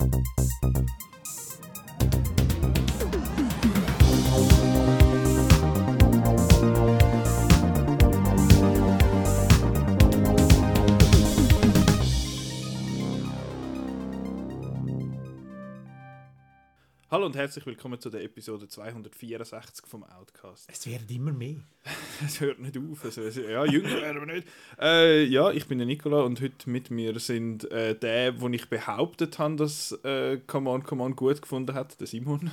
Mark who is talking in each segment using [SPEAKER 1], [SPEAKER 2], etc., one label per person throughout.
[SPEAKER 1] Thank you. Hallo und herzlich willkommen zu der Episode 264 vom Outcast.
[SPEAKER 2] Es werden immer mehr.
[SPEAKER 1] Es hört nicht auf. Also, ja, jünger werden wir nicht. Äh, ja, ich bin der Nicola und heute mit mir sind äh, der, wo ich behauptet habe, dass äh, Come On gut gefunden hat, der Simon.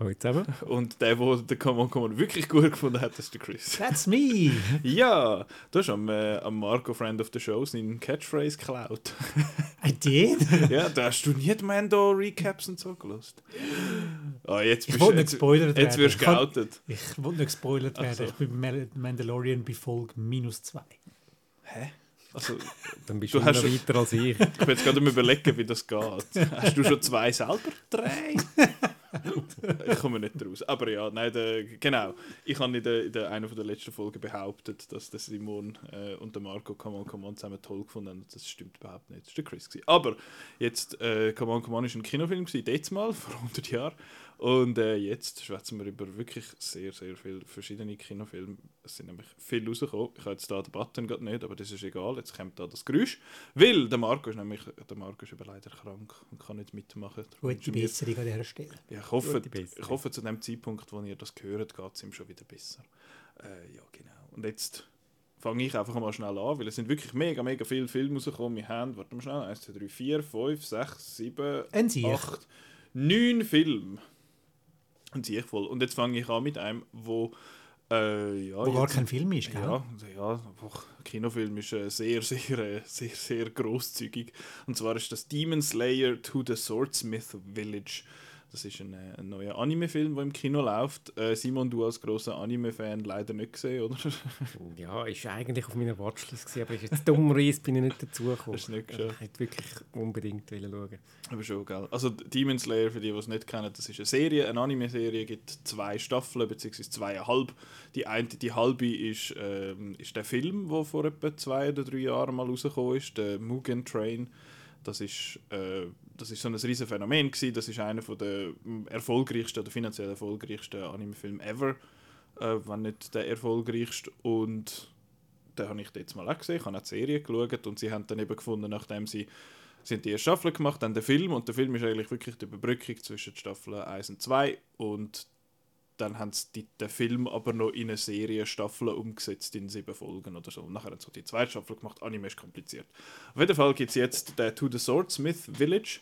[SPEAKER 3] Hallo zusammen.
[SPEAKER 1] Und der, wo der Come On, Come On wirklich gut gefunden hat, ist der Chris.
[SPEAKER 2] That's me!
[SPEAKER 1] Ja, du hast am, äh, am Marco, Friend of the Show, seinen Catchphrase geklaut.
[SPEAKER 2] I did?
[SPEAKER 1] ja, da hast du nie die Mando-Recaps und so gelost. Ah, jetzt
[SPEAKER 2] Ich wollte nicht gespoilert werden.
[SPEAKER 1] jetzt wirst du geoutet.
[SPEAKER 2] Ich wollte nicht gespoilert werden.
[SPEAKER 1] so.
[SPEAKER 2] Ich bin Mandalorian bei Folge minus 2.
[SPEAKER 1] Hä? Also,
[SPEAKER 3] Dann bist
[SPEAKER 1] Du
[SPEAKER 3] du,
[SPEAKER 1] hast-
[SPEAKER 3] noch weiter als ich.
[SPEAKER 1] Ich bin jetzt gerade überlegen, wie das geht. Hast du schon zwei selber? Drei? Ich komme nicht raus. Aber ja, nein, der, genau. Ich habe in, der, in der, einer der letzten Folgen behauptet, dass der Simon äh, und der Marco Come On, Come On zusammen toll gefunden haben. Das stimmt überhaupt nicht. Das war der Chris. Gewesen. Aber jetzt, äh, Come On, Come On ist ein Kinofilm, letztes Mal, vor 100 Jahren. Und äh, jetzt schwätzen wir über wirklich sehr, sehr viele verschiedene Kinofilme. Es sind nämlich viele rausgekommen. Ich habe jetzt da den Button gerade nicht, aber das ist egal. Jetzt kommt da das Geräusch. Weil der Marco ist nämlich der Marco ist leider krank und kann nicht mitmachen.
[SPEAKER 2] Gute Besserung an dieser Stelle.
[SPEAKER 1] Ja, ich, hoffe, ich hoffe, zu dem Zeitpunkt, wo ihr das gehört, geht es ihm schon wieder besser. Äh, ja, genau. Und jetzt fange ich einfach mal schnell an, weil es sind wirklich mega, mega viele Filme rausgekommen. Wir haben, warte mal schnell, 1, 2, 3, 4, 5, 6, 7,
[SPEAKER 2] Ein Sieg.
[SPEAKER 1] 8, 9 Filme. Und sehe ich voll. Und jetzt fange ich an mit einem, wo. Äh, ja,
[SPEAKER 2] Wo gar
[SPEAKER 1] jetzt-
[SPEAKER 2] kein Film ist, gell?
[SPEAKER 1] ja, ja, einfach Kinofilm ist äh, sehr, sehr, äh, sehr, sehr großzügig. Und zwar ist das Demon Slayer to the Swordsmith Village. Das ist ein, äh, ein neuer Anime-Film, der im Kino läuft. Äh, Simon, du als großer Anime-Fan leider nicht gesehen, oder?
[SPEAKER 3] Ja, ist eigentlich auf meiner Watchlist gewesen, aber ist jetzt dummerweise bin ich nicht dazugekommen.
[SPEAKER 1] Du nicht geschafft?
[SPEAKER 3] Ich hätte wirklich unbedingt wollen schauen.
[SPEAKER 1] Aber schon, gell? Also Demon Slayer, für die, die es nicht kennen, das ist eine Serie, eine Anime-Serie, gibt zwei Staffeln, beziehungsweise zweieinhalb. Die eine, die halbe ist, ähm, ist der Film, der vor etwa zwei oder drei Jahren mal rausgekommen ist, der Mugen Train. Das ist, äh, das ist so ein riesen Phänomen gewesen. Das ist einer der erfolgreichsten oder finanziell erfolgreichsten Anime-Filme ever, äh, wenn nicht der erfolgreichste. Und den habe ich jetzt mal auch gesehen. Ich habe auch die Serie geschaut und sie haben dann eben gefunden, nachdem sie haben die erste Staffel gemacht, dann den Film und der Film ist eigentlich wirklich die Überbrückung zwischen Staffeln 1 und 2 und dann haben sie den Film aber noch in eine Serie Staffeln umgesetzt in sieben Folgen oder so. Und nachher haben sie die zweite Staffel gemacht. Anime ist kompliziert. Auf jeden Fall gibt es jetzt den To the Swordsmith Village.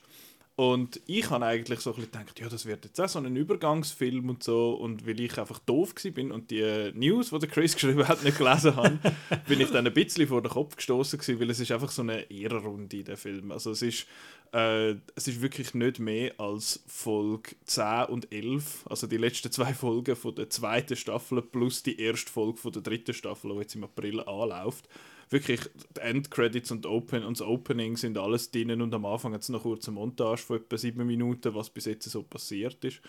[SPEAKER 1] Und ich habe eigentlich so ein bisschen gedacht, ja, das wird jetzt auch so ein Übergangsfilm und so. Und weil ich einfach doof bin und die News, die Chris geschrieben hat, nicht gelesen habe, bin ich dann ein bisschen vor den Kopf gestoßen weil es ist einfach so eine Ehrenrunde, der Film. Also es ist, äh, es ist wirklich nicht mehr als Folge 10 und 11, also die letzten zwei Folgen von der zweiten Staffel plus die erste Folge von der dritten Staffel, die jetzt im April anläuft. Wirklich, die Endcredits und, Open, und das Opening sind alles drinnen und am Anfang hat es noch kurz eine Montage von etwa sieben Minuten, was bis jetzt so passiert ist.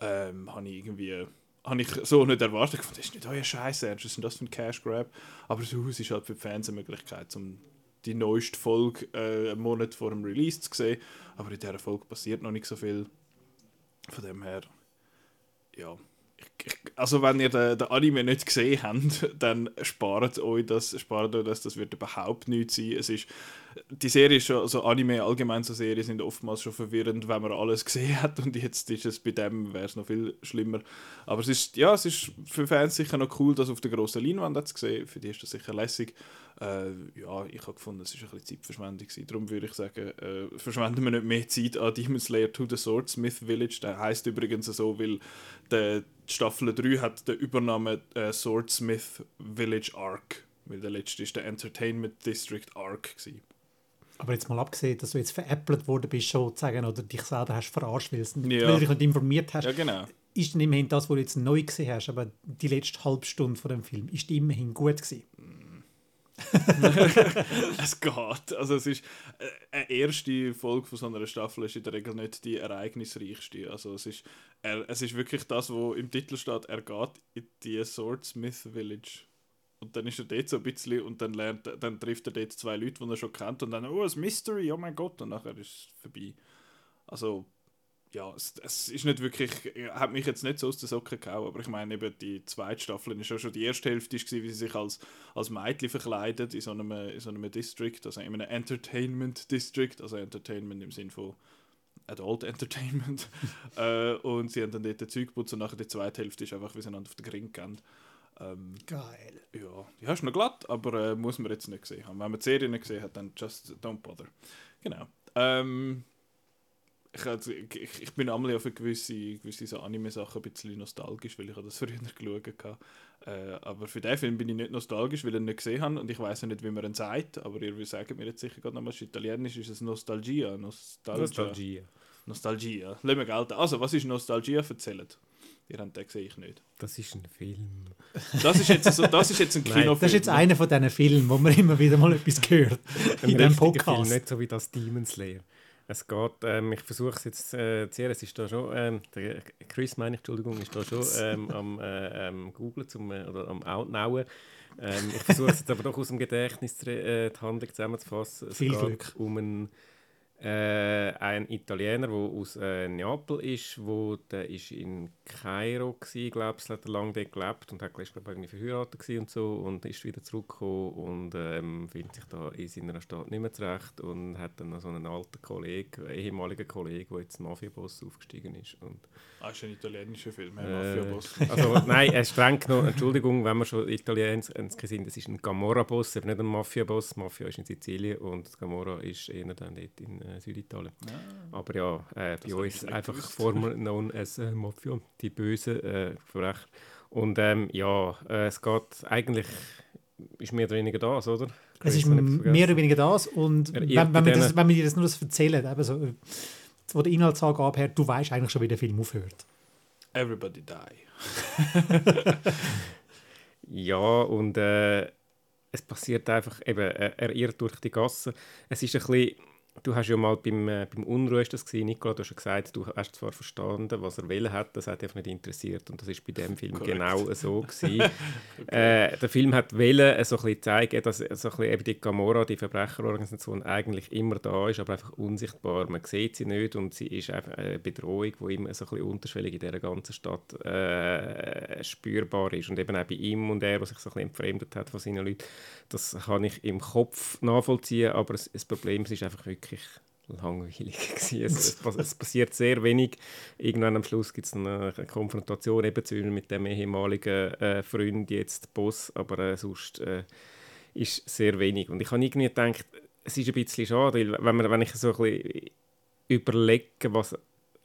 [SPEAKER 1] Ähm, habe ich irgendwie habe ich so nicht erwartet. Ich fand, das ist nicht euer Scheiß, Ernst, was ist das für ein Cash Grab? Aber so, es ist halt für die Fans eine Möglichkeit, um die neueste Folge äh, einen Monat vor dem Release zu sehen. Aber in dieser Folge passiert noch nicht so viel. Von dem her, ja. Also wenn ihr den, den Anime nicht gesehen habt, dann spart euch das, spart euch das, das wird überhaupt nichts sein. Es ist, die Serie ist schon, also Anime allgemein so Serien sind oftmals schon verwirrend, wenn man alles gesehen hat und jetzt ist es bei dem wäre es noch viel schlimmer. Aber es ist, ja, es ist für Fans sicher noch cool, das auf der grossen Leinwand zu sehen. Für die ist das sicher lässig. Äh, ja, ich habe gefunden, es war ein bisschen Zeitverschwendung. gewesen. Darum würde ich sagen, äh, verschwenden wir nicht mehr Zeit an Demon Slayer to the Swordsmith Village. Der heißt übrigens so, weil der Staffel 3 hat den Übernahme äh, Swordsmith Village Arc. Weil der letzte ist der Entertainment District Arc. Gewesen.
[SPEAKER 2] Aber jetzt mal abgesehen, dass du jetzt veräppelt worden bist, sozusagen, oder dich selber hast verarscht, weil,
[SPEAKER 1] Ja.
[SPEAKER 2] du dich nicht informiert hast,
[SPEAKER 1] Ja, genau.
[SPEAKER 2] ist dann immerhin das, was du jetzt neu gesehen hast, aber die letzte halbe Stunde von dem Film, ist immerhin gut gewesen.
[SPEAKER 1] es geht. Also es ist äh, eine erste Folge von so einer Staffel ist in der Regel nicht die ereignisreichste. Also es ist, er, es ist wirklich das, was im Titel steht, er geht in die Swordsmith Village. Und dann ist er dort so ein bisschen und dann lernt dann trifft er dort zwei Leute, die er schon kennt und dann, oh, ein Mystery, oh mein Gott, und nachher ist es vorbei. Also, ja, es, es ist nicht wirklich, hat mich jetzt nicht so aus den Socken gehauen, aber ich meine eben die zweite Staffel ist ja schon die erste Hälfte war, wie sie sich als, als Mädchen verkleidet in so, einem, in so einem District, also in einem Entertainment District, also Entertainment im Sinn von Adult Entertainment. äh, und sie haben dann dort Zeug geputzt und nachher die zweite Hälfte ist einfach, wie sie einander auf den Ring gehen. Ähm,
[SPEAKER 2] Geil.
[SPEAKER 1] ja, die hast du noch glatt, aber äh, muss man jetzt nicht gesehen haben. Wenn man die Serie nicht gesehen hat, dann just don't bother. Genau. Ähm, ich, also, ich, ich bin einmal auf gewisse, gewisse so Anime-Sachen ein bisschen nostalgisch, weil ich das früher geschaut habe. Äh, aber für den Film bin ich nicht nostalgisch, weil ich ihn nicht gesehen habe und ich weiß ja nicht, wie man ihn sagt, aber ihr sagt mir jetzt sicher gerade nochmal, Italienisch ist es Nostalgia. Nostalgia.
[SPEAKER 3] Nostalgie.
[SPEAKER 1] Nostalgia. Lassen wir gelten. Also, was ist Nostalgia? Erzählt. Ihr habt den gesehen, ich nicht.
[SPEAKER 3] Das ist ein Film.
[SPEAKER 1] Das ist jetzt, so, das ist jetzt ein
[SPEAKER 3] Nein,
[SPEAKER 1] Kinofilm.
[SPEAKER 2] Das ist jetzt einer von diesen Filmen, wo man immer wieder mal etwas hört.
[SPEAKER 3] Ein
[SPEAKER 2] in diesem
[SPEAKER 3] richtiger
[SPEAKER 2] Podcast.
[SPEAKER 3] Film, nicht so wie das Demon Slayer. Es geht, ähm, ich versuche es jetzt äh, zu es ist da schon, ähm, der Chris meine ich, Entschuldigung, ist da schon ähm, am äh, ähm, Googlen zum, äh, oder am Outnowen. Ähm, ich versuche es jetzt aber doch aus dem Gedächtnis zu, äh, die Handlung zusammenzufassen. Es
[SPEAKER 2] Viel
[SPEAKER 3] geht
[SPEAKER 2] Glück.
[SPEAKER 3] um einen, äh, einen Italiener, der aus äh, Neapel ist, wo der ist in Kairo gsi, glaube ich, hat lange dort gelebt und hat glaub, irgendwie verheiratet und so und ist wieder zurückgekommen und ähm, findet sich da in seiner Stadt nicht mehr zurecht und hat dann noch so einen alten Kollegen, ehemaligen Kollegen, der jetzt Mafia-Boss aufgestiegen ist und
[SPEAKER 1] Ah, ist ein italienischer Film, ein
[SPEAKER 3] äh,
[SPEAKER 1] Mafia-Boss.
[SPEAKER 3] also nein, äh, streng genommen, Entschuldigung, wenn wir schon Italienisch sind, es ist ein Gamora-Boss, eben nicht ein Mafia-Boss. Mafia ist in Sizilien und Gamora ist eher dann dort in äh, Süditalien.
[SPEAKER 1] Ah.
[SPEAKER 3] Aber ja, äh, bei uns einfach
[SPEAKER 1] gewusst.
[SPEAKER 3] former known as äh, Mafia, die Bösen, äh, Verbrecher. Und ähm, ja, äh, es geht eigentlich, ist mehr oder weniger das, oder?
[SPEAKER 2] Es ist mehr oder weniger das. Und
[SPEAKER 3] Er
[SPEAKER 2] wenn, wenn, wir das, wenn wir dir das nur das erzählen, eben so, äh, von der Inhaltsangabe her, du weißt eigentlich schon, wie der Film aufhört.
[SPEAKER 1] Everybody Die.
[SPEAKER 3] Ja, und äh, es passiert einfach, eben, er, er irrt durch die Gassen. Es ist ein bisschen, du hast ja mal beim, äh, beim Unruhe ist das gewesen, Nicola, du hast ja gesagt, du hast zwar verstanden, was er wollen hat, das hat dich einfach nicht interessiert. Und das ist bei dem Film
[SPEAKER 1] Korrekt.
[SPEAKER 3] genau so gewesen. äh, der Film hat wollen, äh, so ein bisschen zeigen, dass so ein bisschen eben die Gamora, die Verbrecherorganisation, eigentlich immer da ist, aber einfach unsichtbar. Man sieht sie nicht und sie ist einfach eine Bedrohung, die immer so ein bisschen unterschwellig in dieser ganzen Stadt äh, spürbar ist. Und eben auch bei ihm und er, der sich so ein bisschen entfremdet hat von seinen Leuten, das kann ich im Kopf nachvollziehen, aber das Problem ist einfach wirklich langweilig gewesen. es, es, es passiert sehr wenig. Irgendwann am Schluss gibt es eine, eine Konfrontation eben zwischen mit dem ehemaligen äh, Freund, jetzt Boss, aber äh, sonst äh, ist sehr wenig. Und ich habe irgendwie gedacht, es ist ein bisschen schade, weil wenn, man, wenn ich so ein bisschen überlege, was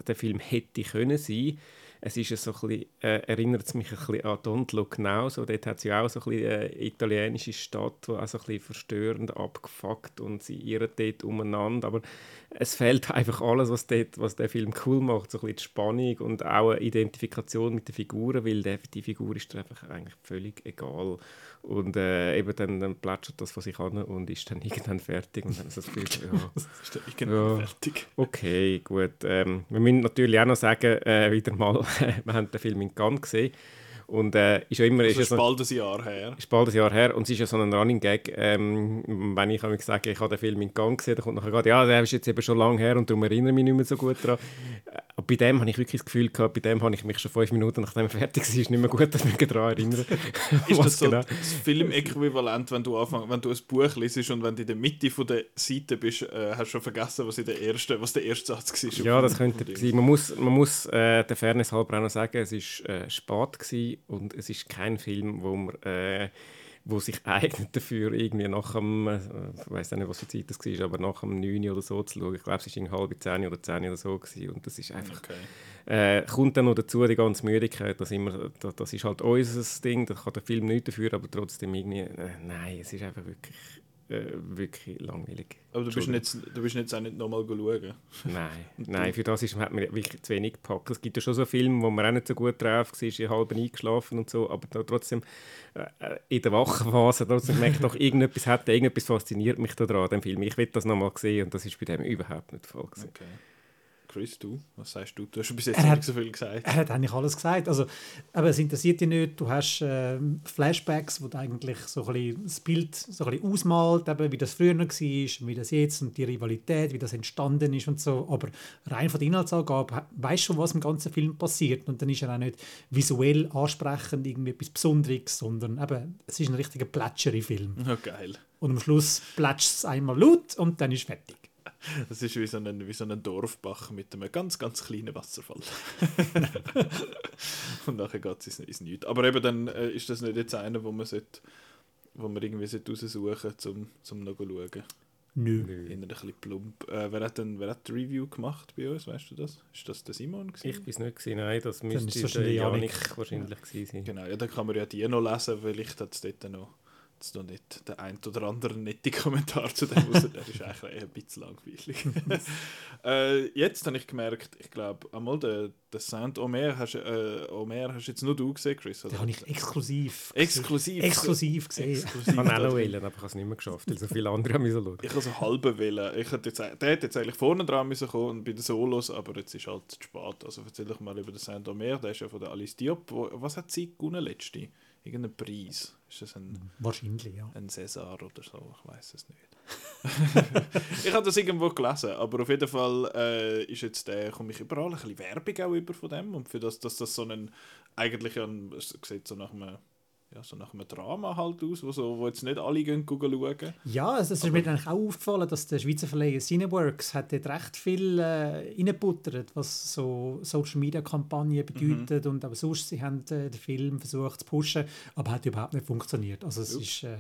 [SPEAKER 3] der Film hätte können sein es ist so ein bisschen, äh, erinnert es mich ein bisschen an Don't Look Now. So, dort hat es ja auch so ein bisschen eine italienische Stadt, die auch so ein bisschen verstörend abgefuckt und sie irren dort umeinander. Aber es fehlt einfach alles, was, dort, was der Film cool macht. So ein bisschen die Spannung und auch eine Identifikation mit den Figuren, weil der, die Figur ist einfach eigentlich völlig egal. Und äh, eben dann, dann plätschert das von sich an und ist dann irgendwann fertig. Und dann so das Gefühl, ja,
[SPEAKER 1] Ist der irgendwann
[SPEAKER 3] Ja.
[SPEAKER 1] fertig?
[SPEAKER 3] Okay, gut. Ähm, wir müssen natürlich auch noch sagen, äh, wieder mal, wir haben den Film in Cannes gesehen. Und äh, ist ja immer
[SPEAKER 1] Das
[SPEAKER 3] ist ja
[SPEAKER 1] ist
[SPEAKER 3] so,
[SPEAKER 1] bald ein Jahr her.
[SPEAKER 3] ist bald ein Jahr her und es ist ja so ein Running Gag, ähm, wenn ich einmal sage, ich habe den Film in Cannes gesehen, dann kommt nachher gerade, ja, der ist jetzt eben schon lange her und darum erinnere ich mich nicht mehr so gut daran. Äh, Aber bei dem habe ich wirklich das Gefühl gehabt, bei dem habe ich mich schon fünf Minuten nachdem er fertig war, nicht mehr gut dass ich mich daran erinnere.
[SPEAKER 1] Ist das so
[SPEAKER 3] genau?
[SPEAKER 1] das Filmäquivalent, wenn du anfang, wenn du ein Buch liest und wenn du in der Mitte von der Seite bist, äh, hast du schon vergessen, was, in der erste, was der erste Satz war?
[SPEAKER 3] Ja, das könnte sein. Man muss, man muss äh, der Fairness halber auch noch sagen, es war äh, spät gewesen und es ist kein Film, wo man äh, wo sich eignet dafür, irgendwie nach dem, äh, ich weiß nicht, was für Zeit das war, aber nach dem 9 oder so zu schauen. Ich glaube, es war halb 10 oder 10 oder so gewesen. und das ist einfach,
[SPEAKER 1] Okay.
[SPEAKER 3] äh, kommt dann noch dazu die ganze Müdigkeit, dass immer, das, das ist halt unser Ding, da kann der Film nicht dafür, aber trotzdem irgendwie, äh, nein, es ist einfach wirklich, äh, wirklich langweilig.
[SPEAKER 1] Aber du bist, nicht, du bist jetzt auch nicht nochmal schauen.
[SPEAKER 3] Nein, nein, für das ist, hat mir wirklich zu wenig gepackt. Es gibt ja schon so Filme, wo man auch nicht so gut drauf war, ist halb eingeschlafen und so, aber da trotzdem äh, in der Wachphase trotzdem merke ich doch, irgendetwas hat, irgendetwas fasziniert mich da dran, dem Film. Ich will das nochmal sehen und das ist bei dem überhaupt nicht der Fall. gewesen.
[SPEAKER 1] Okay. Chris, du, was sagst du? Du hast bis jetzt
[SPEAKER 2] Er
[SPEAKER 1] nicht so viel gesagt.
[SPEAKER 2] Er hat eigentlich alles gesagt. Also, aber es interessiert dich nicht. Du hast äh, Flashbacks, wo du eigentlich so ein bisschen das Bild so ein bisschen ausmalt, eben, wie das früher noch war, wie das jetzt und die Rivalität, wie das entstanden ist und so. Aber rein von der Inhaltsangabe weißt schon, was im ganzen Film passiert. Und dann ist er auch nicht visuell ansprechend, irgendwie etwas Besonderes, sondern eben, es ist ein richtiger Plätscheri-Film.
[SPEAKER 1] Oh, geil.
[SPEAKER 2] Und am Schluss plätscht es einmal laut und dann ist fertig.
[SPEAKER 1] Das ist wie so ein, wie so ein Dorfbach mit einem ganz, ganz kleinen Wasserfall. Und nachher geht es ins, Nichts. Aber eben dann äh, ist das nicht jetzt einer, wo man, sollte, wo man irgendwie sollte raussuchen sollte, um zum noch zu schauen.
[SPEAKER 2] Nö.
[SPEAKER 3] Nö.
[SPEAKER 1] Eher ein bisschen plump. Äh, wer, hat denn, wer hat die Review gemacht bei uns, weißt du das? Ist das der Simon? Gewesen?
[SPEAKER 3] Ich bin es nicht gesehen, nein, das müsste der
[SPEAKER 2] wahrscheinlich
[SPEAKER 3] Janik,
[SPEAKER 2] Janik.
[SPEAKER 3] wahrscheinlich gewesen sein.
[SPEAKER 1] Genau, ja, dann kann man ja die noch lesen, vielleicht hat es dort noch, jetzt noch nicht den ein oder anderen netten Kommentar zu dem raus. Der ist eigentlich eher ein bisschen langweilig. äh, jetzt habe ich gemerkt, ich glaube, einmal den, den Saint-Omer hast, äh, Omer hast jetzt nur du gesehen, Chris?
[SPEAKER 2] Den habe ich exklusiv
[SPEAKER 1] Exklusiv.
[SPEAKER 2] exklusiv gesehen.
[SPEAKER 1] Exklusiv.
[SPEAKER 3] Ich habe auch wollen, aber ich habe es nicht mehr geschafft, weil so viele andere haben schauen.
[SPEAKER 1] Ich habe so halbe wählen. Ich hätte jetzt, der hätte jetzt eigentlich vorne dran müssen kommen bei den Solos, aber jetzt ist halt zu spät. Also erzähl ich mal über den Saint-Omer, der ist ja von der Alice Diop. Wo, was hat sie gewonnen letzte? Irgendeinen Preis? Ist das ein,
[SPEAKER 2] Wahrscheinlich, ja.
[SPEAKER 1] ein Cäsar oder so? Ich weiß es nicht. ich habe das irgendwo gelesen, aber auf jeden Fall äh, ist jetzt der, komme ich überall ein bisschen Werbung auch über von dem und für das, dass das so ein, eigentlich ein, es sieht so nach einem, ja, so nach einem Drama halt aus, wo, so, wo jetzt nicht alle gehen schauen.
[SPEAKER 2] Ja, es ist mir eigentlich auch aufgefallen, dass der Schweizer Verleger Cineworks hat dort recht viel äh, reingebuttert, was so Social-Media-Kampagnen bedeutet und aber sonst, sie haben äh, den Film versucht zu pushen, aber hat überhaupt nicht funktioniert. Also es
[SPEAKER 1] Ups.
[SPEAKER 2] ist äh,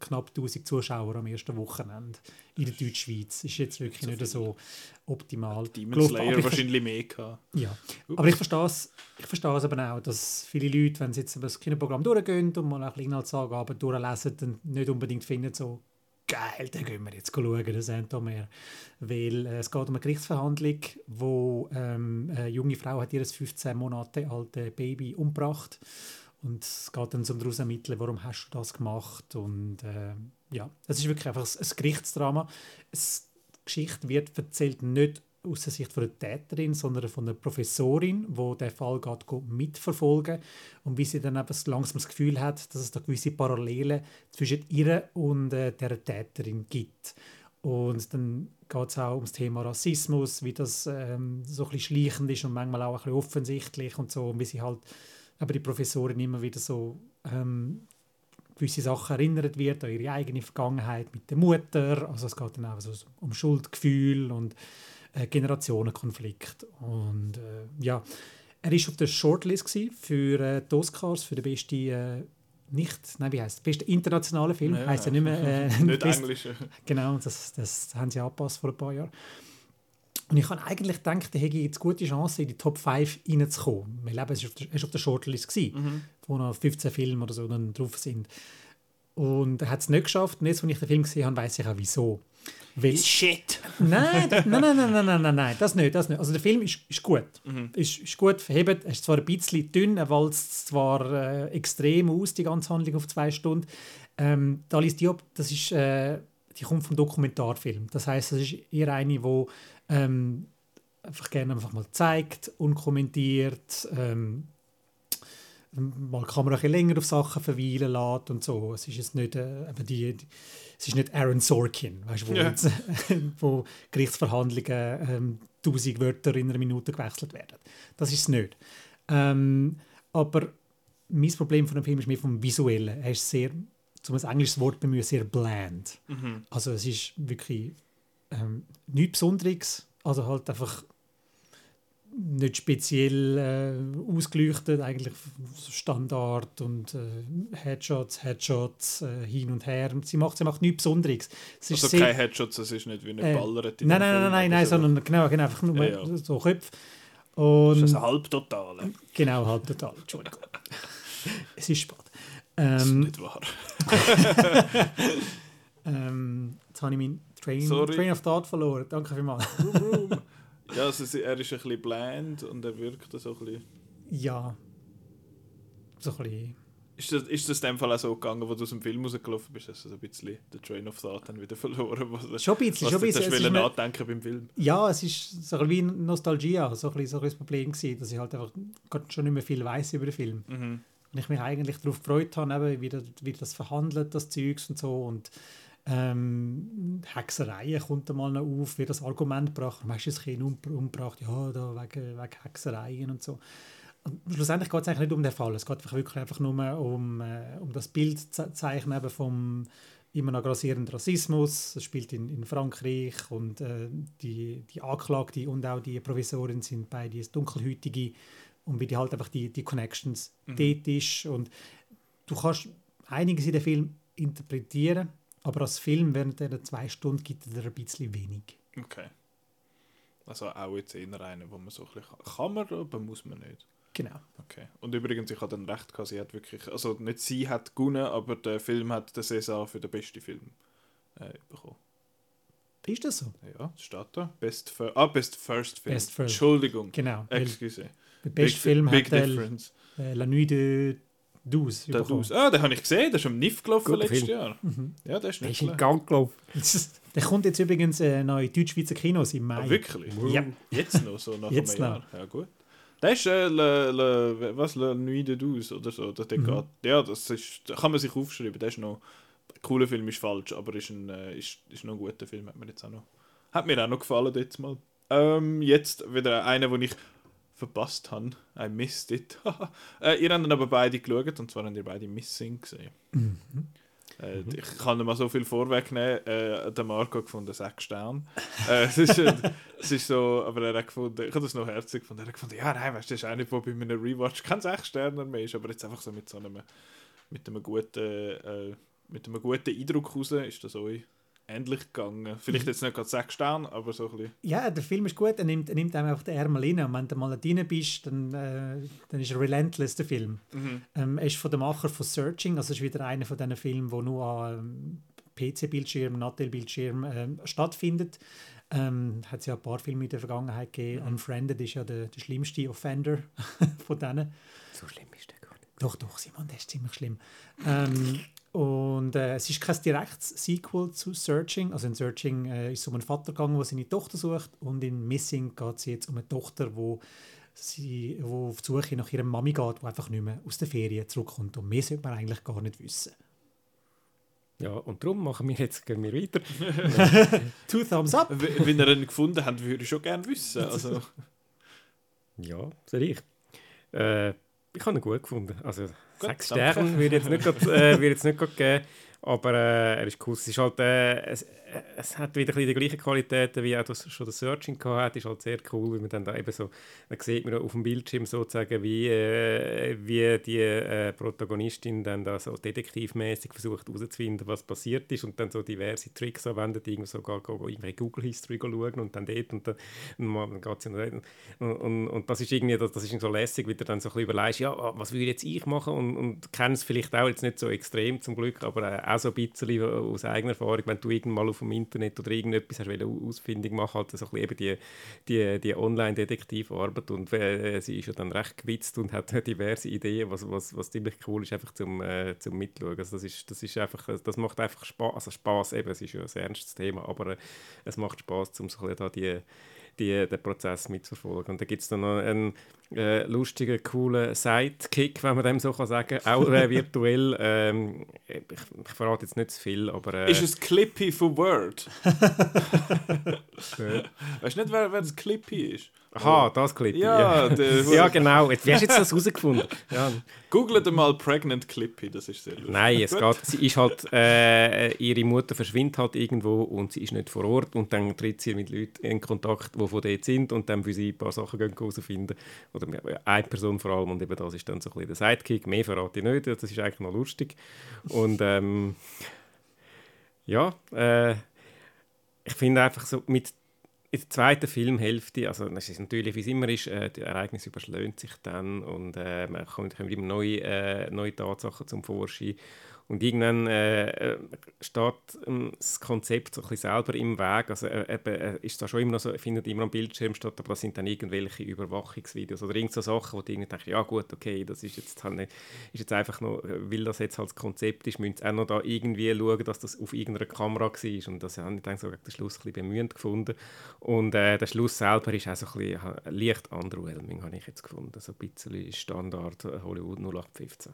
[SPEAKER 2] knapp 1000 Zuschauer am ersten Wochenende in der Deutschschweiz. Ist jetzt wirklich
[SPEAKER 1] So
[SPEAKER 2] nicht
[SPEAKER 1] viel.
[SPEAKER 2] so optimal.
[SPEAKER 1] Demon Slayer
[SPEAKER 2] ich
[SPEAKER 1] wahrscheinlich mehr gehabt.
[SPEAKER 2] Ja, aber ich verstehe es ich verstehe es aber auch, dass viele Leute, wenn sie jetzt das Kinoprogramm durchgehen und mal ein bisschen Inhaltsangaben durchlesen, dann nicht unbedingt finden, so geil, dann gehen wir jetzt schauen, den Saint-Omer. Weil äh, es geht um eine Gerichtsverhandlung, wo ähm, eine junge Frau hat ihr 15 Monate altes Baby umgebracht und es geht dann so daraus ermitteln, warum hast du das gemacht und äh, ja, es ist wirklich einfach ein Gerichtsdrama. Es, Geschichte wird erzählt nicht aus der Sicht von der Täterin, sondern von der Professorin, wo der Fall geht, geht mitverfolgen und wie sie dann eben langsam das Gefühl hat, dass es da gewisse Parallelen zwischen ihr und äh, der Täterin gibt. Und dann geht es auch ums Thema Rassismus, wie das ähm, so ein bisschen schleichend ist und manchmal auch ein bisschen offensichtlich und so, wie sie halt, aber die Professorin immer wieder so ähm, gewisse Sachen erinnert wird an ihre eigene Vergangenheit mit der Mutter. Also es geht dann auch so um Schuldgefühl und äh, Generationenkonflikt. Und äh, ja, er ist auf der Shortlist für äh, die Oscars für den besten äh, nicht, nein, wie heißt beste internationale Film,
[SPEAKER 1] Ja.
[SPEAKER 2] heißt ja nicht mehr äh,
[SPEAKER 1] nicht
[SPEAKER 2] best-
[SPEAKER 1] Englisch.
[SPEAKER 2] Genau, das, das haben sie angepasst vor ein paar Jahren. Und ich habe eigentlich gedacht, er hätte jetzt gute Chance, in die Top 5 reinzukommen. Weil eben, es war auf der, er war auf der Shortlist, gewesen,
[SPEAKER 1] Mhm.
[SPEAKER 2] wo noch 15 Filme oder so dann drauf sind. Und er hat es nicht geschafft. Und jetzt, als ich den Film gesehen habe, weiß ich auch wieso. Weil,
[SPEAKER 1] Shit!
[SPEAKER 2] nein, nein, nein, nein, nein, nein, nein, nein, das nicht, das nicht. Also der Film ist, ist gut.
[SPEAKER 1] Mhm.
[SPEAKER 2] Ist, ist gut verhebt. Er ist zwar ein bisschen dünn, er walzt zwar äh, extrem aus, die ganze Handlung auf zwei Stunden. Ähm, die Alice Diop, das ist, äh, die kommt vom Dokumentarfilm. Das heißt, das ist eher eine, die ähm, einfach gerne einfach mal zeigt, unkommentiert, ähm, mal die Kamera ein länger auf Sachen verweilen lässt und so. Es ist jetzt nicht, äh, die, die, es ist nicht Aaron Sorkin, weißt, wo,
[SPEAKER 1] Ja.
[SPEAKER 2] jetzt, wo Gerichtsverhandlungen ähm, tausend Wörter in einer Minute gewechselt werden. Das ist es nicht. Ähm, aber mein Problem von dem Film ist mehr vom Visuellen. Er ist sehr, zum ein englisches Wort bemühen, sehr bland.
[SPEAKER 1] Mhm.
[SPEAKER 2] Also es ist wirklich ähm, nichts Besonderes, also halt einfach nicht speziell äh, ausgeleuchtet, eigentlich Standard und äh, Headshots, Headshots, äh, hin und her. Sie macht, sie macht nichts Besonderes. Es ist
[SPEAKER 1] Also
[SPEAKER 2] sehr-
[SPEAKER 1] kein Headshots, das ist nicht wie eine
[SPEAKER 2] Äh,
[SPEAKER 1] Ballert in
[SPEAKER 2] Nein, nein, nein, nein, nein,
[SPEAKER 1] so.
[SPEAKER 2] sondern genau, genau einfach nur
[SPEAKER 1] Ja, ja.
[SPEAKER 2] so Köpfe.
[SPEAKER 1] Das
[SPEAKER 2] Und
[SPEAKER 1] ist ein Halbtotale.
[SPEAKER 2] genau, halt total, Entschuldigung. es ist spät.
[SPEAKER 1] Das ist
[SPEAKER 2] Ähm,
[SPEAKER 1] nicht wahr.
[SPEAKER 2] ähm, jetzt habe ich meinen Train,
[SPEAKER 1] Sorry.
[SPEAKER 2] Train of Thought verloren. Danke vielmals.
[SPEAKER 1] Ja, also, er ist ein bisschen bland und er wirkt so ein bisschen...
[SPEAKER 2] ja, so ein bisschen
[SPEAKER 1] Ist das, ist das in dem Fall auch so gegangen, wo du aus dem Film rausgelaufen bist, dass du so ein bisschen den Train of Thought dann wieder verloren was,
[SPEAKER 2] Schon ein bisschen,
[SPEAKER 1] was
[SPEAKER 2] schon ein
[SPEAKER 1] du
[SPEAKER 2] bisschen. mir-
[SPEAKER 1] nachdenken beim Film?
[SPEAKER 2] Ja, es ist so ein bisschen wie Nostalgia, so ein bisschen so ein bisschen das Problem gewesen, dass ich halt einfach gerade schon nicht mehr viel weiß über den Film.
[SPEAKER 1] Mhm.
[SPEAKER 2] Und ich mich eigentlich darauf gefreut habe, eben, wie, das, wie das verhandelt, das Zeugs und so. Und ähm, Hexereien kommt einmal noch auf, wird das Argument gebracht, das Kind um, umgebracht? Ja, da wegen, wegen Hexereien und so. Und schlussendlich geht es eigentlich nicht um den Fall. Es geht wirklich einfach nur um, äh, um das Bild zu zeichnen eben vom immer noch grassierenden Rassismus. Es spielt in, in Frankreich und äh, die, die Anklagte und auch die Provisorin sind beide dunkelhäutige und wie die halt einfach die, die Connections dort ist. Und du kannst einiges in den Film interpretieren, aber als Film während dieser zwei Stunden gibt er ein bisschen wenig.
[SPEAKER 1] Okay. Also auch jetzt eher eine, wo man so ein bisschen kann. Kann man, aber muss man nicht.
[SPEAKER 2] Genau.
[SPEAKER 1] Okay. Und übrigens, ich habe dann recht gehabt, sie hat wirklich, also nicht sie hat gewonnen, aber der Film hat den César für den besten Film äh, bekommen.
[SPEAKER 2] Ist das so?
[SPEAKER 1] Ja, das steht da. Best, Fir ah, Best First Film.
[SPEAKER 2] Best First.
[SPEAKER 1] Entschuldigung.
[SPEAKER 2] Genau.
[SPEAKER 1] Excuse.
[SPEAKER 2] der beste
[SPEAKER 1] Big,
[SPEAKER 2] Film
[SPEAKER 1] Big
[SPEAKER 2] hat
[SPEAKER 1] Difference.
[SPEAKER 2] äh, La Nuit de Douze
[SPEAKER 1] Der. Daus. Ah, den habe ich gesehen, der ist am NIF gelaufen
[SPEAKER 3] Guter
[SPEAKER 1] letztes
[SPEAKER 3] Film.
[SPEAKER 1] Jahr.
[SPEAKER 2] Mhm.
[SPEAKER 1] Ja, der ist
[SPEAKER 3] Der
[SPEAKER 1] nicht
[SPEAKER 3] ist in
[SPEAKER 1] schlecht.
[SPEAKER 3] Gang gelaufen.
[SPEAKER 2] Der kommt jetzt übrigens äh, noch in Deutsch-Schweizer Kinos im Mai.
[SPEAKER 1] Ah, wirklich?
[SPEAKER 2] Ja.
[SPEAKER 1] Jetzt noch, so nach
[SPEAKER 2] Jetzt
[SPEAKER 1] einem Jahr. Ja, gut. Der ist äh, le, le, was, Le Nuit de Douze oder so. Der, der
[SPEAKER 2] Mhm.
[SPEAKER 1] geht, ja, das ist, da kann man sich aufschreiben. Der ist noch, ein cooler Film ist falsch, aber ist, ein, äh, ist, ist noch ein guter Film. Hat mir jetzt auch noch, hat mir auch noch gefallen jetzt mal. Ähm, jetzt wieder einer, den ich verpasst habe. I missed it. äh, ihr habt ihn aber beide geschaut und zwar habt ihr beide Missing gesehen.
[SPEAKER 2] Mhm.
[SPEAKER 1] Äh, Ich kann nicht mal so viel vorwegnehmen. Äh, der Marco gefunden, sechs Sterne. äh, es, ist, es ist so, aber er hat gefunden, ich habe das noch herzig gefunden. Er hat gefunden, ja, nein, weißt du, das ist einer, der bei einem Rewatch kein sechs Sterne mehr ist, aber jetzt einfach so mit so einem, mit einem guten, äh, mit einem guten Eindruck raus ist das euch ähnlich gegangen. Vielleicht jetzt nicht gerade sechs Sterne, aber so ein bisschen.
[SPEAKER 2] Ja, der Film ist gut, er nimmt, er nimmt einem einfach den Ärmel rein. Und wenn du mal da drin bist, dann, äh, dann ist er relentless, der Film. Ähm, er ist von dem Macher von Searching, also es ist wieder einer von diesen Filmen, der nur an ähm, PC-Bildschirm, Nattel-Bildschirm ähm, stattfindet. Ähm, hat es ja ein paar Filme in der Vergangenheit gegeben. Unfriended ist ja der, der schlimmste Offender von denen.
[SPEAKER 3] So schlimm ist der gar nicht.
[SPEAKER 2] Doch, doch, Simon, der ist ziemlich schlimm. Ähm, und äh, es ist kein direktes Sequel zu Searching. Also in Searching äh, ist es um einen Vater gegangen, der seine Tochter sucht. Und in Missing geht es jetzt um eine Tochter, wo sie wo auf die Suche nach ihrer Mami geht, die einfach nicht mehr aus der Ferien zurückkommt. Und mehr sollte man eigentlich gar nicht wissen.
[SPEAKER 3] Ja, und darum machen wir jetzt, gehen wir weiter.
[SPEAKER 2] Two Thumbs Up!
[SPEAKER 1] Wenn ihr ihn gefunden habt, würde ich schon gerne wissen. Also,
[SPEAKER 3] Ja, soll ich? Äh, ich habe ihn gut gefunden. Also, sechs. Sterne würde ich jetzt nicht grad, äh, würde ich jetzt nicht grad geben. Aber äh, er ist cool. Es, ist halt, äh, es, hat wieder die gleichen Qualitäten, wie auch das schon das Searching hat. ist halt sehr cool, wie man dann da eben so, dann sieht man auf dem Bildschirm sozusagen, wie, äh, wie die äh, Protagonistin dann da so detektivmäßig versucht herauszufinden, was passiert ist und dann so diverse Tricks anwendet, irgendwie sogar irgendwelche Google History schauen und dann dort und dann, und sie und, und, und, das ist irgendwie, das, das ist so lässig, wie du dann so ein bisschen überlegst, ja, was würde jetzt ich machen und, und kenne es vielleicht auch jetzt nicht so extrem zum Glück, aber äh, auch so ein bisschen aus eigener Erfahrung, wenn du irgendwann mal auf dem Internet oder irgendetwas hast wollen, ausfindig machen, halt so ein bisschen eben die, die, die Online-Detektivarbeit und äh, sie ist ja dann recht gewitzt und hat diverse Ideen, was, was, was ziemlich cool ist, einfach zum, äh, zum Mitschauen. Also das, ist, das, ist einfach, das macht einfach Spaß, also Spaß eben, es ist ja ein ernstes Thema, aber äh, es macht Spaß, um so ein bisschen da die die, den Prozess mitzuverfolgen. Und da gibt es dann noch einen äh, lustigen, coolen Sidekick, wenn man dem so kann sagen auch äh, virtuell. Ähm, ich, ich verrate jetzt nicht zu viel, aber... Äh,
[SPEAKER 1] ist es Clippy von Word? Weißt du nicht, wer, wer das Clippy ist?
[SPEAKER 3] Aha, das Clip.
[SPEAKER 1] Ja,
[SPEAKER 3] ja. genau. Jetzt, wie hast du jetzt das herausgefunden? Ja.
[SPEAKER 1] Googelt mal Pregnant Clippy, das ist sehr lustig.
[SPEAKER 3] Nein, es geht, sie ist halt, äh, ihre Mutter verschwindet halt irgendwo und sie ist nicht vor Ort und dann tritt sie mit Leuten in Kontakt, die von dort sind und dann für sie ein paar Sachen herausfinden. Oder eine Person vor allem und eben das ist dann so ein bisschen der Sidekick. Mehr verrate ich nicht, das ist eigentlich noch lustig. Und ähm, ja, äh, ich finde einfach so mit in der zweiten Filmhälfte, also es ist natürlich, wie es immer ist, äh, das Ereignis überschlägt sich dann und äh, man kommt, kommen immer neue, äh, neue Tatsachen zum Vorschein. Und irgendwann äh, äh steht das Konzept so ein bisschen selber im Weg. Also äh, äh, ist da schon immer noch so, findet immer am Bildschirm statt, aber das sind dann irgendwelche Überwachungsvideos oder irgend so Sachen, wo du irgendwie denkst, ja gut, okay, das ist jetzt halt nicht, ist jetzt einfach noch, weil das jetzt halt das Konzept ist, müssen sie auch noch da irgendwie schauen, dass das auf irgendeiner Kamera war. Und das habe ich dann so gegen den Schluss ein bisschen bemühend gefunden. Und äh, der Schluss selber ist auch so ein bisschen leicht underwhelming, habe ich jetzt gefunden. So ein bisschen Standard Hollywood 0815.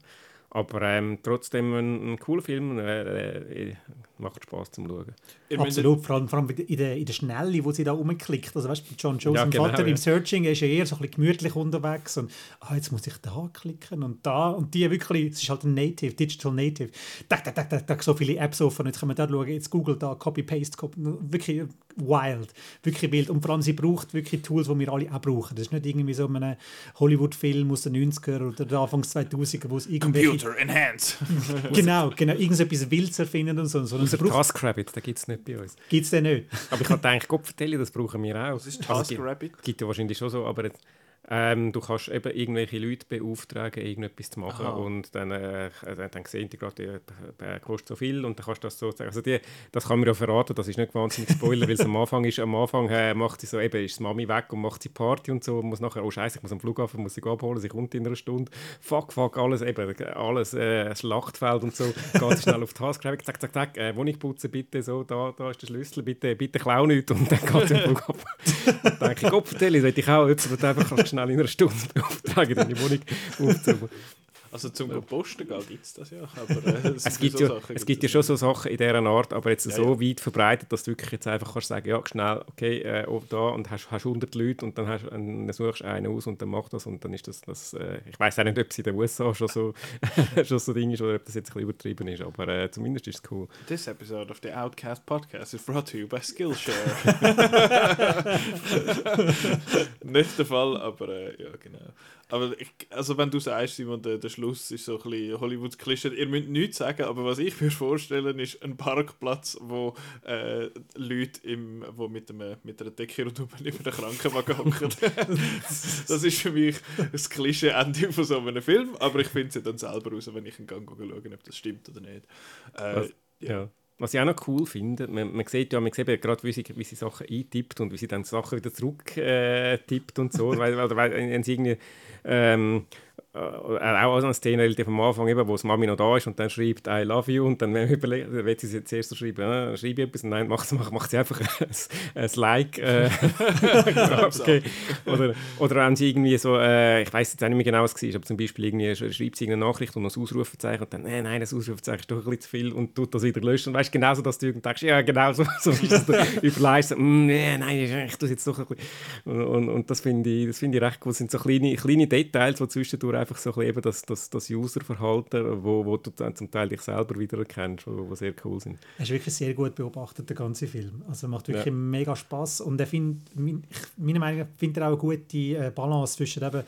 [SPEAKER 3] Aber ähm, trotzdem ein, ein, cooler Film, äh, äh, macht Spaß zum Schauen.
[SPEAKER 2] Absolut, vor allem, vor allem in, der, in der Schnelle, wo sie da rumklickt. Also weißt, John Jones ja, genau, Vater ja. im Searching ist ja eher so ein bisschen gemütlich unterwegs und ah, jetzt muss ich da klicken und da und die wirklich, es ist halt ein Native, Digital Native. Da, da, da, da, da so viele Apps offen, jetzt können wir da schauen, jetzt Google da, Copy-Paste, Copy, wirklich wild, wirklich wild. Und vor allem, sie braucht wirklich Tools, die wir alle auch brauchen. Das ist nicht irgendwie so ein Hollywood-Film aus den 90er oder der Anfang 2000er, wo es
[SPEAKER 1] irgendwelche... Computer, enhance!
[SPEAKER 2] genau, genau, irgendetwas Wildes erfinden und so.
[SPEAKER 3] Sondern Außer braucht... TaskRabbit, den gibt es nicht bei uns.
[SPEAKER 2] Gibt es den nicht?
[SPEAKER 3] aber ich habe gedacht, Gott vertelle, das brauchen wir auch.
[SPEAKER 1] Was ist TaskRabbit?
[SPEAKER 3] Also, gibt ja wahrscheinlich schon so, aber... Jetzt, ähm, du kannst eben irgendwelche Leute beauftragen, irgendetwas zu machen Aha. und dann, äh, dann sehen die gerade, der kostet so viel und dann kannst du das so sagen. Also die, das kann man ja verraten, das ist nicht wahnsinnig Spoiler, weil es am Anfang ist, am Anfang äh, macht sie so, eben ist die Mami weg und macht sie Party und so, muss nachher, oh scheiße, ich muss am Flughafen, muss sie abholen, sie kommt in einer Stunde, fuck, fuck, alles, eben, alles, äh, Schlachtfeld und so, geht sie schnell auf die Task, zack, zack, zack, äh, Wohnung putzen bitte, so, da, da ist der Schlüssel, bitte, bitte klau nichts und dann geht sie am Flughafen. dann denke ich, Gott, vertelle, ich auch, der einfach schnell in einer Stunde beauftragen, deine Wohnung aufzubauen.
[SPEAKER 1] Also zum ja. Posten gehen gibt es das ja. Aber, äh,
[SPEAKER 3] es, gibt, so ja, es gibt ja schon so Sachen in dieser Art, aber jetzt ja, so weit verbreitet, dass du wirklich jetzt einfach kannst sagen, ja, schnell, okay, äh, da und hast, hast 100 Leute und dann, hast, dann suchst du einen aus und dann macht das und dann ist das, das äh, ich weiß auch nicht, ob es in den USA schon so, schon so Ding ist oder ob das jetzt ein bisschen übertrieben ist, aber äh, zumindest ist es cool.
[SPEAKER 1] This episode of the Outcast Podcast is brought to you by Skillshare. nicht der Fall, aber äh, ja, genau. Aber ich, also wenn du sagst, Simon, der, der Schluss ist so ein bisschen Hollywoods Klischee, ihr müsst nichts sagen, aber was ich mir vorstellen ist ein Parkplatz, wo äh, Leute im, wo mit, einem, mit einer Decke rundherum über den Krankenwagen hocken. das ist für mich das Klischee-Ende von so einem Film, aber ich finde es ja dann selber raus, wenn ich einen Gang schaue, ob das stimmt oder nicht. Äh,
[SPEAKER 3] ja. ja. Was ich auch noch cool finde, man, man sieht ja man sieht gerade, wie sie, wie sie Sachen eintippt und wie sie dann Sachen wieder zurück äh, und so, weil, weil, weil, weil sie irgendwie ähm, äh, auch eine Szene relativ am Anfang, eben, wo das Mami noch da ist und dann schreibt I love you und dann überlegt, will sie jetzt zuerst so schreiben, äh, schreibe ich etwas und nein, macht, macht, macht sie einfach ein, ein Like. Äh, okay. oder, oder wenn sie irgendwie so, äh, ich weiß jetzt auch nicht mehr genau, was es war, aber zum Beispiel irgendwie schreibt sie eine Nachricht und noch ein Ausrufezeichen und dann, nein, nein, das Ausrufezeichen ist doch ein bisschen zu viel und tut das wieder löschen und weißt genau so, dass du denkst, ja genau so, so ist es, überlegst, mm, nein, ich tue es jetzt doch ein bisschen und, und, und das finde ich, find ich recht cool, das sind so kleine, kleine Details, die zwischendurch einfach so ein eben das, das, das Userverhalten, wo, wo du dann zum Teil dich selber wiedererkennst, wo, wo sehr cool sind.
[SPEAKER 2] Es ist wirklich sehr gut beobachtet, der ganze Film. Also macht wirklich ja. mega Spaß und er find, meiner Meinung nach findet er auch eine gute äh, Balance zwischen eben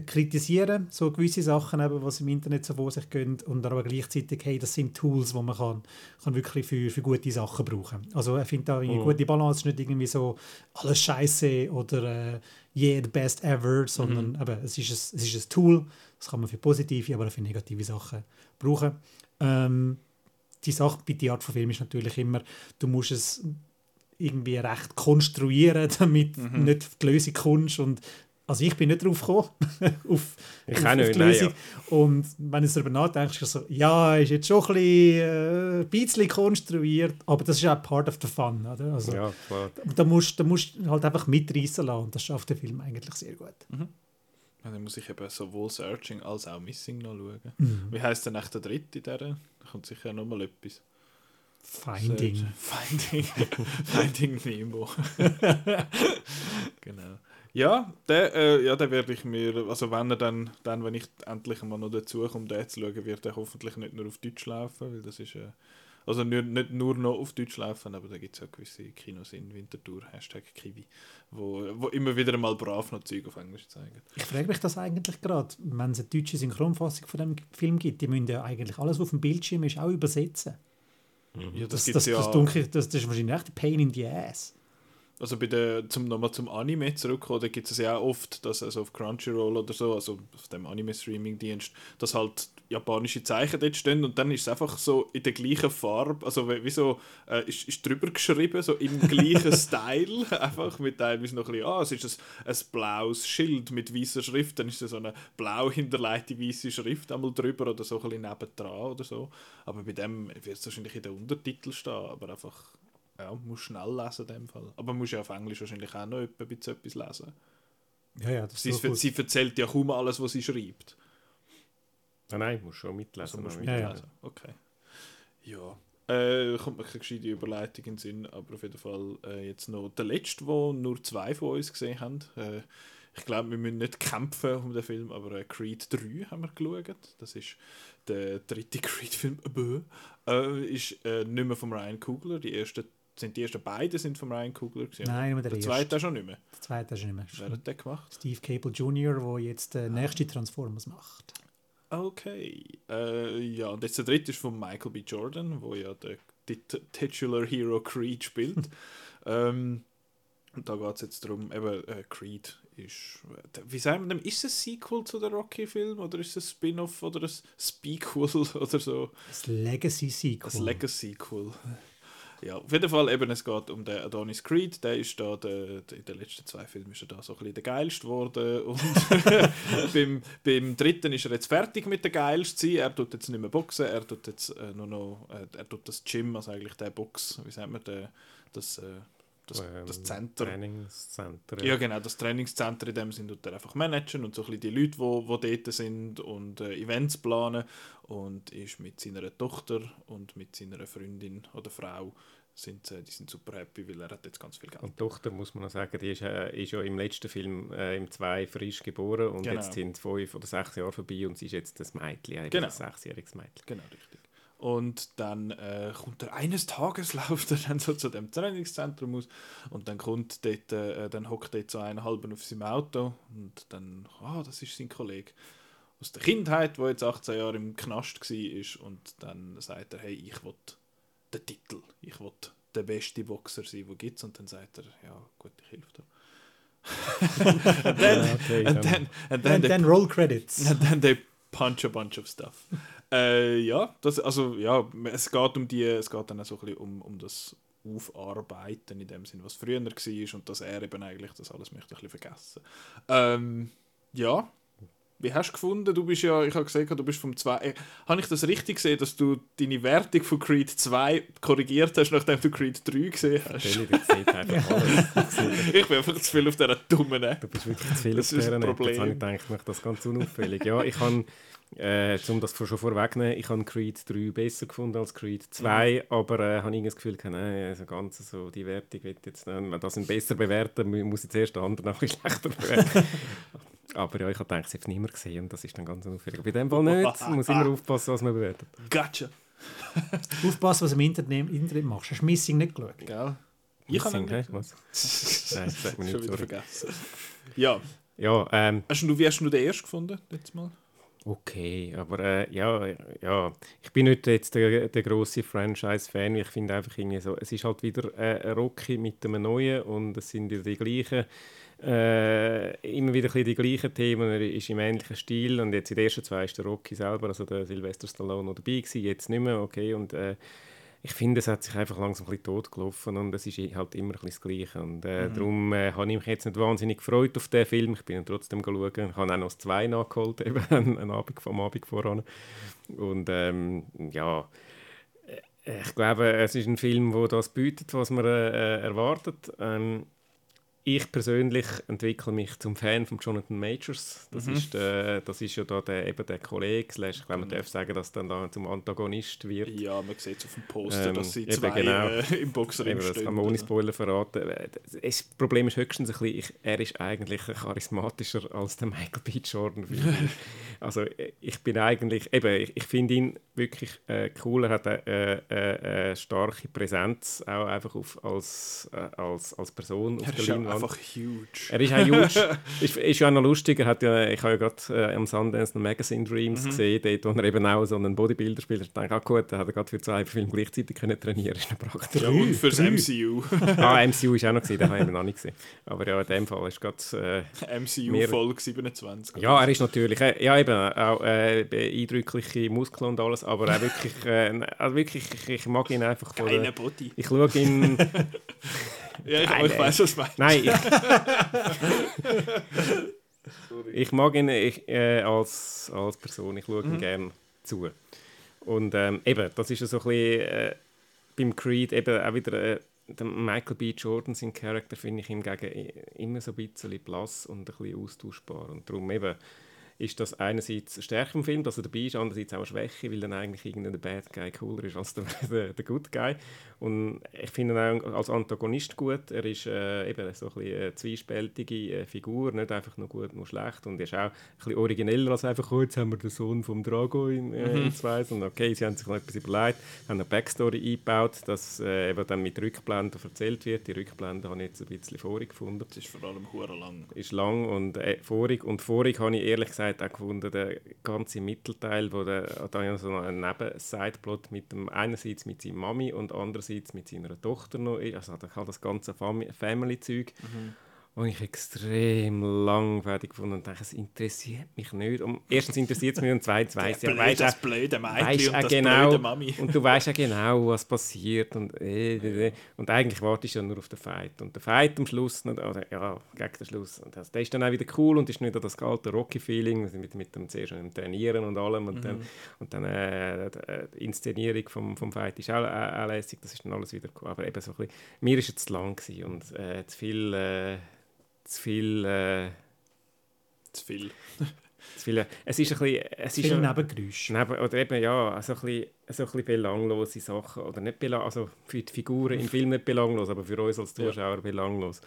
[SPEAKER 2] kritisieren, so gewisse Sachen, eben, was im Internet so vor sich gehen und aber gleichzeitig, hey, das sind Tools, die man kann, kann wirklich für, für gute Sachen brauchen. Also er findet da eine oh. gute Balance, nicht irgendwie so alles Scheiße oder äh, yeah, the best ever, sondern mhm. eben, es, ist ein, es ist ein Tool, das kann man für positive, aber auch für negative Sachen brauchen. Ähm, die Sache bei der Art von Film ist natürlich immer, du musst es irgendwie recht konstruieren, damit mhm. nicht auf die Lösung kommst und also ich bin nicht drauf gekommen, auf,
[SPEAKER 3] ich auf, nicht, auf die Lösung. Nein,
[SPEAKER 2] ja. Und wenn du darüber nachdenkst, ist so, ja, ist jetzt schon ein bisschen, äh, ein bisschen konstruiert, aber das ist auch part of the fun. Oder? Also, ja, klar. Da musst du musst halt einfach mitreißen lassen und das schafft der Film eigentlich sehr gut. Mhm.
[SPEAKER 1] Ja, dann muss ich eben sowohl Searching als auch Missing noch schauen. Mhm. Wie heisst denn echt der dritte in dieser? Da kommt sicher noch mal etwas.
[SPEAKER 2] Finding.
[SPEAKER 1] Finding. Finding Nemo. genau. Ja, der, äh, ja, der werde ich mir, also wenn er dann, dann, wenn ich endlich mal noch dazu komme, den zu schauen, wird er hoffentlich nicht nur auf Deutsch laufen, weil das ist, äh, also nicht, nicht nur noch auf Deutsch laufen, aber da gibt es auch gewisse Kinos in Winterthur, Hashtag Kiwi, wo, wo immer wieder mal brav noch Zeug auf Englisch zeigen.
[SPEAKER 2] Ich frage mich das eigentlich gerade, wenn es eine deutsche Synchronfassung von dem Film gibt, die müssen ja eigentlich alles, was auf dem Bildschirm ist, auch übersetzen.
[SPEAKER 1] Mhm. Ja, das,
[SPEAKER 2] das, das,
[SPEAKER 1] ja.
[SPEAKER 2] das, dunkel, das, das ist wahrscheinlich echt ein Pain in the Ass
[SPEAKER 1] also bei der, zum nochmal zum Anime zurückkommen, da gibt es ja auch oft, dass also auf Crunchyroll oder so, also auf dem Anime-Streaming-Dienst, dass halt japanische Zeichen dort stehen und dann ist es einfach so in der gleichen Farbe, also wie, so, äh, ist, ist drüber geschrieben, so im gleichen Style, einfach mit teilweise noch ein bisschen, ah, es ist ein, ein blaues Schild mit weißer Schrift, dann ist es so eine blau hinterlegte weiße Schrift einmal drüber oder so ein bisschen nebendran oder so. Aber bei dem wird es wahrscheinlich in den Untertitel stehen, aber einfach, ja, muss schnell lesen in dem Fall. Aber muss ja auf Englisch wahrscheinlich auch noch ein bisschen etwas lesen.
[SPEAKER 2] Ja, ja, das
[SPEAKER 1] Sie,
[SPEAKER 2] so
[SPEAKER 1] sie erzählt ja kaum alles, was sie schreibt.
[SPEAKER 3] Ah, nein, musst schon mitlesen.
[SPEAKER 1] Also musst
[SPEAKER 3] noch.
[SPEAKER 2] Ja, ja.
[SPEAKER 1] mitlesen. Okay. Ja. Äh, kommt mir keine gescheite Überleitung in den Sinn, aber auf jeden Fall äh, jetzt noch der letzte, wo nur zwei von uns gesehen haben. Äh, ich glaube, wir müssen nicht kämpfen um den Film, aber äh, Creed 3 haben wir geschaut. Das ist der dritte Creed-Film. Äh, ist äh, nicht mehr von Ryan Coogler. Die ersten, sind die ersten beiden sind von Ryan Coogler. Gewesen.
[SPEAKER 2] Nein, nur der,
[SPEAKER 1] der
[SPEAKER 2] erste.
[SPEAKER 1] zweite schon nicht mehr.
[SPEAKER 2] Der zweite ist nicht mehr.
[SPEAKER 1] Wer hat den gemacht?
[SPEAKER 2] Steve Cable Jr., der jetzt
[SPEAKER 1] Ah.
[SPEAKER 2] den nächsten Transformers macht.
[SPEAKER 1] Okay. Äh, ja, und jetzt der dritte ist von Michael B. Jordan, wo ja der Tit- Titular Hero Creed spielt. ähm, und da geht es jetzt darum, eben äh, Creed ist, äh, wie sagen wir dem, ist es ein Sequel zu den Rocky-Film oder ist es ein Spin-off oder ein Spequel oder so?
[SPEAKER 2] Das Legacy-Sequel.
[SPEAKER 1] Ein Legacy-Sequel. Ja, auf jeden Fall eben, es geht um den Adonis Creed, der ist da, der, der, in den letzten zwei Filmen ist er da so ein bisschen der geilste geworden. Und beim, beim dritten ist er jetzt fertig mit der geilste sein, er tut jetzt nicht mehr boxen, er tut jetzt äh, nur noch, äh, er tut das Gym, also eigentlich der Box, wie sagt man, der, das, äh, das,
[SPEAKER 3] Ähm,
[SPEAKER 1] das Center.
[SPEAKER 3] Trainingscenter.
[SPEAKER 1] Ja, genau, das Trainingscenter in dem sind tut er einfach managen und so ein bisschen die Leute, die, dort sind und äh, Events planen und ist mit seiner Tochter und mit seiner Freundin oder Frau sind, äh, die sind super happy, weil er hat jetzt ganz viel Geld.
[SPEAKER 3] Und die Tochter, muss man noch sagen, die ist, äh, ist ja im letzten Film äh, im 2 frisch geboren und
[SPEAKER 1] Genau.
[SPEAKER 3] jetzt sind fünf oder sechs Jahre vorbei und sie ist jetzt das Mädchen, eben
[SPEAKER 1] Genau.
[SPEAKER 3] ein sechsjähriges Mädchen.
[SPEAKER 1] Genau, richtig. Und dann äh, kommt er eines Tages läuft er dann so zu dem Trainingszentrum aus und dann kommt dort, äh, dann hockt dort so einer halben auf seinem Auto und dann, ah, das ist sein Kollege aus der Kindheit, der jetzt 18 Jahre im Knast war und dann sagt er, hey, ich will den Titel, ich will der beste Boxer sein, den gibt und dann sagt er, ja gut, ich helfe dir. and then,
[SPEAKER 3] okay,
[SPEAKER 1] and
[SPEAKER 3] dann-
[SPEAKER 1] then, and then
[SPEAKER 2] And
[SPEAKER 1] they
[SPEAKER 2] then Roll Credits.
[SPEAKER 1] And then they punch a bunch of stuff. Äh, ja, das, also, ja, es geht um die, es geht dann auch so ein bisschen um, um das Aufarbeiten in dem Sinn, was früher war und dass er eben eigentlich das alles möchte ein bisschen vergessen. Ähm, ja, wie hast du gefunden? Du bist ja, ich habe gesehen, du bist vom 2. Äh, habe ich das richtig gesehen, dass du deine Wertung von Creed 2 korrigiert hast, nachdem du Creed 3 gesehen hast?
[SPEAKER 3] Alles.
[SPEAKER 1] ich bin einfach zu viel auf dieser dummen App.
[SPEAKER 3] Du bist wirklich zu viel
[SPEAKER 1] Das
[SPEAKER 3] auf
[SPEAKER 1] ist ein
[SPEAKER 3] dieser App. Jetzt habe ich gedacht, ich mache das ganz unauffällig. Ja, ich habe, äh, um das schon vorwegzunehmen, ich habe Creed 3 besser gefunden als Creed 2,
[SPEAKER 1] Mhm.
[SPEAKER 3] aber äh, habe irgendwie das Gefühl, gehabt, nein, also ganz so die Wertung wird jetzt, wenn man das besser bewerten mu- muss ich zuerst den anderen nachher schlechter bewerten. aber ja, ich habe gedacht, ich habe es nicht mehr gesehen und das ist dann ganz unauffällig. Bei dem Fall nicht, man muss immer aufpassen, was man bewertet.
[SPEAKER 1] Gotcha.
[SPEAKER 2] Aufpassen, was du im Internet, Internet machst. Hast du Missing nicht geschaut?
[SPEAKER 1] Gell? Ich habe nicht
[SPEAKER 3] Was? Nein, das sagt man
[SPEAKER 1] Schon
[SPEAKER 3] nicht,
[SPEAKER 1] wieder
[SPEAKER 3] sorry.
[SPEAKER 1] vergessen. Ja,
[SPEAKER 3] Ja, ähm,
[SPEAKER 1] hast du, wie hast du den ersten gefunden, letztes Mal?
[SPEAKER 3] Okay, aber äh, ja, ja, ich bin nicht jetzt der, der große Franchise-Fan. Ich finde einfach irgendwie so, es ist halt wieder äh, Rocky mit einem neuen und es sind die gleichen, äh, immer wieder die gleichen Themen. Er ist im ähnlichen Stil und jetzt in den ersten zwei ist der Rocky selber, also der Sylvester Stallone noch dabei gewesen, jetzt nicht mehr, okay, und äh, ich finde, es hat sich einfach langsam ein bisschen totgelaufen und es ist halt immer ein bisschen das Gleiche. Und äh, darum äh, habe ich mich jetzt nicht wahnsinnig gefreut auf den Film. Ich bin ihn trotzdem geschaut. Ich habe auch noch 2 nachgeholt, eben einen Abend vom Abend voran. Und ähm, ja, äh, ich glaube, es ist ein Film, der das bietet, was man äh, erwartet. Ähm, ich persönlich entwickle mich zum Fan von Jonathan Majors. Das,
[SPEAKER 1] Mhm.
[SPEAKER 3] ist, der, das ist ja da der, eben der Kollege, slash, ich glaube, man darf sagen, dass er dann da zum Antagonist wird.
[SPEAKER 1] Ja, man sieht es auf dem Poster,
[SPEAKER 3] Ähm,
[SPEAKER 1] dass sie zwei
[SPEAKER 3] genau.
[SPEAKER 1] äh, im Boxring
[SPEAKER 3] Eben, das
[SPEAKER 1] stehen.
[SPEAKER 3] kann man ohne Spoiler verraten. Äh, Das Problem ist höchstens ein bisschen, ich, er ist eigentlich charismatischer als der Michael B. Jordan. also äh, ich bin eigentlich, eben, ich, ich finde ihn wirklich äh, cool. Er hat eine äh, äh, äh, starke Präsenz, auch einfach auf, als, äh, als, als Person auf
[SPEAKER 1] Er
[SPEAKER 3] der
[SPEAKER 1] ist
[SPEAKER 3] Leinwand.
[SPEAKER 1] einfach huge.
[SPEAKER 3] Er ist auch huge. ist, ist ja auch noch lustig. Er hat ja, ich habe ja gerade äh, am Sundance noch Magazine Dreams mhm. gesehen, dort, wo er eben auch so einen Bodybuilder spielt. Ich dachte, ah gut, da hat er gerade für zwei Filme gleichzeitig können trainieren
[SPEAKER 1] praktisch. Ja, und fürs drei. MCU.
[SPEAKER 3] ah, MCU ist auch noch gesehen, den habe ich noch nicht gesehen. Aber ja, in dem Fall ist gerade...
[SPEAKER 1] Äh, MCU Folge 27.
[SPEAKER 3] Ja, er ist natürlich, äh, ja eben, auch äh, beeindruckliche Muskeln und alles, aber auch wirklich, äh, also wirklich ich, ich mag ihn einfach...
[SPEAKER 1] Keine Body.
[SPEAKER 3] Ich schaue ihn...
[SPEAKER 1] Ja, ich, Nein, ich weiß, was meinst.
[SPEAKER 3] Nein. Ich, ich mag ihn ich, äh, als, als Person, ich schaue mhm. ihm gerne zu. Und ähm, eben, das ist so ein bisschen äh, beim Creed eben auch wieder äh, der Michael B. Jordan, sein Charakter, finde ich hingegen immer so ein bisschen blass und ein bisschen austauschbar. Und darum eben ist das einerseits Stärke im Film, dass er dabei ist, andererseits auch eine Schwäche, weil dann eigentlich irgendein Bad Guy cooler ist als der, der, der Good Guy. Und ich finde ihn auch als Antagonist gut. Er ist äh, eben so ein bisschen eine zwiespältige äh, Figur, nicht einfach nur gut, nur schlecht. Und er ist auch ein bisschen origineller als einfach, oh, jetzt haben wir den Sohn vom Drago in, äh, mhm. in zwei. Und okay, sie haben sich noch etwas überlegt, haben eine Backstory eingebaut, dass äh, eben dann mit Rückblenden erzählt wird. Die Rückblenden habe ich jetzt ein bisschen vorig gefunden.
[SPEAKER 1] Das ist vor allem lang.
[SPEAKER 3] Ist lang und äh, vorig. Und vorig habe ich ehrlich gesagt auch gefunden, der ganze Mittelteil, wo der, da so einen Neben-Sideplot mit dem einerseits mit seiner Mami und andererseits mit seiner Tochter noch ist. Also da kann das ganze Family-Zeug. Mhm und ich extrem langweilig gefunden und dachte, es interessiert mich nicht. Und erstens interessiert es mich und zweitens weiss ich ja,
[SPEAKER 1] weißt das blöde Mädchen
[SPEAKER 3] und das genau, blöde Mami. Und du weißt ja genau, was passiert und äh, äh, äh. und eigentlich wartest du ja nur auf den Fight. Und der Fight am Schluss, oder, ja, gegen den Schluss, und das, der ist dann auch wieder cool und ist nicht das alte Rocky-Feeling mit, mit dem sehr schönen Trainieren und allem und mhm. dann, und dann äh, die Inszenierung vom, vom Fight ist auch, auch, lässig, das ist dann alles wieder cool. Aber eben so ein bisschen, mir war es zu lang und äh, zu viel... Äh, zu viel. Äh,
[SPEAKER 1] zu viel.
[SPEAKER 3] zu viel. Es ist ein bisschen. Es
[SPEAKER 2] ist viel Nebengeräusche.
[SPEAKER 3] Neben, oder eben, ja, so ein, bisschen, so ein bisschen belanglose Sachen. Oder nicht belang, also für die Figuren im Film nicht belanglos, aber für uns als Zuschauer ja. belanglos.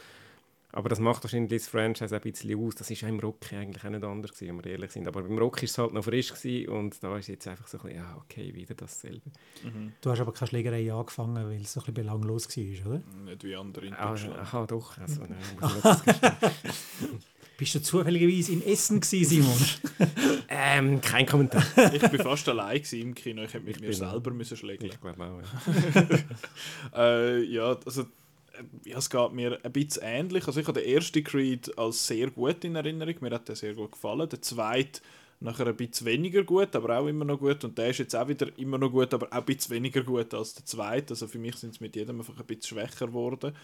[SPEAKER 3] Aber das macht wahrscheinlich das Franchise ein bisschen aus. Das war ja im Rocky eigentlich auch nicht anders, gewesen, wenn wir ehrlich sind. Aber beim Rocky war es halt noch frisch gewesen, und da ist jetzt einfach so ein bisschen, ja, okay, wieder dasselbe.
[SPEAKER 2] Mhm. Du hast aber keine Schlägerei angefangen, weil es so ein bisschen belanglos war, oder?
[SPEAKER 1] Nicht wie andere in
[SPEAKER 3] ah, Deutschland. Aha, doch. Also, nein,
[SPEAKER 2] Bist du zufälligerweise in Essen gewesen, Simon?
[SPEAKER 3] ähm, kein Kommentar.
[SPEAKER 1] ich war fast allein im Kino. Ich hätte mit ich mir selber müssen schlägeln.
[SPEAKER 3] Ich glaube auch,
[SPEAKER 1] ja. äh, ja, also ja, es geht mir ein bisschen ähnlich. Also ich habe den ersten Creed als sehr gut in Erinnerung. Mir hat der sehr gut gefallen. Der zweite nachher ein bisschen weniger gut, aber auch immer noch gut. Und der ist jetzt auch wieder immer noch gut, aber auch ein bisschen weniger gut als der zweite. Also für mich sind es mit jedem einfach ein bisschen schwächer geworden.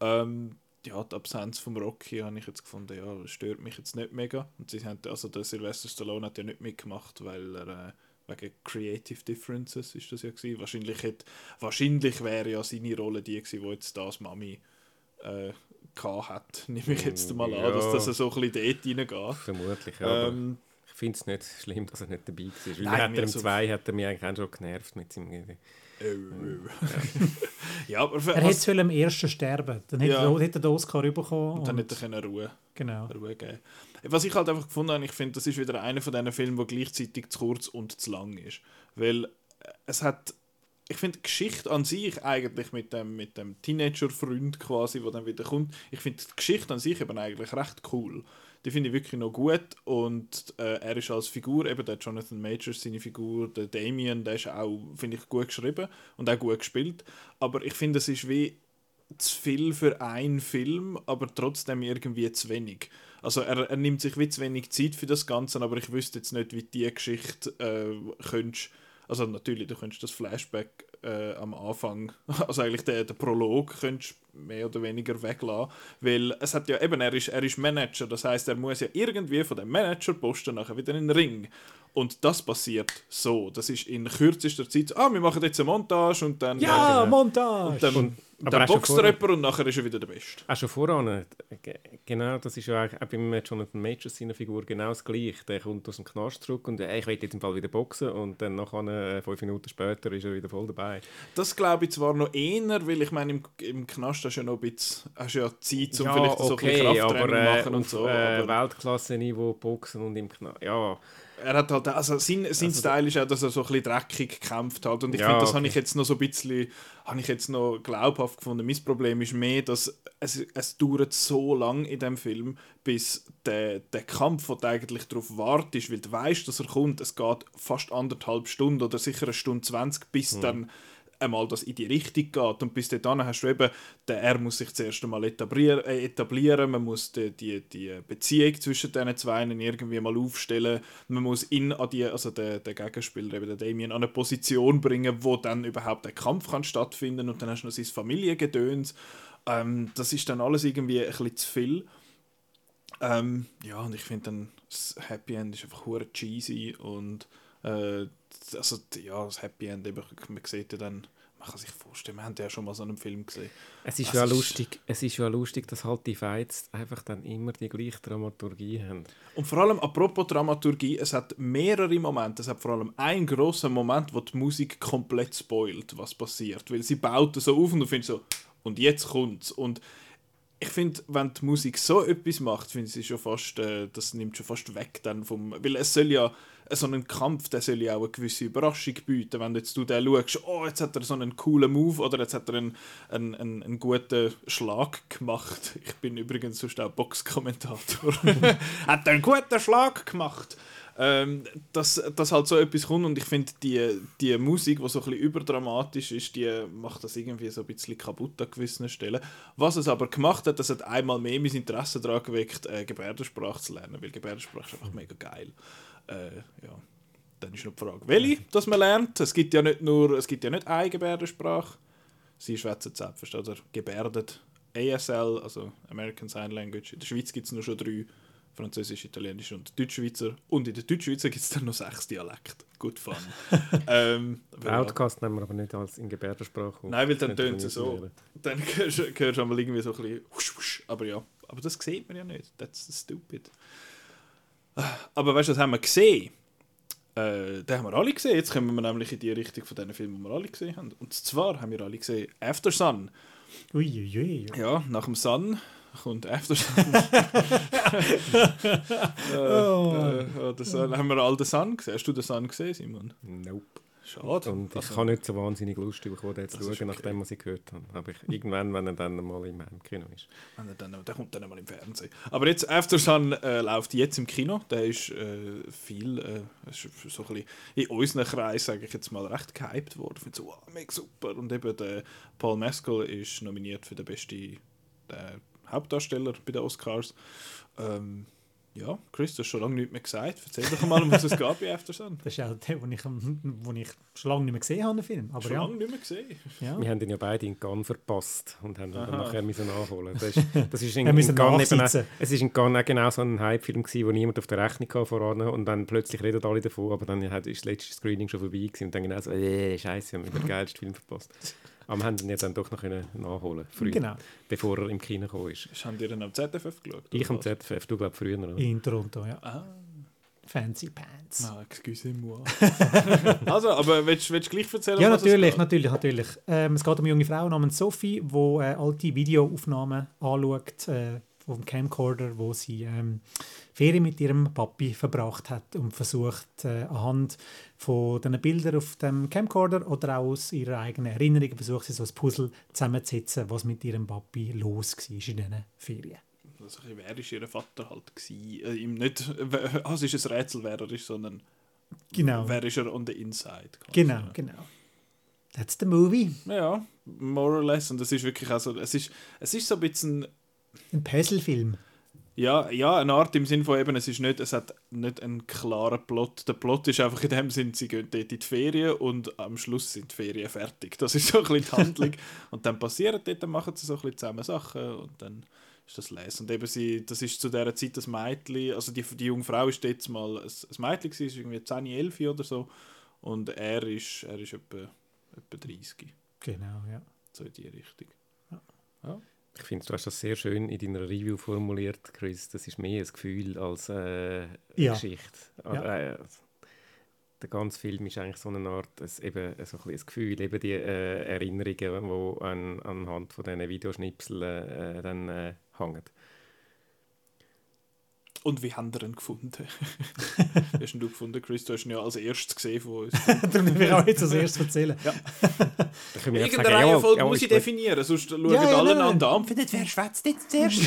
[SPEAKER 1] Ähm, ja, die Absenz vom Rocky habe ich jetzt gefunden, ja, stört mich jetzt nicht mega. Und sie haben, also der Sylvester Stallone hat ja nicht mitgemacht, weil er äh, wegen Creative Differences ist das ja gewesen. Wahrscheinlich, hätte, wahrscheinlich wäre ja seine Rolle die gewesen, wo jetzt das Mami äh, hat, nehme ich jetzt mal an, ja, dass das so ein bisschen dort reingeht.
[SPEAKER 3] Vermutlich, ja. Ähm, ich finde es nicht schlimm, dass er nicht dabei war. Weil Nein, er im 2 hat er mich eigentlich auch schon genervt mit seinem... Ja.
[SPEAKER 1] ja, aber
[SPEAKER 2] für, er hätte am ersten sterben Dann hätte, ja. er, hätte er den Oscar bekommen.
[SPEAKER 1] Und dann hätte er Ruhe,
[SPEAKER 2] genau.
[SPEAKER 1] Ruhe geben was ich halt einfach gefunden habe, ich finde, das ist wieder einer von diesen Filmen, der gleichzeitig zu kurz und zu lang ist. Weil äh, es hat, ich finde die Geschichte an sich eigentlich mit dem, mit dem Teenager-Freund quasi, der dann wieder kommt, ich finde die Geschichte an sich eben eigentlich recht cool. Die finde ich wirklich noch gut und äh, er ist als Figur, eben der Jonathan Majors, seine Figur, der Damien, der ist auch, finde ich, gut geschrieben und auch gut gespielt. Aber ich finde, es ist wie zu viel für einen Film, aber trotzdem irgendwie zu wenig. Also er, er nimmt sich wie zu wenig Zeit für das Ganze, aber ich wüsste jetzt nicht, wie die Geschichte äh, könntest, also natürlich, du könntest das Flashback äh, am Anfang, also eigentlich der, der Prolog, könntest mehr oder weniger weglassen, weil es hat ja eben, er ist, er ist Manager, das heißt, er muss ja irgendwie von dem Managerposten nachher wieder in den Ring und das passiert so. Das ist in kürzester Zeit. Ah, wir machen jetzt eine Montage und dann.
[SPEAKER 2] Ja, Montage!
[SPEAKER 1] Und dann, und, dann boxt er jemand und nachher ist er wieder der Beste.
[SPEAKER 3] Auch schon voran. Genau, das ist ja auch beim Jonathan Majors seiner Figur genau das Gleiche. Der kommt aus dem Knast zurück und äh, ich will jetzt im Fall wieder boxen und dann nachher, äh, fünf Minuten später ist er wieder voll dabei.
[SPEAKER 1] Das glaube ich zwar noch eher, weil ich meine, im, im Knast hast du ja noch ein bisschen hast ja Zeit, um
[SPEAKER 3] ja,
[SPEAKER 1] vielleicht
[SPEAKER 3] okay, so ein bisschen Krafttraining aber, äh, machen und so. Äh, Weltklasse-Niveau boxen und im Knast. Ja
[SPEAKER 1] er hat halt, also sein, sein
[SPEAKER 3] Also
[SPEAKER 1] Style ist auch, dass er so ein bisschen dreckig gekämpft hat und ich
[SPEAKER 3] Ja,
[SPEAKER 1] finde, das
[SPEAKER 3] okay.
[SPEAKER 1] habe ich jetzt noch so ein bisschen, habe ich jetzt noch glaubhaft gefunden. Mein Problem ist mehr, dass es, es dauert so lang in dem Film, bis der, der Kampf, wo du eigentlich darauf wartest, weil du weißt, dass er kommt, es geht fast anderthalb Stunden oder sicher eine Stunde 20, bis dann einmal das in die Richtung geht. Und bis dahin hast du eben, der, er muss sich zuerst einmal etablieren, äh, etablieren man muss die, die, die Beziehung zwischen diesen zwei irgendwie mal aufstellen, man muss ihn an die, also der, der Gegenspieler, eben der Damien, an eine Position bringen, wo dann überhaupt der Kampf kann stattfinden und dann hast du noch sein Familiengedöns. Ähm, das ist dann alles irgendwie ein bisschen zu viel. Ähm, ja, und ich finde dann, das Happy End ist einfach cheesy und äh, also, ja, das Happy End, eben, man sieht ja dann, man kann sich vorstellen, wir haben ja schon mal so einen Film gesehen.
[SPEAKER 3] Es ist
[SPEAKER 1] Das
[SPEAKER 3] ja lustig, es ist ja lustig, dass halt die Fights einfach dann immer die gleiche Dramaturgie haben.
[SPEAKER 1] Und vor allem, apropos Dramaturgie, es hat mehrere Momente, es hat vor allem einen grossen Moment, wo die Musik komplett spoilt, was passiert, weil sie baut so auf und du findest so, und jetzt kommt's. Und ich finde, wenn die Musik so etwas macht, finde ich sie schon fast, äh, das nimmt schon fast weg dann vom, weil es soll ja, so ein Kampf, der soll ja auch eine gewisse Überraschung bieten, wenn jetzt du den schaust, oh, jetzt hat er so einen coolen Move oder jetzt hat er einen, einen, einen, einen guten Schlag gemacht. Ich bin übrigens sonst auch Boxkommentator. hat er einen guten Schlag gemacht. Ähm, dass, dass halt so etwas kommt und ich finde, die, die Musik, die so ein bisschen überdramatisch ist, die macht das irgendwie so ein bisschen kaputt an gewissen Stellen. Was es aber gemacht hat, das hat einmal mehr mein Interesse daran geweckt, äh, Gebärdensprache zu lernen, weil Gebärdensprache ist einfach mega geil. Äh, ja. Dann ist noch die Frage, welche dass man lernt. Es gibt ja nicht nur, es gibt ja nicht eine Gebärdensprache. Sie schwätzen selbst, oder gebärdet ASL, also American Sign Language. In der Schweiz gibt es nur schon drei. Französisch, Italienisch und Deutschschweizer. Und in der Deutschschweizer gibt es dann noch sechs Dialekte. Gut fun. ähm,
[SPEAKER 3] Outcast nehmen wir aber nicht als in Gebärdensprache.
[SPEAKER 1] Nein, weil dann tönt es so. Dann hörst du einmal irgendwie so ein bisschen. Aber ja, aber das sieht man ja nicht. That's stupid. Aber weißt du, das haben wir gesehen. Äh, den haben wir alle gesehen. Jetzt kommen wir nämlich in die Richtung von den Filmen, die wir alle gesehen haben. Und zwar haben wir alle gesehen After Sun.
[SPEAKER 2] Uiuiui.
[SPEAKER 1] Ja, nach dem Sun kommt After Sun. äh,
[SPEAKER 2] Oh.
[SPEAKER 1] äh, den Sun. Haben wir all den Sun gesehen? Hast du den Sun gesehen, Simon?
[SPEAKER 3] Nope.
[SPEAKER 1] Schade.
[SPEAKER 3] Und ich
[SPEAKER 1] Also-
[SPEAKER 3] kann nicht so wahnsinnig Lust bekommen, den zu
[SPEAKER 1] Das ist
[SPEAKER 3] schauen,
[SPEAKER 1] okay.
[SPEAKER 3] nachdem was ich gehört habe. Aber ich, irgendwann, wenn er dann mal im Kino ist.
[SPEAKER 1] Wenn er dann, der kommt dann mal im Fernsehen. Aber jetzt, After Sun äh, läuft jetzt im Kino. Der ist äh, viel, äh, ist so ein bisschen in unseren Kreis, sage ich jetzt mal, recht gehypt worden. Ich finde so, wow, mega super. Und eben der Paul Mescal ist nominiert für den besten äh, Hauptdarsteller bei den Oscars. Ähm, ja, Chris, du hast schon lange nichts mehr gesagt. Erzähl doch mal, um was es geht bei After Sun.
[SPEAKER 2] Das ist auch der, den ich, den ich schon lange nicht mehr gesehen habe, den Film. Aber
[SPEAKER 1] schon
[SPEAKER 2] ja,
[SPEAKER 1] lange nicht mehr gesehen.
[SPEAKER 2] ja.
[SPEAKER 3] Wir haben ihn ja beide in Cannes verpasst und haben ihn dann
[SPEAKER 1] Aha.
[SPEAKER 3] nachher müssen nachholen. Das ist, das ist in, in Cannes eben, es ist in Cannes auch genau so ein Hype-Film gewesen, wo niemand auf der Rechnung hatte voran und dann plötzlich reden alle davon, aber dann ist das letzte Screening schon vorbei gewesen und dann genau so, äh, scheiße, wir haben den geilsten Film verpasst. Aber wir haben ihn ja dann doch noch können nachholen früher,
[SPEAKER 2] Genau,
[SPEAKER 3] bevor er im Kino gekommen ist.
[SPEAKER 1] Haben die dann am ZFF geschaut?
[SPEAKER 3] Ich am? ZFF, du glaubst früher, oder?
[SPEAKER 2] in Toronto, ja.
[SPEAKER 1] Ah.
[SPEAKER 2] Fancy Pants.
[SPEAKER 1] Ah, excusez-moi. also, aber willst, willst du gleich erzählen,
[SPEAKER 2] Ja, natürlich, natürlich, natürlich. Ähm, es geht um eine junge Frau namens Sophie, die äh, alte Videoaufnahmen anschaut äh, vom Camcorder, wo sie ähm, Ferien mit ihrem Papi verbracht hat und versucht äh, anhand von den Bildern auf dem Camcorder oder auch aus ihrer eigenen Erinnerung versucht sie so ein Puzzle zusammenzusetzen, was mit ihrem Papi los war in diesen Ferien.
[SPEAKER 1] Also, wer ist ihr Vater halt gewesen? Äh, ihm nicht, ah, es ist ein Rätsel, wer er ist, sondern
[SPEAKER 2] Genau,
[SPEAKER 1] wer ist er on the inside. quasi.
[SPEAKER 2] genau, genau. That's the movie.
[SPEAKER 1] Ja, more or less. Und es ist wirklich, also, es ist, es ist so ein bisschen,
[SPEAKER 2] Ein Puzzlefilm.
[SPEAKER 1] Ja, ja, eine Art im Sinn von eben, es ist nicht, es hat nicht einen klaren Plot. Der Plot ist einfach in dem Sinn, sie gehen dort in die Ferien und am Schluss sind die Ferien fertig. Das ist so ein bisschen die Handlung. und dann passiert dort, dann machen sie so ein bisschen zusammen Sachen und dann ist das lesen. Und eben sie, das ist zu dieser Zeit das Mädchen, also die, die junge Frau ist jetzt mal ein, ein Mädchen gewesen, ist irgendwie 10, 11 oder so. Und er ist, er ist etwa, etwa 30,
[SPEAKER 2] Genau, ja.
[SPEAKER 1] so in die Richtung.
[SPEAKER 3] Ich finde, du hast das sehr schön in deiner Review formuliert, Chris. Das ist mehr ein Gefühl als äh, eine
[SPEAKER 2] Ja.
[SPEAKER 3] Geschichte.
[SPEAKER 2] Ja.
[SPEAKER 3] Äh, der ganze Film ist eigentlich so eine Art, es, eben, so ein, ein Gefühl, eben die äh, Erinnerungen, die an, anhand von diesen Videoschnipseln äh, dann äh, hängen.
[SPEAKER 1] Und wie haben ihr ihn gefunden? wie hast du ihn gefunden, Chris? Du hast ihn ja als erstes gesehen von uns.
[SPEAKER 2] Darum will ich auch jetzt als erstes erzählen.
[SPEAKER 1] Ja.
[SPEAKER 3] Irgendeine
[SPEAKER 1] Reihenfolge muss ich definieren, sonst schauen
[SPEAKER 2] Ja, ja,
[SPEAKER 1] alle einander an und finden, wer schwätzt jetzt zuerst?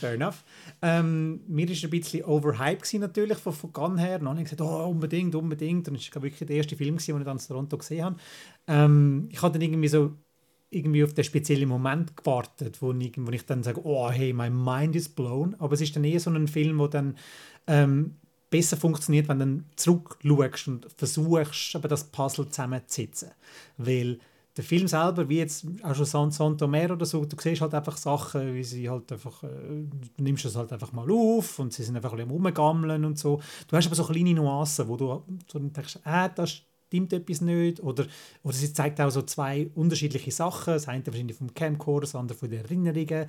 [SPEAKER 2] Fair enough. Ähm, mir war ein bisschen overhyped natürlich von, von Gunn her. Dann habe ich gesagt, oh, unbedingt, unbedingt. Und das war wirklich der erste Film, den ich dann in Toronto gesehen habe. Ähm, ich hatte dann irgendwie so irgendwie auf den speziellen Moment gewartet, wo ich, wo ich dann sage, oh hey, my mind is blown. Aber es ist dann eher so ein Film, wo dann ähm, besser funktioniert, wenn du zurückschaust und versuchst, aber das Puzzle zusammenzusetzen. Weil der Film selber, wie jetzt auch schon San Santomer oder so, du siehst halt einfach Sachen, wie sie halt einfach, äh, du nimmst das halt einfach mal auf und sie sind einfach ein bisschen am rumgammeln und so. Du hast aber so kleine Nuancen, wo du so denkst, äh, das stimmt etwas nicht oder, oder sie zeigt auch so zwei unterschiedliche Sachen, das eine wahrscheinlich vom Camcorder, das andere von den Erinnerungen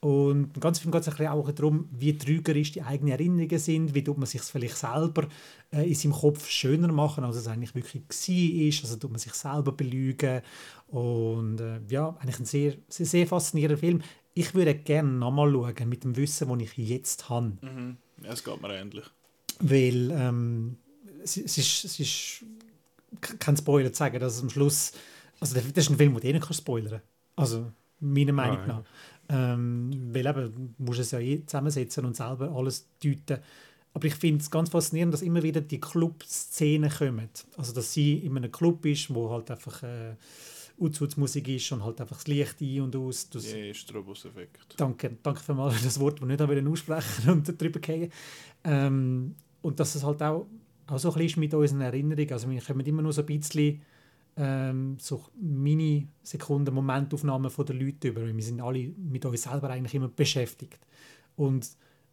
[SPEAKER 2] und ganz viel geht es auch darum, wie trügerisch die eigenen Erinnerungen sind, wie tut man sich vielleicht selber äh, in seinem Kopf schöner machen, als es eigentlich wirklich war, also tut man sich selber belügen und äh, ja, eigentlich ein sehr, sehr, sehr faszinierender Film. Ich würde gerne nochmal schauen, mit dem Wissen, das ich jetzt habe.
[SPEAKER 1] Mhm. Ja, es geht mir ähnlich.
[SPEAKER 2] Weil ähm, es, es, ist, es ist kein Spoiler zu sagen, dass es am Schluss, also das ist ein Film, den du eh nicht kannst spoilern Also meiner Meinung
[SPEAKER 3] Ah, ja.
[SPEAKER 2] nach. Ähm, weil eben, du musst es ja eh zusammensetzen und selber alles deuten. Aber ich finde es ganz faszinierend, dass immer wieder die Club-Szenen kommen. Also dass sie in einem Club ist, wo halt einfach äh, Musik ist und halt einfach das Licht ein und aus. Du,
[SPEAKER 1] Ja, Strobos-Effekt.
[SPEAKER 2] Danke, danke für mal das Wort, das ich nicht aussprechen und darüber gehen. Ähm, und dass es halt auch, auch so ein bisschen mit unseren Erinnerungen. Also wir kommen immer nur so ein bisschen ähm, so Mini-Sekunden, Momentaufnahmen von den Leuten über. Wir sind alle mit uns selber eigentlich immer beschäftigt. Und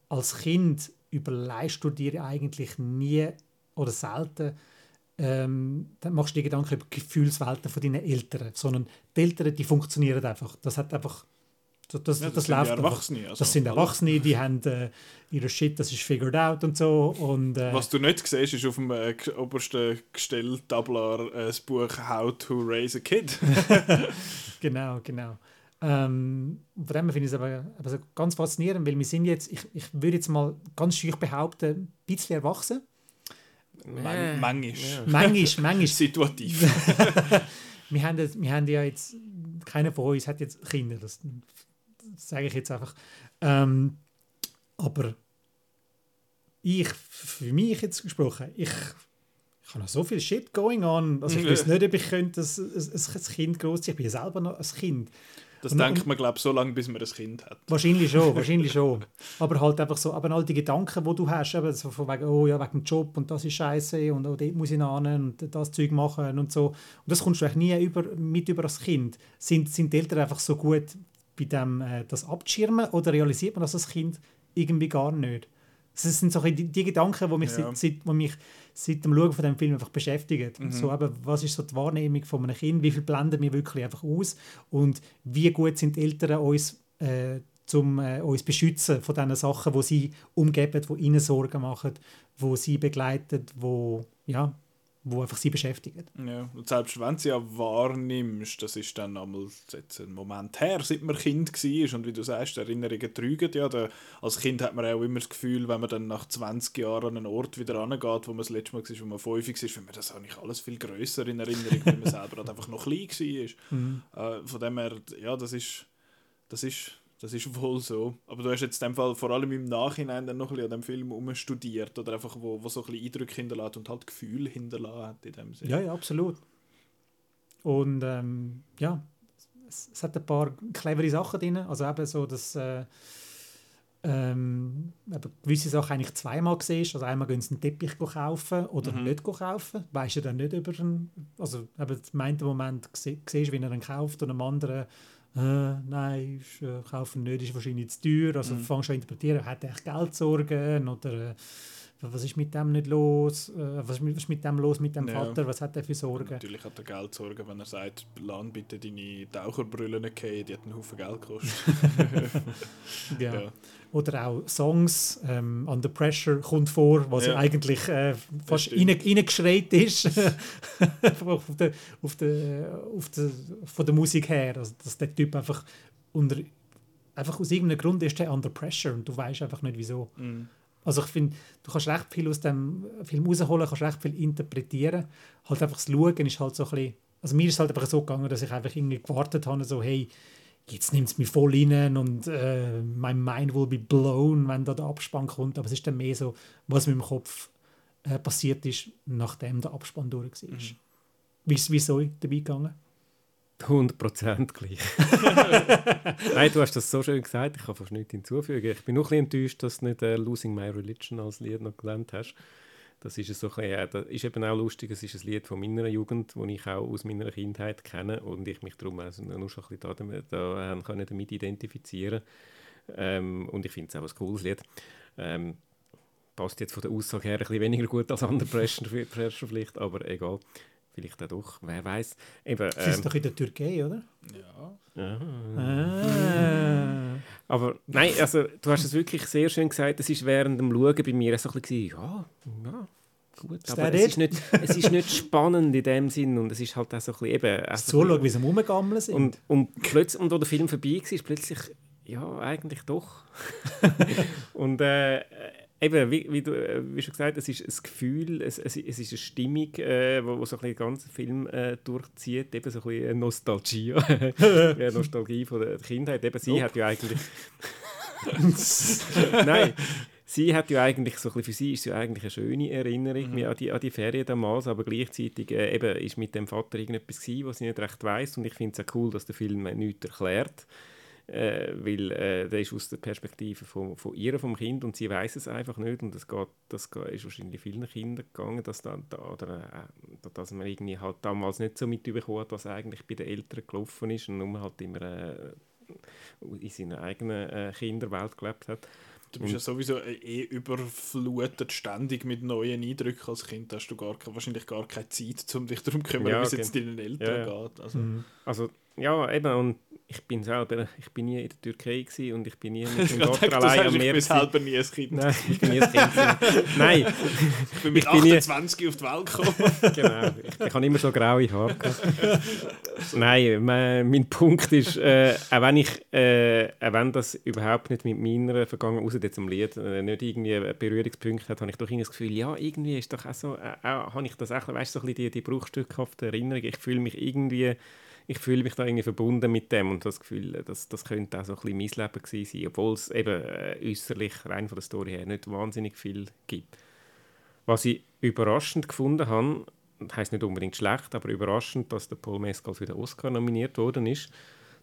[SPEAKER 2] als Kind überleist du dir eigentlich nie oder selten ähm, dann machst du dir Gedanken über die Gefühlswelten von deinen Eltern, sondern die Eltern, die funktionieren einfach. Das hat einfach so, das,
[SPEAKER 1] Ja,
[SPEAKER 2] das,
[SPEAKER 1] das sind
[SPEAKER 2] läuft
[SPEAKER 1] ja. Erwachsene, also
[SPEAKER 2] das sind
[SPEAKER 1] alle.
[SPEAKER 2] Erwachsene, die haben äh, ihre Shit, das ist figured out und so. Und, äh,
[SPEAKER 1] Was du nicht siehst, ist auf dem äh, obersten Gestell Tablar äh, das Buch How to Raise a Kid.
[SPEAKER 2] Genau, genau. Ähm, und von dem finde ich es aber, aber so ganz faszinierend, weil wir sind jetzt, ich, ich würde jetzt mal ganz schüch behaupten, ein bisschen erwachsen.
[SPEAKER 1] Man manchmal.
[SPEAKER 2] Manchmal, manchmal.
[SPEAKER 1] Situativ.
[SPEAKER 2] wir, haben, wir haben ja jetzt, keiner von uns hat jetzt Kinder, das, das sage ich jetzt einfach. Ähm, aber ich, für mich jetzt gesprochen, ich, ich habe noch so viel Shit going on. Also ich weiß nicht, ob ich könnte ein, ein, ein Kind großziehen. Ich bin ja selber noch ein Kind.
[SPEAKER 1] Das
[SPEAKER 2] Und-
[SPEAKER 1] denkt man, glaube ich, so lange, bis man ein Kind hat.
[SPEAKER 2] Wahrscheinlich schon, wahrscheinlich schon. Aber halt einfach so, aber all die Gedanken, die du hast, eben so von wegen, oh ja, wegen dem Job und das ist scheiße und oh, dort muss ich hin und das Zeug machen und so. Und das kommst du eigentlich nie über, mit über das Kind. Sind, sind die Eltern einfach so gut bei dem, äh, das abzuschirmen oder realisiert man das als Kind irgendwie gar nicht? Das sind so die, die Gedanken, die mich,
[SPEAKER 1] Ja.
[SPEAKER 2] seit, seit, die mich seit dem Schauen von dem Film einfach beschäftigen.
[SPEAKER 1] Mhm.
[SPEAKER 2] So, eben, was ist so die Wahrnehmung von einem Kind? Wie viel blenden wir wirklich einfach aus? Und wie gut sind die Eltern uns, äh, zum äh, uns beschützen von diesen Sachen, die sie umgeben, die ihnen Sorgen machen, die sie begleiten, wo ja, wo einfach sie beschäftigen.
[SPEAKER 1] Ja. Und selbst wenn du sie ja wahrnimmst, das ist dann einmal jetzt ein Moment her, seit man Kind war. Und wie du sagst, Erinnerungen trügen ja. Da, als Kind hat man auch immer das Gefühl, wenn man dann nach 20 Jahren an einen Ort wieder angeht, wo man das letzte Mal war, wo man fünf war, findet man das eigentlich alles viel grösser in Erinnerung, weil man selber halt einfach noch klein war. Äh, von dem her, ja, das ist, das ist, das ist wohl so. Aber du hast jetzt in dem Fall vor allem im Nachhinein dann noch ein bisschen an dem Film umstudiert oder einfach, wo, wo so ein bisschen Eindrücke hinterlässt und halt Gefühl hinterlassen hat in dem Sinne.
[SPEAKER 2] Ja, ja, absolut. Und ähm, ja, es, es hat ein paar clevere Sachen drin. Also eben so, dass äh, ähm, eben gewisse Sachen eigentlich zweimal siehst. Also einmal gehen sie einen Teppich kaufen oder
[SPEAKER 1] Mhm.
[SPEAKER 2] nicht kaufen. Weißt du dann nicht über den, also eben im einen Moment sie- siehst, wie er ihn kauft und am anderen äh, nein, ist, äh, kaufen nicht, ist wahrscheinlich zu teuer. Also
[SPEAKER 1] Mhm.
[SPEAKER 2] fangst du an interpretieren, hat er echt Geldsorgen oder äh, was ist mit dem nicht los? Äh, was, ist mit, was ist mit dem los mit dem
[SPEAKER 1] Ja.
[SPEAKER 2] Vater? Was hat er für Sorgen?
[SPEAKER 1] Natürlich hat er Geld sorgen, wenn er sagt, lass bitte deine Taucherbrille nicht die hat einen Haufen Geld gekostet.
[SPEAKER 2] Ja.
[SPEAKER 1] Ja.
[SPEAKER 2] Oder auch Songs, ähm, Under Pressure kommt vor, was ja,
[SPEAKER 1] Ja.
[SPEAKER 2] eigentlich äh, fast reingeschreit ist. auf der, auf der, auf der, von der Musik her. Also, dass der Typ einfach unter einfach aus irgendeinem Grund ist der under pressure und du weißt einfach nicht wieso. Mhm. Also ich finde, du kannst recht viel aus dem Film rausholen, kannst recht viel interpretieren. Halt einfach das Schauen ist halt so ein bisschen, also mir ist es halt einfach so gegangen, dass ich einfach irgendwie gewartet habe, so hey, jetzt nimmt es mich voll rein und äh, mein Mind will be blown, wenn da der Abspann kommt. Aber es ist dann mehr so, was mit dem Kopf äh, passiert ist, nachdem der Abspann durch war. Mhm. Wie ist es dabei gegangen?
[SPEAKER 3] 100% gleich. Nein, du hast das so schön gesagt, ich kann fast nichts hinzufügen. Ich bin noch ein bisschen enttäuscht, dass du nicht äh, «Losing My Religion» als Lied noch gelernt hast. Das ist, so bisschen, äh, das ist eben auch lustig, es ist ein Lied von meiner Jugend, das ich auch aus meiner Kindheit kenne und ich mich darum also nur schon ein bisschen da, da, da damit identifizieren ähm, Und ich finde es auch ein cooles Lied. Ähm, passt jetzt von der Aussage her ein bisschen weniger gut als andere Pressure vielleicht, aber egal. Vielleicht auch doch, wer weiß.
[SPEAKER 2] Eben, ähm, ist doch in der Türkei, oder?
[SPEAKER 1] Ja.
[SPEAKER 3] Ah. Aber nein, also du hast es wirklich sehr schön gesagt. Es ist während dem Schauen bei mir so ein bisschen, ja, ja, gut. Ist aber es ist, nicht, es ist nicht spannend in dem Sinn und es ist halt auch so ein bisschen eben...
[SPEAKER 2] Das Zuschauen, wie sie rumgammeln sind.
[SPEAKER 3] Und, und plötzlich, und wo der Film vorbei war, ist plötzlich, ja, eigentlich doch. und äh, eben, wie, wie, du äh, wie schon gesagt es ist ein Gefühl, es, es, es ist eine Stimmung, äh, wo, wo so ein den ganzen Film äh, durchzieht, eben so ein bisschen Nostalgie, eine Nostalgie von der Kindheit. Eben, sie oh. hat ja eigentlich... Nein, sie hat ja eigentlich so für sie ist ja eigentlich eine schöne Erinnerung mhm. an, die, an die Ferien damals, aber gleichzeitig äh, eben ist mit dem Vater irgendetwas gewesen, was sie nicht recht weiß und ich finde es auch cool, dass der Film nichts erklärt äh, weil äh, der ist aus der Perspektive von, von ihr, vom Kind und sie weiß es einfach nicht und das, geht, das ist wahrscheinlich vielen Kindern gegangen, dass, da, da, oder, äh, dass man irgendwie halt damals nicht so mitbekommen hat, was eigentlich bei den Eltern gelaufen ist und nur halt immer äh, in seiner eigenen äh, Kinderwelt gelebt hat.
[SPEAKER 1] Du bist ja sowieso eh überflutet ständig mit neuen Eindrücken als Kind. Da hast du gar, wahrscheinlich gar keine Zeit, um dich darum zu kümmern, ja, wie es jetzt deinen Eltern ja, geht. Also.
[SPEAKER 3] Mhm. also ja, eben, und ich bin selber, ich bin nie in der Türkei und ich bin nie mit dem Doktor allein am Meer.
[SPEAKER 1] Ich bin selber nie ein Kind.
[SPEAKER 3] Nein, ich bin nie ein Kind. Nein.
[SPEAKER 1] Ich bin mit ich 28 nie... auf die Welt gekommen.
[SPEAKER 3] genau, ich, ich habe immer so graue Haare Nein, mein, mein, Punkt ist, äh, auch, wenn ich, äh, auch wenn das überhaupt nicht mit meiner Vergangenheit, außer jetzt am Lied, äh, nicht irgendwie Berührungspunkte hat, habe ich doch das Gefühl, ja, irgendwie ist doch auch so, äh, auch, habe ich das auch, weißt du, so ein bisschen die, die bruchstückhafte Erinnerung. Ich fühle mich irgendwie ich fühle mich da irgendwie verbunden mit dem und das Gefühl, dass das könnte auch so ein bisschen mein Leben sein, obwohl es eben äh, äußerlich rein von der Story her nicht wahnsinnig viel gibt. Was ich überraschend gefunden habe, heißt nicht unbedingt schlecht, aber überraschend, dass der Paul Mescal für den Oscar nominiert worden ist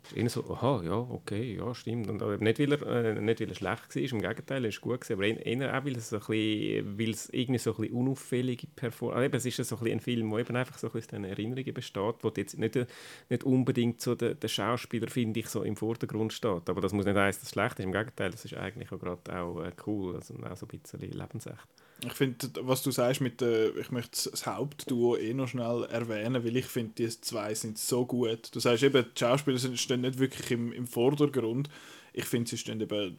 [SPEAKER 3] ist eher so, aha, ja, okay, ja, stimmt. Und äh, nicht, weil er, äh, nicht, weil er schlecht war, im Gegenteil, er ist gut gewesen, aber eher auch, weil es, so ein bisschen, weil es irgendwie so ein bisschen unauffällige Performance, also es ist so ein, bisschen ein Film, der eben einfach so ein bisschen aus Erinnerungen besteht, wo jetzt nicht, nicht unbedingt so der, der Schauspieler, finde ich, so im Vordergrund steht. Aber das muss nicht heißen, dass es schlecht ist, im Gegenteil, das ist eigentlich auch gerade auch äh, cool, also auch so ein bisschen lebensecht.
[SPEAKER 1] Ich finde, was du sagst mit der, ich möchte das Hauptduo eh noch schnell erwähnen, weil ich finde, die zwei sind so gut. Du sagst eben, die Schauspieler stehen nicht wirklich im, im Vordergrund. Ich finde, sie stehen eben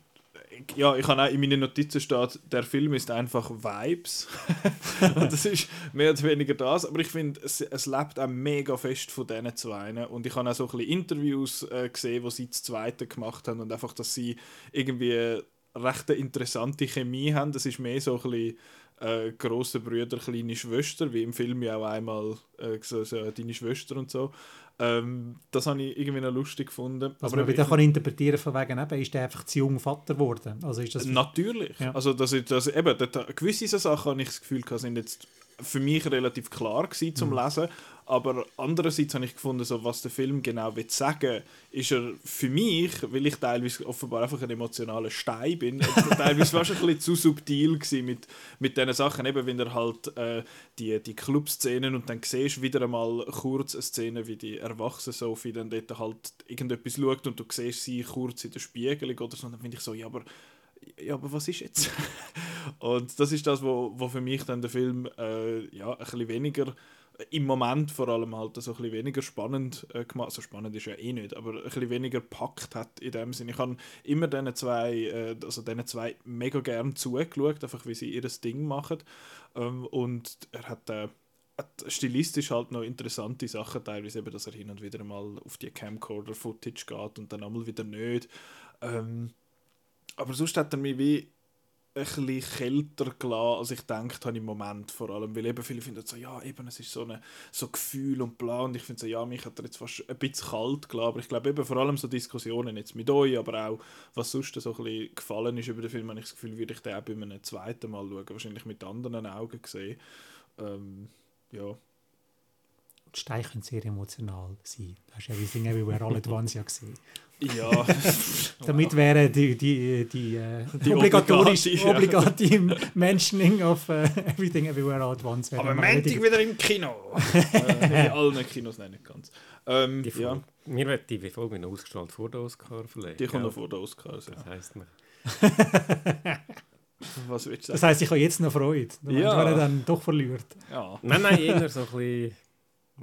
[SPEAKER 1] ja, ich habe auch in meinen Notizen steht, der Film ist einfach Vibes. und das ist mehr oder weniger das. Aber ich finde, es, es lebt auch mega fest von diesen zwei. Und ich habe auch so ein bisschen Interviews äh, gesehen, wo sie das zweite gemacht haben und einfach, dass sie irgendwie recht eine interessante Chemie haben. Das ist mehr so ein bisschen äh, grosse Brüder, kleine Schwester, wie im Film ja auch einmal äh, so, so, deine Schwester und so. Ähm, das habe ich irgendwie noch lustig gefunden.
[SPEAKER 2] Also Aber man wieder kann interpretieren von wegen, eben, ist der einfach zu jung Vater geworden? Also ist das
[SPEAKER 1] Natürlich. Ja. Also das, das, eben, das, gewisse Sachen habe ich das Gefühl, sind jetzt für mich relativ klar gewesen zum mhm. Lesen. Aber andererseits habe ich gefunden, so, was der Film genau will sagen ist er für mich, weil ich teilweise offenbar einfach ein emotionaler Stein bin, teilweise fast ein bisschen zu subtil mit, mit diesen Sachen, eben wenn er halt äh, die, die Clubszenen und dann siehst wieder einmal kurz eine Szene, wie die erwachsene Sophie dann dort halt irgendetwas schaut und du siehst sie kurz in der Spiegelung oder so, und dann finde ich so, ja, aber ja, aber was ist jetzt? und das ist das, wo, wo für mich dann der Film äh, ja, ein bisschen weniger, im Moment vor allem halt so ein bisschen weniger spannend äh, gemacht, also spannend ist ja eh nicht, aber ein bisschen weniger packt hat in dem Sinne. Ich habe immer diesen zwei, äh, also diesen zwei mega gern zugeschaut, einfach wie sie ihr Ding machen ähm, und er hat äh, stilistisch halt noch interessante Sachen, teilweise eben, dass er hin und wieder mal auf die Camcorder-Footage geht und dann einmal wieder nicht. Ähm, aber sonst hat er mich wie ein bisschen kälter gelassen, als ich gedacht habe im Moment vor allem, weil eben viele finden so, ja eben, es ist so ein so Gefühl und bla und ich finde so, ja, mich hat er jetzt fast ein bisschen kalt gelassen, aber ich glaube eben vor allem so Diskussionen jetzt mit euch, aber auch was sonst so ein bisschen gefallen ist über den Film, habe ich das Gefühl, würde ich den auch bei einem zweiten Mal schauen, wahrscheinlich mit anderen Augen sehen. Ähm, ja.
[SPEAKER 2] Die Steine können sehr emotional sein. Du hast Everything Everywhere All at Once ja gesehen.
[SPEAKER 1] Ja.
[SPEAKER 2] Damit wäre die, die, die, äh,
[SPEAKER 1] Die
[SPEAKER 2] obligatorische,
[SPEAKER 1] obligate, ja.
[SPEAKER 2] obligate Mentioning of äh, Everything Everywhere All at Once. wäre
[SPEAKER 1] aber Montag wieder im Kino. äh, in allen Kinos, nein, nicht ganz. Ähm,
[SPEAKER 3] Die
[SPEAKER 1] ja,
[SPEAKER 3] Mir wird die Folge noch ausgestrahlt vor der Oscar verlegt.
[SPEAKER 1] die kommt noch vor den Oscars. Ja.
[SPEAKER 3] Das heisst, man
[SPEAKER 1] Was willst du
[SPEAKER 2] Das
[SPEAKER 1] sagen?
[SPEAKER 2] heisst, ich habe jetzt noch Freude, wenn
[SPEAKER 1] Ja.
[SPEAKER 2] wenn er dann doch verliert.
[SPEAKER 1] Ja.
[SPEAKER 3] Nein, nein, eher so ein bisschen.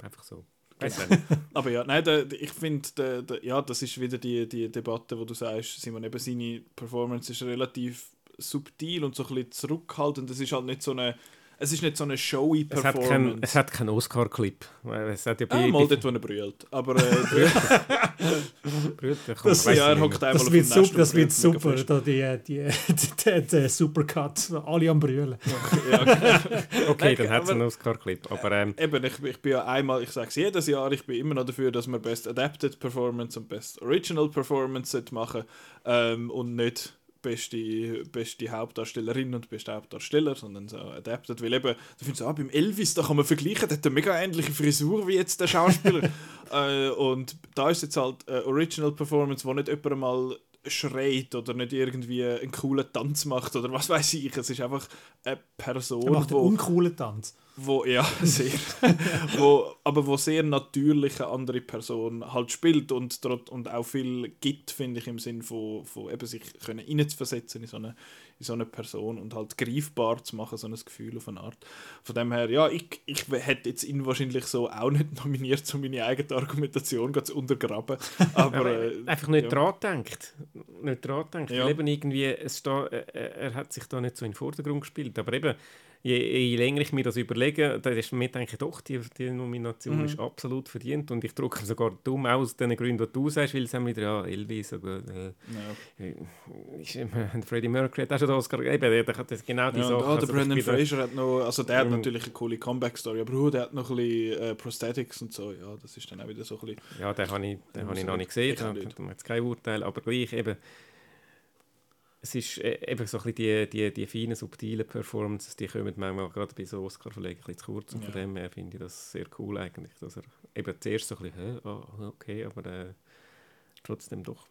[SPEAKER 3] Einfach so. Nicht.
[SPEAKER 1] Aber ja, nein, der, der, ich finde, ja, das ist wieder die, die Debatte, wo du sagst, Simon, eben seine Performance ist relativ subtil und so ein bisschen zurückhaltend. Es ist halt nicht so eine, es ist nicht so eine showy
[SPEAKER 3] Es hat keinen
[SPEAKER 1] Performance.
[SPEAKER 3] es hat keinen Oscar-Clip. Es hat ja
[SPEAKER 1] ah,
[SPEAKER 3] bei,
[SPEAKER 1] mal
[SPEAKER 3] bei
[SPEAKER 1] dort, wo er brüllt. Aber äh,
[SPEAKER 3] Brüder,
[SPEAKER 2] Das-
[SPEAKER 1] ja, er hockt einmal
[SPEAKER 2] Das
[SPEAKER 1] auf
[SPEAKER 2] wird,
[SPEAKER 1] dem
[SPEAKER 2] super, das wird
[SPEAKER 1] brüllt
[SPEAKER 2] super, da die, die, die, die, die Supercut, alle am Brüllen.
[SPEAKER 3] Okay, dann hat es einen Oscar-Clip. Aber ähm,
[SPEAKER 1] Eben, ich, ich bin ja einmal, ich sage es jedes Jahr, ich bin immer noch dafür, dass wir Best Adapted Performance und Best Original Performance sollte machen ähm, und nicht beste, beste Hauptdarstellerin und beste Hauptdarsteller, sondern so Adapted, weil eben, da findest du, ah, beim Elvis, da kann man vergleichen, der hat eine mega ähnliche Frisur wie jetzt der Schauspieler. Äh, und da ist jetzt halt eine Original Performance, wo nicht jemand mal schreit oder nicht irgendwie einen coolen Tanz macht oder was weiß ich, es ist einfach eine Person,
[SPEAKER 2] Er macht einen
[SPEAKER 1] wo
[SPEAKER 2] uncoolen Tanz.
[SPEAKER 1] wo ja sehr wo, aber wo sehr natürlich eine andere Person halt spielt und und auch viel gibt finde ich im Sinn von, von eben sich können hineinzuversetzen in so eine in so eine Person und halt greifbar zu machen so ein Gefühl auf eine Art von dem her ja ich, ich hätte jetzt ihn wahrscheinlich so auch nicht nominiert um meine eigene Argumentation zu untergraben aber äh,
[SPEAKER 3] einfach nicht
[SPEAKER 1] ja.
[SPEAKER 3] dran denkt. Nicht dran denkt.
[SPEAKER 1] Ja.
[SPEAKER 3] Eben irgendwie, es sta, äh, er hat sich da nicht so in den Vordergrund gespielt. Aber eben, je, je länger ich mir das überlege, dann ist mir denke ich, doch, die, die Nomination
[SPEAKER 1] Mhm.
[SPEAKER 3] ist absolut verdient. Und ich drücke sogar dumm aus den Gründen, die du sagst, weil es haben wieder, ja, Elvis, oder, äh,
[SPEAKER 1] ja.
[SPEAKER 3] äh, ist, immer- Freddie Mercury hat auch schon den Oscar gegeben, der, der hat das genau die
[SPEAKER 1] Ja,
[SPEAKER 3] Sache.
[SPEAKER 1] ah, der
[SPEAKER 3] Also,
[SPEAKER 1] Brendan Fraser hat noch, also der hat natürlich eine coole Comeback-Story, aber uh, der hat noch ein bisschen äh, Prosthetics und so, ja, das ist dann auch wieder so ein bisschen...
[SPEAKER 3] Ja, den habe ich, den
[SPEAKER 1] Ja,
[SPEAKER 3] habe ich noch
[SPEAKER 1] nicht.
[SPEAKER 3] gesehen, da man jetzt kein Urteil, aber gleich eben, es ist äh, eben so ein bisschen die, die, die feinen, subtilen Performances, die kommen manchmal gerade bei so Oscar-Verlegen ein bisschen zu kurz und von
[SPEAKER 1] Ja.
[SPEAKER 3] dem her finde ich das sehr cool eigentlich, dass er eben zuerst so ein bisschen, ah, okay, aber äh, trotzdem doch.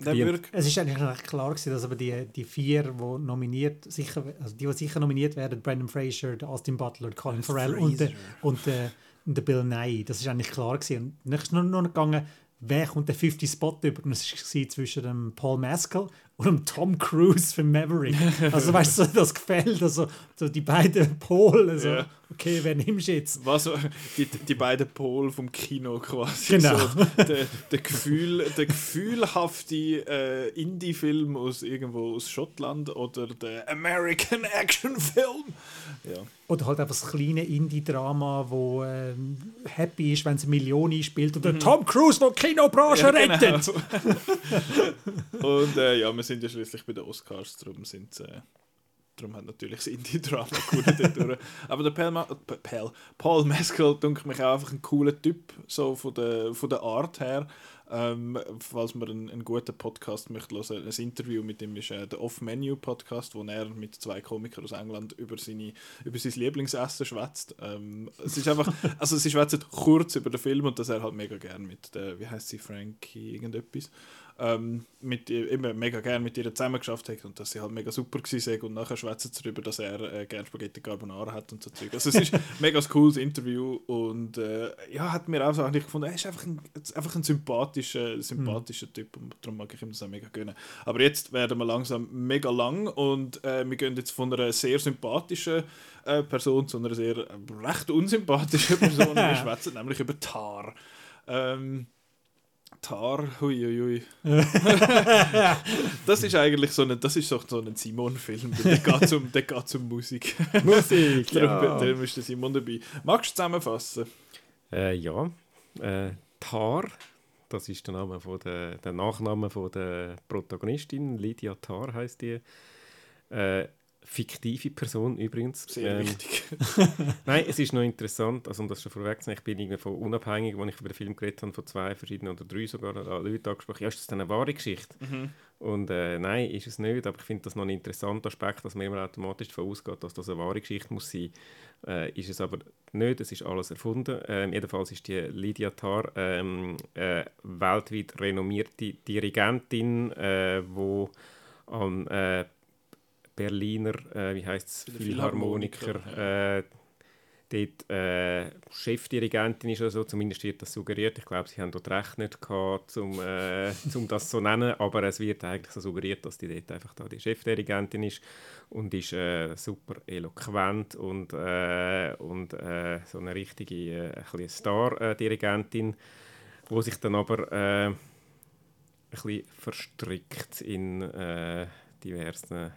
[SPEAKER 1] Der
[SPEAKER 2] Es ist eigentlich recht klar gewesen, dass aber die, die vier, die nominiert, sicher, also die, die sicher nominiert werden, Brandon Fraser, der Austin Butler, der Colin Farrell und der, und der, und der Bill Nye, das ist eigentlich klar gewesen. Und dann ist nur noch gegangen, wer kommt den 50 Spot über? Und es war zwischen dem Paul Mescal und dem Tom Cruise für Maverick. Also weißt du, das gefällt, also so die beiden Pole, also
[SPEAKER 1] Ja.
[SPEAKER 2] okay, wer nimmst du jetzt?
[SPEAKER 1] was, die, die beiden Pole vom Kino quasi.
[SPEAKER 2] Genau.
[SPEAKER 1] So, der, der, Gefühl, der gefühlhafte äh, Indie-Film aus irgendwo aus Schottland oder der American Action-Film. Ja.
[SPEAKER 2] Oder halt einfach das kleine Indie-Drama, wo ähm, happy ist, wenn es eine Million einspielt. Oder Tom Cruise, der die Kinobranche
[SPEAKER 1] Mhm. Ja, genau.
[SPEAKER 2] rettet.
[SPEAKER 1] Und äh, ja, wir sind ja schließlich bei den Oscars, darum sind äh, darum hat natürlich das Indie-Drama dort durch. Aber der Paul, Ma P- Paul, Paul Mescal denke mich auch einfach ein cooler Typ, so von der, von der Art her. Ähm, falls man einen, einen guten Podcast möchte hören, ein Interview mit ihm ist äh, der Off-Menu-Podcast, wo er mit zwei Komikern aus England über, seine, über sein Lieblingsessen schwätzt. Ähm, es ist einfach, also sie schwätzen kurz über den Film und das er halt mega gern mit der, wie heißt sie, Frankie irgendetwas, ähm, mit ihr, immer mega gern mit ihr zusammen geschafft hat und dass sie halt mega super sei und nachher schwätzen sie darüber, dass er äh, gern Spaghetti Carbonara hat und so Zeug. Also es ist ein mega cooles Interview und äh, ja, hat mir auch so eigentlich gefunden, er ist einfach ein, einfach ein sympathischer, sympathischer Typ und darum mag ich ihm das auch mega gönnen. Aber jetzt werden wir langsam mega lang und äh, wir gehen jetzt von einer sehr sympathischen äh, Person zu einer sehr recht unsympathischen Person. wir schwätzen nämlich über Tar. Ähm, Tar, hui, hui, hui. das ist eigentlich so ein, das ist so, ein Simon-Film. Der geht um, der geht um Musik.
[SPEAKER 3] Musik,
[SPEAKER 1] Darum darum ist der Simon dabei. Magst du zusammenfassen?
[SPEAKER 3] Äh, ja, äh, Tar, Das ist der Name von der, der Nachname von der Protagonistin. Lydia Tarr heißt die. Äh, fiktive Person übrigens.
[SPEAKER 1] Sehr ähm, wichtig.
[SPEAKER 3] Nein, es ist noch interessant, also um das schon vorweg zu sagen, ich bin irgendwie von unabhängig, als ich über den Film geredet habe, von zwei verschiedenen oder drei sogar Leute angesprochen, ja, ist das denn eine wahre Geschichte? Mhm. Und äh, nein, ist es nicht, aber ich finde das noch ein interessanter Aspekt, dass man immer automatisch davon ausgeht, dass das eine wahre Geschichte muss sein. Äh, ist es aber nicht, es ist alles erfunden. Ähm, jedenfalls ist die Lydia Tarr ähm, äh, weltweit renommierte Dirigentin, äh, wo an äh, Berliner, äh, wie heißt es, Philharmoniker, Philharmoniker äh, dort äh, Chefdirigentin ist oder so, zumindest wird das suggeriert. Ich glaube, sie haben dort recht nicht gehabt, um, äh, um das zu nennen, aber es wird eigentlich so suggeriert, dass die dort einfach da die Chefdirigentin ist und ist äh, super eloquent und, äh, und äh, so eine richtige äh, Star-Dirigentin, wo sich dann aber äh, ein bisschen verstrickt in äh, diversen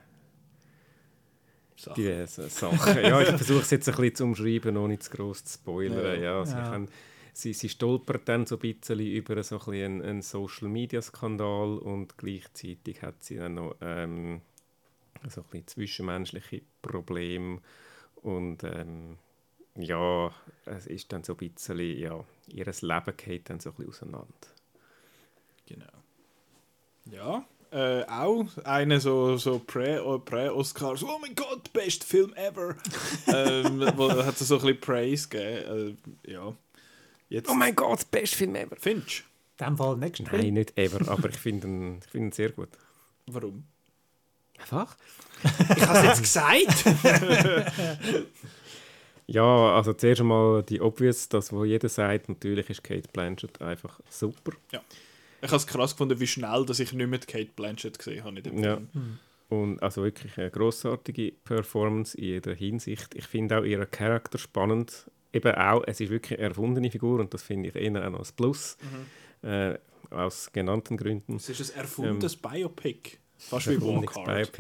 [SPEAKER 3] Diverse Sachen. Ja, ich versuche es jetzt ein bisschen zu umschreiben, ohne zu gross zu spoilern. Ja. Ja, sie, ja. sie, sie stolpert dann so ein bisschen über so ein einen, einen Social-Media-Skandal und gleichzeitig hat sie dann noch ähm, so ein bisschen zwischenmenschliche Probleme und ähm, ja, es ist dann so ein bisschen, ja, ihr Leben geht dann so ein bisschen auseinander.
[SPEAKER 1] Genau. Ja, äh, auch eine so, so Prä-Oscars, Prä oh mein Gott, best Film ever. ähm, wo hat es so ein bisschen Praise gegeben. Äh, ja.
[SPEAKER 3] Jetzt. Oh mein Gott, best Film ever.
[SPEAKER 1] Findest
[SPEAKER 2] du? In dem Fall nächsten
[SPEAKER 3] Nein, Film. nicht ever, aber ich finde ihn, find ihn sehr gut.
[SPEAKER 1] Warum?
[SPEAKER 3] Einfach.
[SPEAKER 2] Ich habe es jetzt gesagt.
[SPEAKER 3] ja, also zuerst einmal die Obvious, das, wo jeder sagt, natürlich ist Kate Blanchett einfach super.
[SPEAKER 1] Ja. Ich habe es krass gefunden, wie schnell dass ich nicht mehr Kate Blanchett gesehen habe in dem
[SPEAKER 3] ja. Film. Mhm. Und also wirklich eine großartige Performance in jeder Hinsicht. Ich finde auch ihren Charakter spannend. Eben auch, es ist wirklich eine erfundene Figur und das finde ich eher auch noch als Plus. Mhm. Äh, aus genannten Gründen.
[SPEAKER 1] Es ist ein erfundenes ähm, Biopic. Fast wie Walk Hard.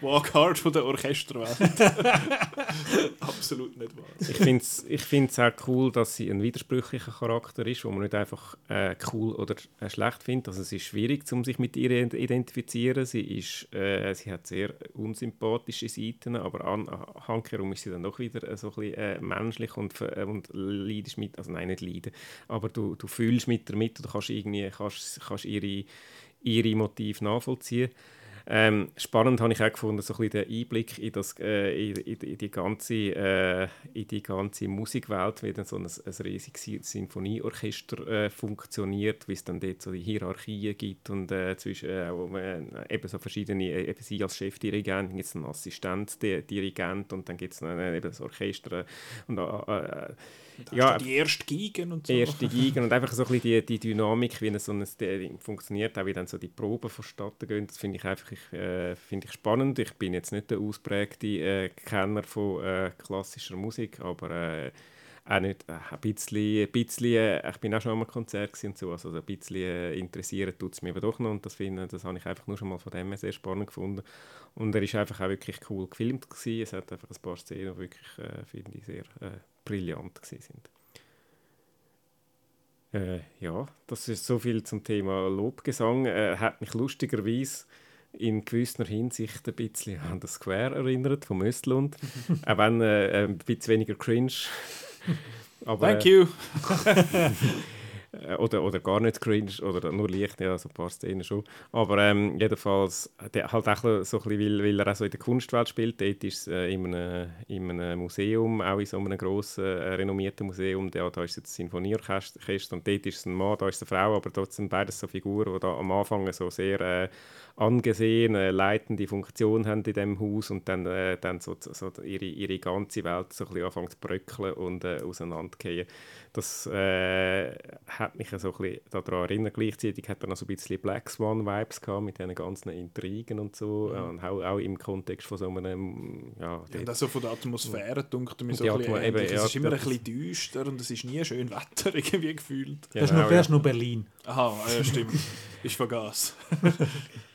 [SPEAKER 1] Walk Hard von der Orchesterwelt. Absolut nicht wahr.
[SPEAKER 3] Ich finde es ich find's auch cool, dass sie ein widersprüchlicher Charakter ist, wo man nicht einfach äh, cool oder äh, schlecht findet. Also es ist schwierig, um sich mit ihr zu identifizieren. Sie, ist, äh, sie hat sehr unsympathische Seiten, aber an, hankerum ist sie dann doch wieder äh, so ein bisschen äh, menschlich und, äh, und leidest mit, also nein, nicht leiden, aber du, du fühlst mit ihr mit oder kannst irgendwie kannst, kannst ihre ihre Motive nachvollziehen. Ähm, spannend habe ich auch gefunden, so ein bisschen den Einblick in, das, äh, in, in, die ganze, äh, in die ganze Musikwelt, wie dann so ein, ein riesiges Sinfonieorchester äh, funktioniert, wie es dann dort so die Hierarchien gibt und äh, zwischen äh, wo man, eben so verschiedene, äh, eben sie als Chefdirigent, dann gibt es einen Assistenzdirigent und dann gibt es eben das Orchester und
[SPEAKER 1] ja, die erste Gigen und so.
[SPEAKER 3] Erste Gigen und einfach so ein bisschen die, die Dynamik, wie so ein funktioniert, auch wie dann so die Proben vonstatten gehen, das finde ich einfach ich, äh, ich spannend. Ich bin jetzt nicht der ausprägte äh, Kenner von äh, klassischer Musik, aber äh, auch nicht äh, ein bisschen, ein bisschen äh, ich bin auch schon einmal Konzert und so, also ein bisschen äh, interessiert tut es mich aber doch noch und das, finde, das habe ich einfach nur schon mal von dem sehr spannend gefunden und er ist einfach auch wirklich cool gefilmt gewesen. es hat einfach ein paar Szenen, die wirklich, äh, finde ich, sehr äh, brillant sind. Äh, ja, das ist so viel zum Thema Lobgesang. Äh, hat mich lustigerweise in gewisser Hinsicht ein bisschen an das Square erinnert, vom Östlund. auch wenn äh, ein bisschen weniger cringe.
[SPEAKER 1] Aber, Thank you!
[SPEAKER 3] Äh, oder, oder gar nicht cringe oder nur leicht, ja, so ein paar Szenen schon. Aber ähm, jedenfalls, der, halt auch so ein bisschen, weil, weil er auch so in der Kunstwelt spielt. Dort ist es äh, in, einem, in einem Museum, auch in so einem grossen, äh, renommierten Museum. Ja, da ist jetzt das Sinfonieorchester und dort ist es ein Mann, da ist eine Frau, aber sind beides so Figuren, die da am Anfang so sehr äh, angesehene, leitende Funktion haben in diesem Haus und dann, äh, dann so, so ihre, ihre ganze Welt so ein bisschen anfängt zu bröckeln und äh, auseinandergehen. Das äh, hat mich so ein bisschen daran erinnert. Gleichzeitig hat er noch so ein bisschen Black Swan-Vibes gehabt mit diesen ganzen Intrigen und so. Mhm. Und auch, auch im Kontext von so einem... Ja,
[SPEAKER 1] ja das so von der Atmosphäre dunkte mir so ein bisschen eben, Es ist immer ein bisschen düster und es ist nie schön Wetter irgendwie gefühlt.
[SPEAKER 2] Genau, das ist nur, ja. nur Berlin.
[SPEAKER 1] Aha, ja stimmt. ich vergaß.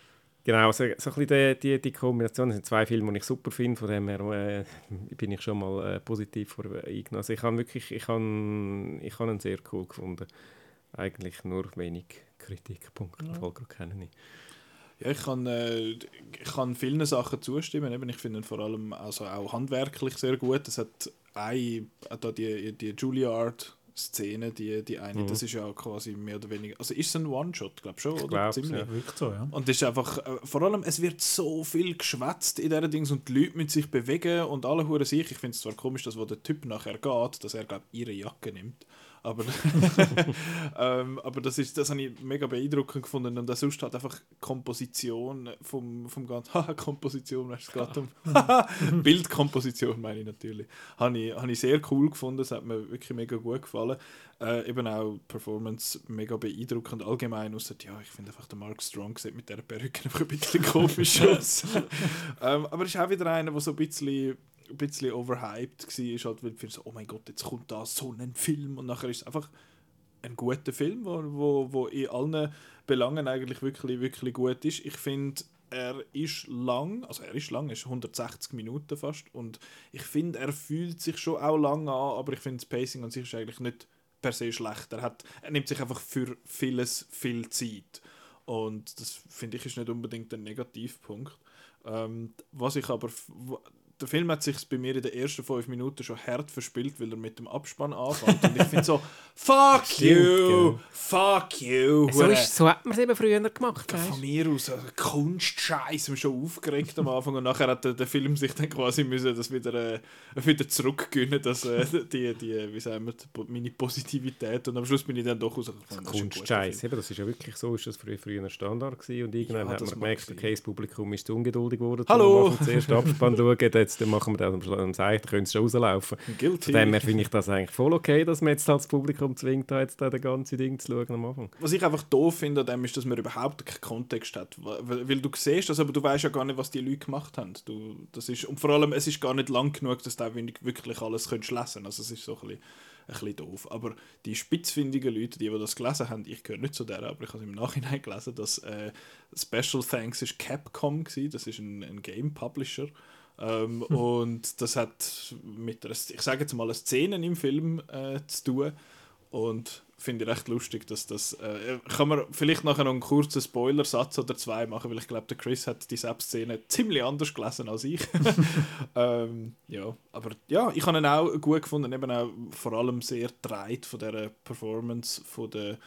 [SPEAKER 3] Genau, so, so ein bisschen die, die, die Kombination. Das sind zwei Filme, die ich super finde, von dem her äh, bin ich schon mal äh, positiv voreingenommen. Also ich habe wirklich, ich habe, ich habe ihn sehr cool gefunden. eigentlich nur wenig Kritikpunkte. Ja. Kenne ich.
[SPEAKER 1] Ja, ich kann, äh, ich kann vielen Sachen zustimmen. Eben, ich finde ihn vor allem also auch handwerklich sehr gut. Es hat eine, da die, die Juilliard Szene, die, die eine, mhm. das ist ja quasi mehr oder weniger, also ist es ein One-Shot, glaube ich schon, oder?
[SPEAKER 3] Glaub's,
[SPEAKER 1] Ziemlich.
[SPEAKER 3] Ja.
[SPEAKER 2] Wirklich so, ja.
[SPEAKER 1] Und das ist einfach, äh, vor allem, es wird so viel geschwätzt in diesen Dings und die Leute müssen sich bewegen und alle hören sich. Ich finde es zwar komisch, dass wo der Typ nachher geht, dass er, glaube ihre Jacke nimmt. Aber, ähm, aber das, ist, das habe ich mega beeindruckend gefunden. Und sonst hat einfach Komposition vom, vom ganzen. Haha, Komposition, weißt du gerade um. Bildkomposition meine ich natürlich. Habe ich, habe ich sehr cool gefunden. Das hat mir wirklich mega gut gefallen. Äh, eben auch Performance mega beeindruckend. Allgemein, außer, ja, ich finde einfach, der Mark Strong sieht mit dieser Perücke einfach ein bisschen komisch aus. ähm, aber es ist auch wieder einer, der so ein bisschen ein bisschen overhyped war, halt, weil viele so, oh mein Gott, jetzt kommt da so ein Film und nachher ist es einfach ein guter Film, wo, wo, wo in allen Belangen eigentlich wirklich, wirklich gut ist. Ich finde, er ist lang, also er ist lang, er ist 160 Minuten fast und ich finde, er fühlt sich schon auch lang an, aber ich finde, das Pacing an sich ist eigentlich nicht per se schlecht. Er, hat, er nimmt sich einfach für vieles viel Zeit und das finde ich ist nicht unbedingt ein Negativpunkt. Ähm, was ich aber der Film hat sich bei mir in den ersten fünf Minuten schon hart verspielt, weil er mit dem Abspann anfängt. Und ich finde so, fuck you, fuck you.
[SPEAKER 3] So, ist, so hat man es eben früher gemacht.
[SPEAKER 1] Ja, von mir aus, also Kunstscheiß, wir schon aufgeregt am Anfang. Und nachher hat der, der Film sich dann quasi müssen das wieder, äh, wieder zurückgönnen, dass äh, die, die, wie sagen wir, meine Positivität. Und am Schluss bin ich dann doch aus.
[SPEAKER 3] Kunstscheiß, eben, das ist ja wirklich so, ist das früher, früher ein Standard gewesen. Und irgendwann ja, hat man gemerkt, okay, das Publikum ist zu ungeduldig geworden.
[SPEAKER 1] Hallo!
[SPEAKER 3] Zuerst Abspann schauen, jetzt dann machen wir das am Seite, dann können sie schon rauslaufen.
[SPEAKER 1] Guilty.
[SPEAKER 3] Von dem her finde ich das eigentlich voll okay, dass man jetzt das Publikum zwingt, da jetzt da das ganze Ding zu schauen am Anfang.
[SPEAKER 1] Was ich einfach doof finde an dem ist, dass man überhaupt keinen Kontext hat. Weil, weil du siehst das, aber du weißt ja gar nicht, was die Leute gemacht haben. Du, das ist, und vor allem, es ist gar nicht lang genug, dass du wirklich alles lesen kannst. Also es ist so ein bisschen ein bisschen doof. Aber die spitzfindigen Leute, die, die das gelesen haben, ich gehöre nicht zu der, aber ich habe im Nachhinein gelesen, dass äh, Special Thanks ist Capcom war, das ist ein, ein Game Publisher ähm, hm. Und das hat mit einer, ich sage jetzt mal, eine Szene im Film äh, zu tun. Und finde ich recht lustig, dass das. Äh, kann man vielleicht nachher noch einen kurzen Spoiler-Satz oder zwei machen, weil ich glaube, der Chris hat die Szene ziemlich anders gelesen als ich. ähm, ja, aber ja, ich habe ihn auch gut gefunden, eben auch vor allem sehr dreit von der Performance von der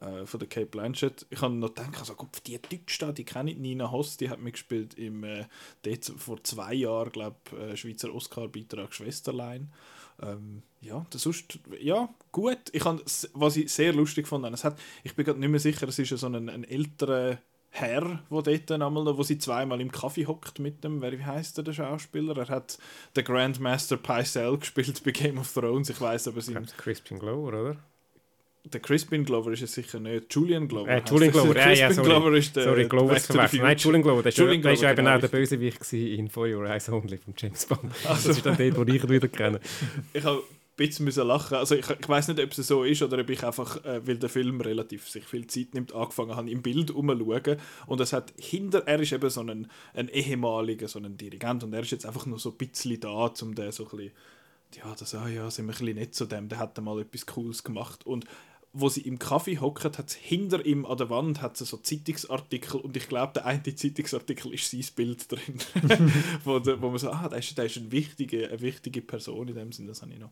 [SPEAKER 1] äh, von der Kate Blanchett. Ich habe noch gedacht, also, Gott, die Deutsche, die kenne ich, Nina Hoss, die hat mitgespielt im, äh, dort vor zwei Jahren, glaube äh, Schweizer Oscar-Beitrag «Schwesterlein». Ähm, ja, das ist, ja, gut. Ich kann, was ich sehr lustig fand, es hat, ich bin gerade nicht mehr sicher, es ist so ein, ein älterer Herr, wo dort einmal, wo sie zweimal im Kaffee hockt mit dem, wer, wie heißt der, der Schauspieler? Er hat den Grandmaster Pycelle gespielt bei Game of Thrones, ich weiß aber...
[SPEAKER 3] Crispin Glover, oder?
[SPEAKER 1] Der Crispin Glover ist es sicher nicht. Julian Glover.
[SPEAKER 3] Äh, Julian Glover, ja, ja, sorry.
[SPEAKER 1] Glover ist der.
[SPEAKER 3] Sorry, Glover ist. Nein, Julian Glover, der, Julian Glover, war eben genau, auch der Bösewicht in For Your Eyes Only von James Bond. Also. Das ist dann dort, wo ich ihn wieder kenne.
[SPEAKER 1] ich habe ein bisschen müssen lachen. Also ich, ich weiß nicht, ob es so ist oder ob ich einfach, äh, weil der Film relativ sich viel Zeit nimmt, angefangen habe, im Bild umzuschauen. Und es hat hinter, er ist eben so ein, ein ehemaliger, so ein Dirigent und er ist jetzt einfach nur so ein bisschen da, um den so ein bisschen ja, das, ah ja, sind wir ein bisschen nett zu dem, der hat mal etwas Cooles gemacht. Und wo sie im Kaffee hockt, hat hinter ihm an der Wand hat so Zeitungsartikel und ich glaube, der eine Zeitungsartikel ist sein Bild drin, wo, der, wo man so, ah, der ist, der ist eine, wichtige, eine wichtige Person in dem Sinne, das habe ich noch,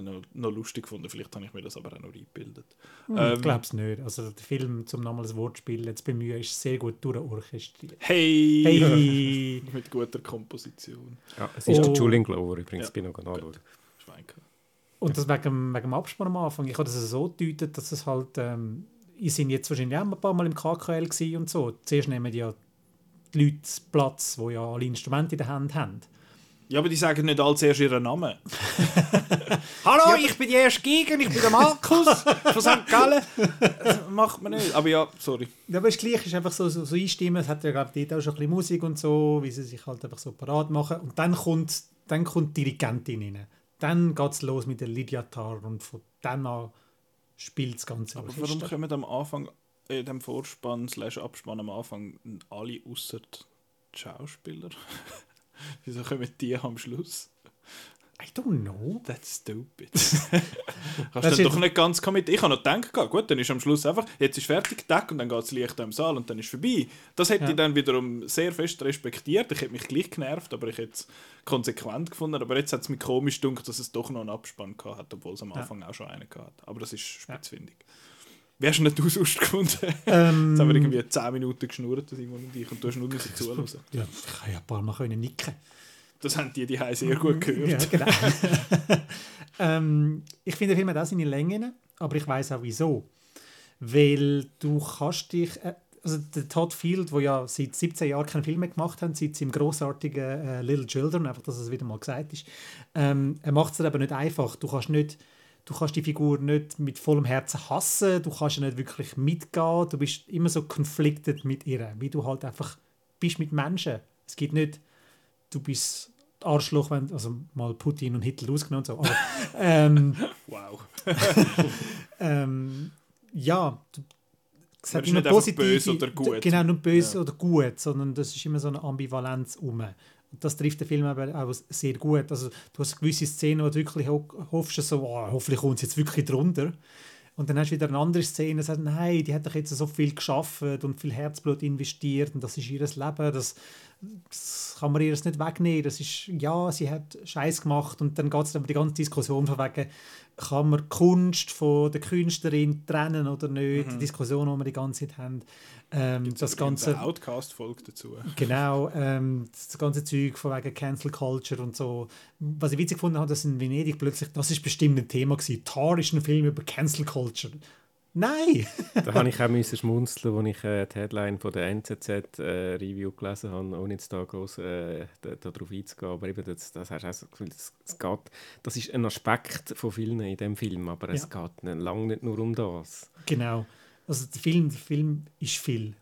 [SPEAKER 1] noch, noch lustig gefunden, vielleicht habe ich mir das aber auch noch eingebildet.
[SPEAKER 2] Hm, ähm, ich glaube es nicht, also der Film, zum nochmal das Wortspiel jetzt bemühen, ist sehr gut durchorchestriert.
[SPEAKER 1] Hey!
[SPEAKER 2] hey.
[SPEAKER 1] Mit guter Komposition.
[SPEAKER 3] Ja, es ist oh. der Julian Glover übrigens, ja. bin noch anschauen. Schweinke.
[SPEAKER 2] Und das wegen, wegen dem Abspann am Anfang. Ich habe das so gedeutet, dass es halt. Ähm, ich sind jetzt wahrscheinlich auch ein paar Mal im KKL und so. Zuerst nehmen ja die Leute Platz, die ja alle Instrumente in der Hand haben.
[SPEAKER 1] Ja, aber die sagen nicht alle zuerst ihren Namen.
[SPEAKER 2] Hallo, ja, ich bin die erste Gegen, ich bin der Markus von St. Gallen.
[SPEAKER 1] Das macht man nicht. Aber ja, sorry.
[SPEAKER 2] Ja, aber es gleich ist einfach so, so, so einstimmen. Es hat ja gerade dort auch schon ein bisschen Musik und so, wie sie sich halt einfach so parat machen. Und dann kommt, dann kommt die Dirigentin rein dann geht es los mit der Lydiatar und von dann an spielt das Ganze.
[SPEAKER 1] Aber warum kommen am Anfang, in äh, dem Vorspann slash Abspann am Anfang alle außer die Schauspieler? Wieso kommen die am Schluss?
[SPEAKER 2] I don't know.
[SPEAKER 1] That's stupid. Kannst du doch nicht ganz commit. Ich habe noch gedacht, gut, dann ist am Schluss einfach, jetzt ist fertig, Tag und dann geht das Licht im Saal und dann ist vorbei. Das hätte ja. ich dann wiederum sehr fest respektiert. Ich hätte mich gleich genervt, aber ich hätte es konsequent gefunden. Aber jetzt hat es mich komisch gedacht, dass es doch noch einen Abspann gehabt hat, obwohl es am Anfang ja. auch schon einen gehabt Aber das ist spitzfindig. Ja. Wie hast du nicht du sonst gefunden? Ähm, Jetzt haben wir irgendwie 10 Minuten geschnurrt, Simon und ich, und du hast nur müssen zuhören.
[SPEAKER 2] Ja, ich kann ja ein paar Mal können nicken.
[SPEAKER 1] Das haben die die sehr gut gehört.
[SPEAKER 2] Ja, genau. ähm, ich finde, der Film hat auch seine Längen, aber ich weiß auch wieso. Weil du kannst dich... Äh, also der Todd Field, der ja seit 17 Jahren keine Filme gemacht hat, seit seinem großartigen äh, Little Children, einfach, dass es wieder mal gesagt ist, ähm, er macht es aber nicht einfach. Du kannst nicht du kannst die Figur nicht mit vollem Herzen hassen, du kannst ja nicht wirklich mitgehen, du bist immer so conflicted mit ihr, wie du halt einfach bist mit Menschen. Es gibt nicht, du bist Arschloch, wenn, also mal Putin und Hitler ausgenommen und so. Aber, ähm,
[SPEAKER 1] wow.
[SPEAKER 2] ähm, ja, du,
[SPEAKER 1] es hat immer positiv, böse oder gut.
[SPEAKER 2] Genau, nicht böse ja. oder gut, sondern das ist immer so eine Ambivalenz um das trifft der Film aber auch sehr gut. Also, du hast gewisse Szenen, wo du wirklich hoffst, so, oh, hoffentlich kommt es jetzt wirklich drunter. Und dann hast du wieder eine andere Szene, die sagt, nein, die hat doch jetzt so viel geschafft und viel Herzblut investiert und das ist ihr Leben, das, das kann man ihr nicht wegnehmen. Das ist, ja, sie hat Scheiß gemacht und dann geht es über die ganze Diskussion von wegen, kann man Kunst von der Künstlerin trennen oder nicht, mhm. die Diskussion, die wir die ganze Zeit haben. Ähm, das ganze
[SPEAKER 1] Outcast-Folge dazu.
[SPEAKER 2] Genau, ähm, das ganze Zeug von wegen Cancel Culture und so. Was ich witzig gefunden habe, dass in Venedig plötzlich, das ist bestimmt ein Thema gewesen. Tar ist ein Film über Cancel Culture. Nein!
[SPEAKER 3] da habe ich auch müssen schmunzeln, als ich äh, die Headline von der NZZ-Review äh, gelesen habe, ohne jetzt da groß äh, darauf einzugehen. Aber eben, das, das hast du auch so Gefühl, das, das, geht, das ist ein Aspekt von vielen in dem Film, aber ja. es geht lange nicht nur um das.
[SPEAKER 2] Genau. Also der Film, der Film ist viel.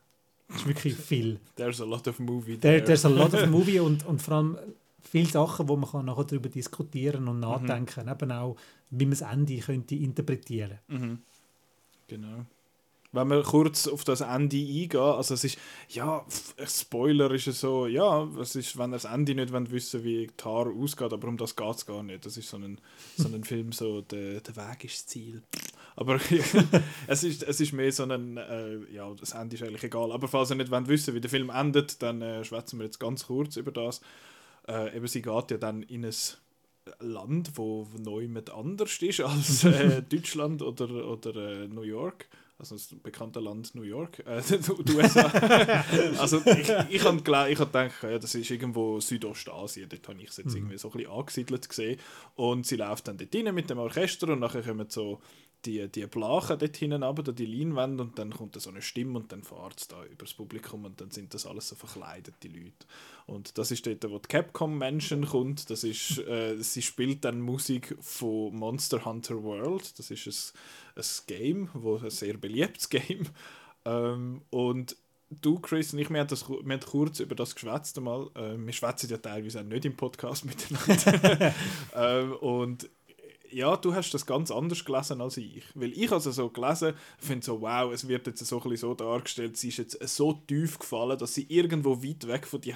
[SPEAKER 2] ist wirklich viel.
[SPEAKER 1] There's a lot of movie
[SPEAKER 2] there. there there's a lot of movie und, und vor allem viele Sachen, wo man kann nachher darüber diskutieren und mhm. nachdenken. Mhm. Eben auch, wie man das Ende könnte interpretieren.
[SPEAKER 1] Mhm. Genau. Wenn wir kurz auf das Ende eingehen, also es ist, ja, Spoiler ist es so, ja, es ist, wenn ihr das Ende nicht wollt, wissen wie Tar ausgeht, aber um das geht es gar nicht. Das ist so ein, so ein Film, so, der, der Weg ist das Ziel. Aber es, ist, es ist mehr so ein, äh, ja, das Ende ist eigentlich egal. Aber falls ihr nicht wollt wissen, wie der Film endet, dann äh, schwätzen wir jetzt ganz kurz über das. Äh, eben, sie geht ja dann in ein Land, wo neu mit anders ist als äh, Deutschland oder, oder äh, New York. Also das bekannte Land New York, äh, die USA. also ich, ich habe ich hab gedacht, ja, das ist irgendwo Südostasien, dort habe ich es jetzt mhm. irgendwie so ein bisschen angesiedelt gesehen. Und sie läuft dann dort rein mit dem Orchester und nachher kommen so die, die Blachen dort hinten runter, die Leinwände und dann kommt da so eine Stimme und dann fährt es da über das Publikum und dann sind das alles so verkleidete Leute. Und das ist dort, wo die Capcom-Menschen kommt, das ist, äh, sie spielt dann Musik von Monster Hunter World, das ist ein, ein Game, wo ein sehr beliebtes Game ähm, und du, Chris und ich, wir haben, das, wir haben kurz über das geschwätzt einmal. Äh, wir schwätzen ja teilweise auch nicht im Podcast miteinander. ähm, und ja, du hast das ganz anders gelesen als ich. Weil ich also so gelesen, finde so, wow, es wird jetzt so, ein so dargestellt, sie ist jetzt so tief gefallen, dass sie irgendwo weit weg von die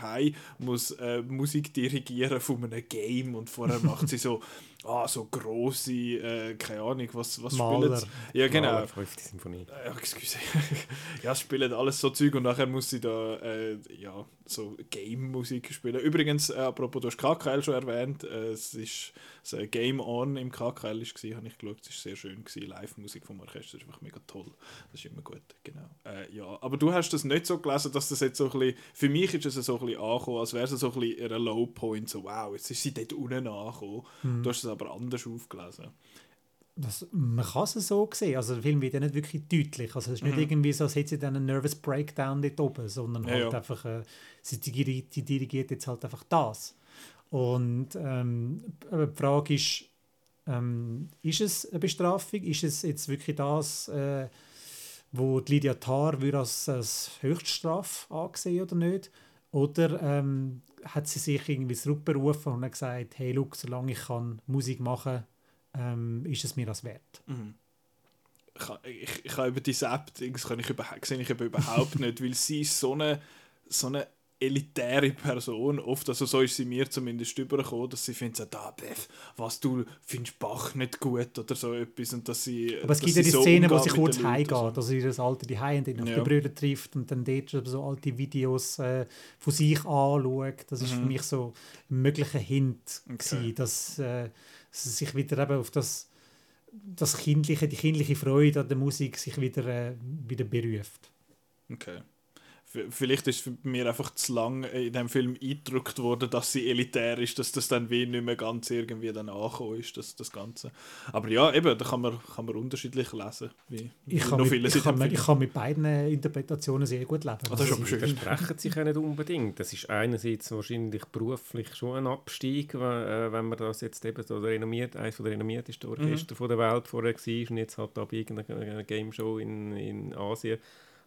[SPEAKER 1] muss äh, Musik dirigieren von einem Game und vorher macht sie so ah, so grosse, äh, keine Ahnung, was, was
[SPEAKER 2] Maler.
[SPEAKER 1] spielen Ja, genau.
[SPEAKER 3] Maler, Symphonie.
[SPEAKER 1] Ja, excuse. ja, spielen alles so Zeug und nachher muss sie da, äh, ja, so Game-Musik spielen. Übrigens, äh, apropos, du hast KKL schon erwähnt, äh, es ist das Game On im KKL ist gewesen, habe ich geschaut, es war sehr schön Live-Musik vom Orchester, das ist einfach mega toll, das ist immer gut, genau. Äh, ja, aber du hast das nicht so gelesen, dass das jetzt so ein bisschen, für mich ist es so ein bisschen angekommen, als wäre es so ein bisschen ein Low-Point, so wow, jetzt ist sie dort unten angekommen. Mhm. Du hast es aber anders aufgelesen.
[SPEAKER 2] Das, man kann es so sehen. Also der Film wird ja nicht wirklich deutlich. Also es ist nicht mhm. irgendwie so, als hätte sie dann einen Nervous Breakdown dort oben, sondern ja, halt ja. einfach, äh, sie dirigiert, dirigiert jetzt halt einfach das. Und ähm, die Frage ist, ähm, ist es eine Bestrafung? Ist es jetzt wirklich das, äh, wo die Lydia Tarr als, als Höchststrafe angesehen oder nicht? Oder ähm, hat sie sich irgendwie zurückberufen und hat gesagt, hey, look, solange ich kann Musik machen ähm, ist es mir das wert.
[SPEAKER 1] Mhm. Ich, ich, ich habe über diese App, das kann ich, über, sehe ich überhaupt nicht, weil sie so eine, so eine elitäre Person. Oft, also so ist sie mir zumindest übergekommen, dass sie findet, da, Beth, was du findest Bach nicht gut oder so etwas. Und dass sie,
[SPEAKER 2] Aber es gibt ja die so Szene, wo sie kurz heimgeht, so. dass sie das alte die und dann auf ja. die Brüder trifft und dann dort so alte Videos äh, von sich anschaut. Das ist mhm. für mich so ein möglicher Hint, okay. gewesen, dass, äh, sie sich wieder eben auf das, das kindliche, die kindliche Freude an der Musik sich wieder, äh, wieder beruft.
[SPEAKER 1] Okay vielleicht ist mir einfach zu lang in dem Film eingedrückt worden, dass sie elitär ist, dass das dann wie nicht mehr ganz irgendwie dann angekommen ist, das, das Ganze. Aber ja, eben, da kann man, kann man unterschiedlich lesen, wie,
[SPEAKER 2] ich kann noch mit, ich, kann, ich kann mit beiden Interpretationen sehr gut leben.
[SPEAKER 3] Ah, das ist schön. versprechen sich ja nicht unbedingt. Das ist einerseits wahrscheinlich beruflich schon ein Abstieg, wenn, äh, man das jetzt eben so renommiert, eines der renommiertesten Orchester mhm. der Welt vorher war und jetzt halt ab irgendeiner Game Show in, in Asien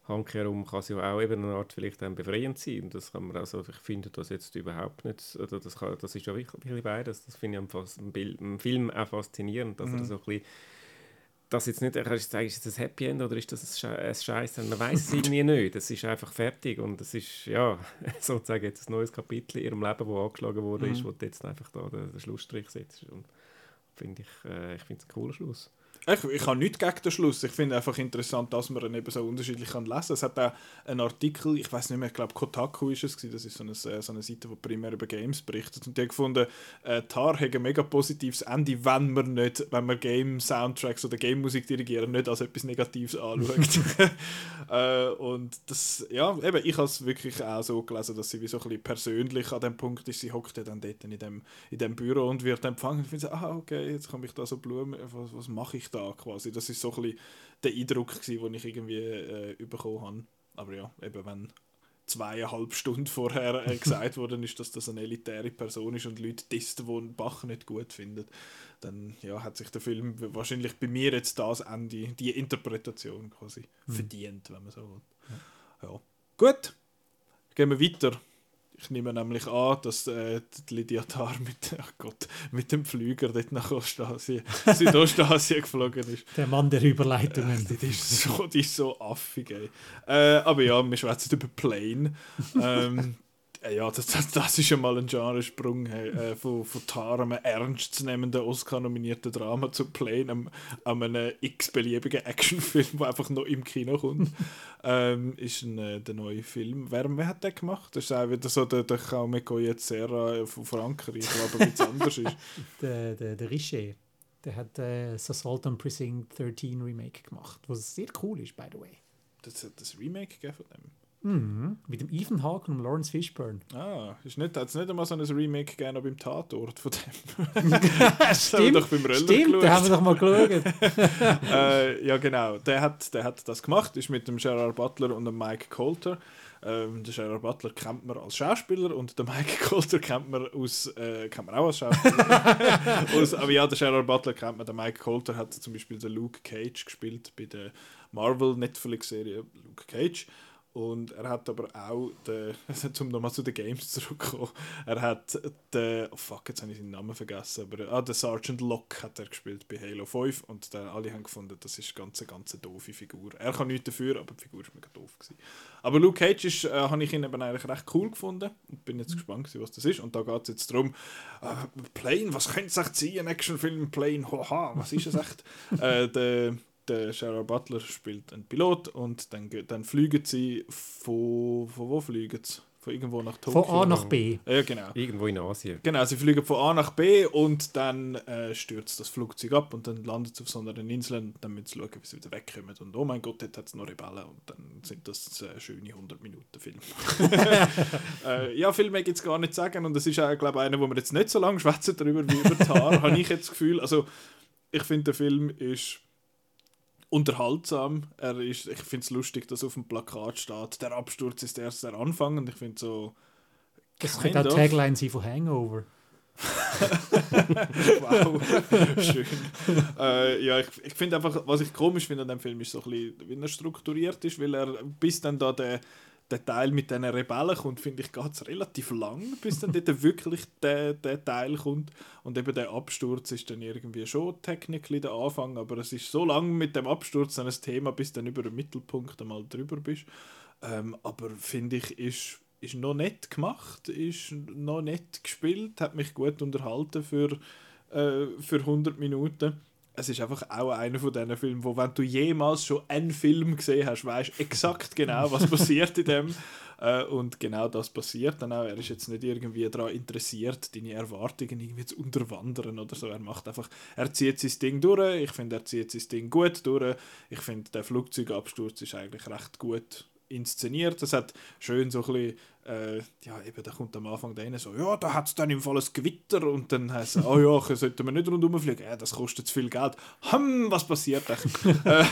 [SPEAKER 3] Handkehrum kann es ja auch eben eine Art vielleicht dann befreiend sein. Das kann man also, ich finde das jetzt überhaupt nicht, oder das, kann, das ist ja wirklich, beides. Das finde ich am, am, Bild, am Film auch faszinierend, dass mhm. er so ein bisschen das jetzt nicht, ist das ein Happy End oder ist das ein Scheiß? Man weiß es irgendwie nicht. Es ist einfach fertig und es ist ja sozusagen jetzt ein neues Kapitel in ihrem Leben, das angeschlagen wurde, mhm. ist, wo du jetzt einfach da den, den Schlussstrich setzt. Und finde ich, äh, ich finde es ein cooler Schluss.
[SPEAKER 1] Ich, ich habe nichts gegen den Schluss. Ich finde einfach interessant, dass man ihn eben so unterschiedlich kann lesen kann. Es hat auch einen Artikel, ich weiß nicht mehr, ich glaube Kotaku ist es, das ist so eine, so eine Seite, die primär über Games berichtet. Und die haben gefunden, äh, Tar hat ein mega positives Ende, wenn man nicht, wenn man Game-Soundtracks oder Game-Musik dirigieren, nicht als etwas Negatives anschaut. äh, und das, ja, eben, ich habe es wirklich auch so gelesen, dass sie wie so ein bisschen persönlich an dem Punkt ist, sie hockt dann dort in dem, in dem Büro und wird empfangen und findet, ah, okay, jetzt komme ich da so Blumen, was, was mache ich da quasi. Das ist so ein bisschen der Eindruck, den ich irgendwie äh, bekommen habe. Aber ja, eben wenn zweieinhalb Stunden vorher äh, gesagt worden ist, dass das eine elitäre Person ist und Leute testen, die Bach nicht gut finden, dann ja, hat sich der Film wahrscheinlich bei mir jetzt das Ende, die Interpretation quasi mhm. verdient, wenn man so will. Ja. ja. Gut, gehen wir weiter. Ich nehme nämlich an, dass äh, Lydia Tarr mit, oh Gott, mit dem Flüger dort nach Ostasien, Südostasien geflogen ist.
[SPEAKER 2] Der Mann der Überleitungen.
[SPEAKER 1] Äh, die, ist so, die ist so affig, ey. Äh, aber ja, wir schwätzen über Plane. ähm, äh, ja, das, das, das ist ja mal ein Genresprung hey, äh, von, von Tar, einem ernstzunehmenden Oscar-nominierten Drama zu Plane, einem, einem x-beliebigen Actionfilm, der einfach noch im Kino kommt. ähm, ist ein, äh, der neue Film. Wer, wer hat den gemacht? Das ist auch wieder so der, der Kaumeko Yetzera von Frankreich, aber bisschen anders ist.
[SPEAKER 2] Der, der, der Richer. Der hat äh, das Assault on Precinct 13 Remake gemacht, was sehr cool ist, by the way.
[SPEAKER 1] Das hat das Remake von dem?
[SPEAKER 2] Mhm. Mit dem Ethan Hawke und Lawrence Fishburne.
[SPEAKER 1] Ah, ist nicht, hat es nicht einmal so ein Remake gegeben beim Tatort von
[SPEAKER 2] dem? das haben wir doch beim Röller Stimmt, geschaut. haben wir doch mal
[SPEAKER 1] geschaut. äh, ja genau, der hat, der hat das gemacht, ist mit dem Gerard Butler und dem Mike Coulter. Ähm, der Gerard Butler kennt man als Schauspieler und der Mike Coulter kennt man, aus, äh, kennt man auch als Schauspieler. aus, aber ja, der Gerard Butler kennt man. Der Mike Coulter hat zum Beispiel den Luke Cage gespielt bei der Marvel Netflix-Serie Luke Cage. Und er hat aber auch, den, um nochmal zu den Games zurückzukommen, er hat den, oh fuck, jetzt habe ich seinen Namen vergessen, aber ah, den Sergeant Locke hat er gespielt bei Halo 5 und der, alle haben gefunden, das ist eine ganz, ganz doofe Figur. Er kann nichts dafür, aber die Figur war mega doof. Gewesen. Aber Luke Cage ist, äh, habe ich ihn eben eigentlich recht cool gefunden und bin jetzt mhm. gespannt, was das ist. Und da geht es jetzt darum, äh, Plane, was könnte es echt sein, ein Actionfilm, Plane, haha, was ist es echt? äh, der der Gerard Butler spielt einen Pilot und dann, dann fliegen sie von, von wo fliegen sie? Von irgendwo nach
[SPEAKER 2] Tokio. Von A nach B.
[SPEAKER 1] Ja, genau.
[SPEAKER 3] Irgendwo in Asien.
[SPEAKER 1] Genau, sie fliegen von A nach B und dann äh, stürzt das Flugzeug ab und dann landet es auf so einer Insel und dann müssen sie schauen, wie sie wieder wegkommen. Und oh mein Gott, dort hat es noch Rebellen und dann sind das äh, schöne 100 Minuten Film. äh, ja, viel mehr gibt es gar nicht zu sagen und das ist auch, glaube ich, einer, wo wir jetzt nicht so lange schwätzen darüber wie über Tar, habe ich jetzt das Gefühl. Also, ich finde, der Film ist unterhaltsam. Er ist, ich finde es lustig, dass auf dem Plakat steht, der Absturz ist erst der Anfang und ich finde so...
[SPEAKER 2] Das könnte auch Tagline sein von Hangover.
[SPEAKER 1] wow, schön. äh, ja, ich, ich finde einfach, was ich komisch finde an dem Film, ist so ein bisschen, wie er strukturiert ist, weil er bis dann da der der Teil mit diesen Rebellen kommt, finde ich, geht es relativ lang, bis dann dort wirklich der, der Teil kommt. Und eben der Absturz ist dann irgendwie schon technically der Anfang, aber es ist so lang mit dem Absturz ein Thema, bis dann über den Mittelpunkt einmal drüber bist. Ähm, aber finde ich, ist ist noch nett gemacht, ist noch nett gespielt, hat mich gut unterhalten für, äh, für 100 Minuten. Es ist einfach auch einer von diesen Filmen, wo wenn du jemals schon einen Film gesehen hast, weißt exakt genau, was passiert in dem. Äh, und genau das passiert dann auch. Er ist jetzt nicht irgendwie daran interessiert, deine Erwartungen irgendwie zu unterwandern oder so. Er macht einfach, er zieht sein Ding durch. Ich finde, er zieht sein Ding gut durch. Ich finde, der Flugzeugabsturz ist eigentlich recht gut inszeniert. Das hat schön so ein bisschen, äh, ja, eben, da kommt am Anfang der eine so, ja, da hat es dann im Fall ein Gewitter und dann heißt es, oh ja, sollten wir nicht rundherum fliegen, ja, das kostet zu viel Geld. Hm, was passiert da?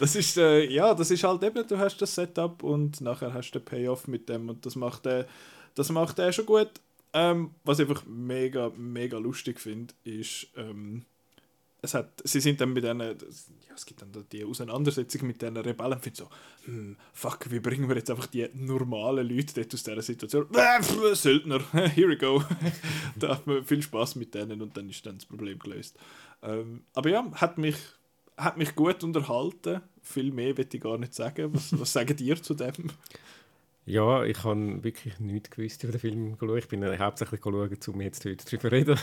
[SPEAKER 1] das ist, äh, ja, das ist halt eben, du hast das Setup und nachher hast du den Payoff mit dem und das macht er, das macht er schon gut. Ähm, was ich einfach mega, mega lustig finde, ist, ähm, es hat, sie sind dann mit einer, ja, es gibt dann die Auseinandersetzung mit diesen Rebellen, und so, hm, fuck, wie bringen wir jetzt einfach die normalen Leute dort aus dieser Situation? Äh, Söldner, here we go. da hat man viel Spaß mit denen und dann ist dann das Problem gelöst. Ähm, aber ja, hat mich, hat mich gut unterhalten. Viel mehr will ich gar nicht sagen. Was, was sagen ihr zu dem?
[SPEAKER 3] Ja, ich habe wirklich nichts gewusst über den Film geschaut. Ich bin hauptsächlich geschaut, um jetzt heute darüber zu reden.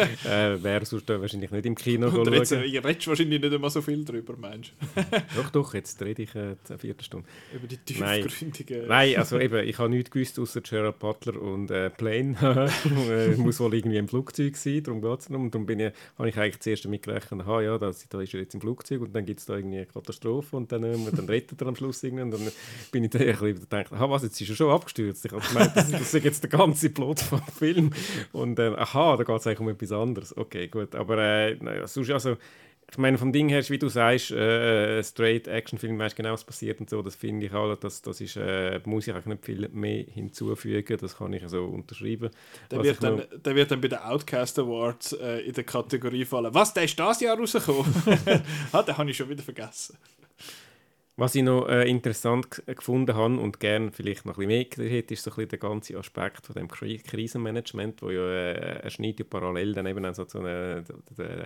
[SPEAKER 3] äh, Wäre sonst wahrscheinlich nicht im Kino
[SPEAKER 1] Und schauen. Jetzt, ihr redest wahrscheinlich nicht immer so viel darüber, meinst
[SPEAKER 3] du? doch, doch, jetzt rede ich äh, eine Viertelstunde.
[SPEAKER 1] Über die tiefgründigen...
[SPEAKER 3] Nein, Nein also eben, ich habe nichts gewusst, außer Gerard Butler und äh, Plane. äh, muss wohl irgendwie im Flugzeug sein, darum geht es darum. Darum bin ich, habe ich eigentlich zuerst damit gerechnet, aha, ja, das, da ist er jetzt im Flugzeug und dann gibt es da irgendwie eine Katastrophe und dann, äh, dann rettet er am Schluss irgendwie. Und dann bin ich da ein bisschen gedacht, aha, was, jetzt ist er schon abgestürzt. Ich habe gemeint, das, das ist jetzt der ganze Plot vom Film. Und äh, aha, da geht es eigentlich um etwas anderes. Okay, gut. Aber äh, sonst also, ich meine, vom Ding her, wie du sagst, äh, straight Actionfilm, weißt genau, was passiert und so, das finde ich auch, das, das ist, äh, muss ich eigentlich nicht viel mehr hinzufügen, das kann ich so unterschreiben.
[SPEAKER 1] Der, wird dann, der wird dann bei den Outcast Awards äh, in der Kategorie fallen. Was, der ist das Jahr rausgekommen? ah, den habe ich schon wieder vergessen.
[SPEAKER 3] Was ich noch äh, interessant gefunden habe und gerne vielleicht noch ein bisschen mehr hätte, ist so ein der ganze Aspekt von dem Krisenmanagement, wo ja äh, schneidet ja parallel dann eben so zu einer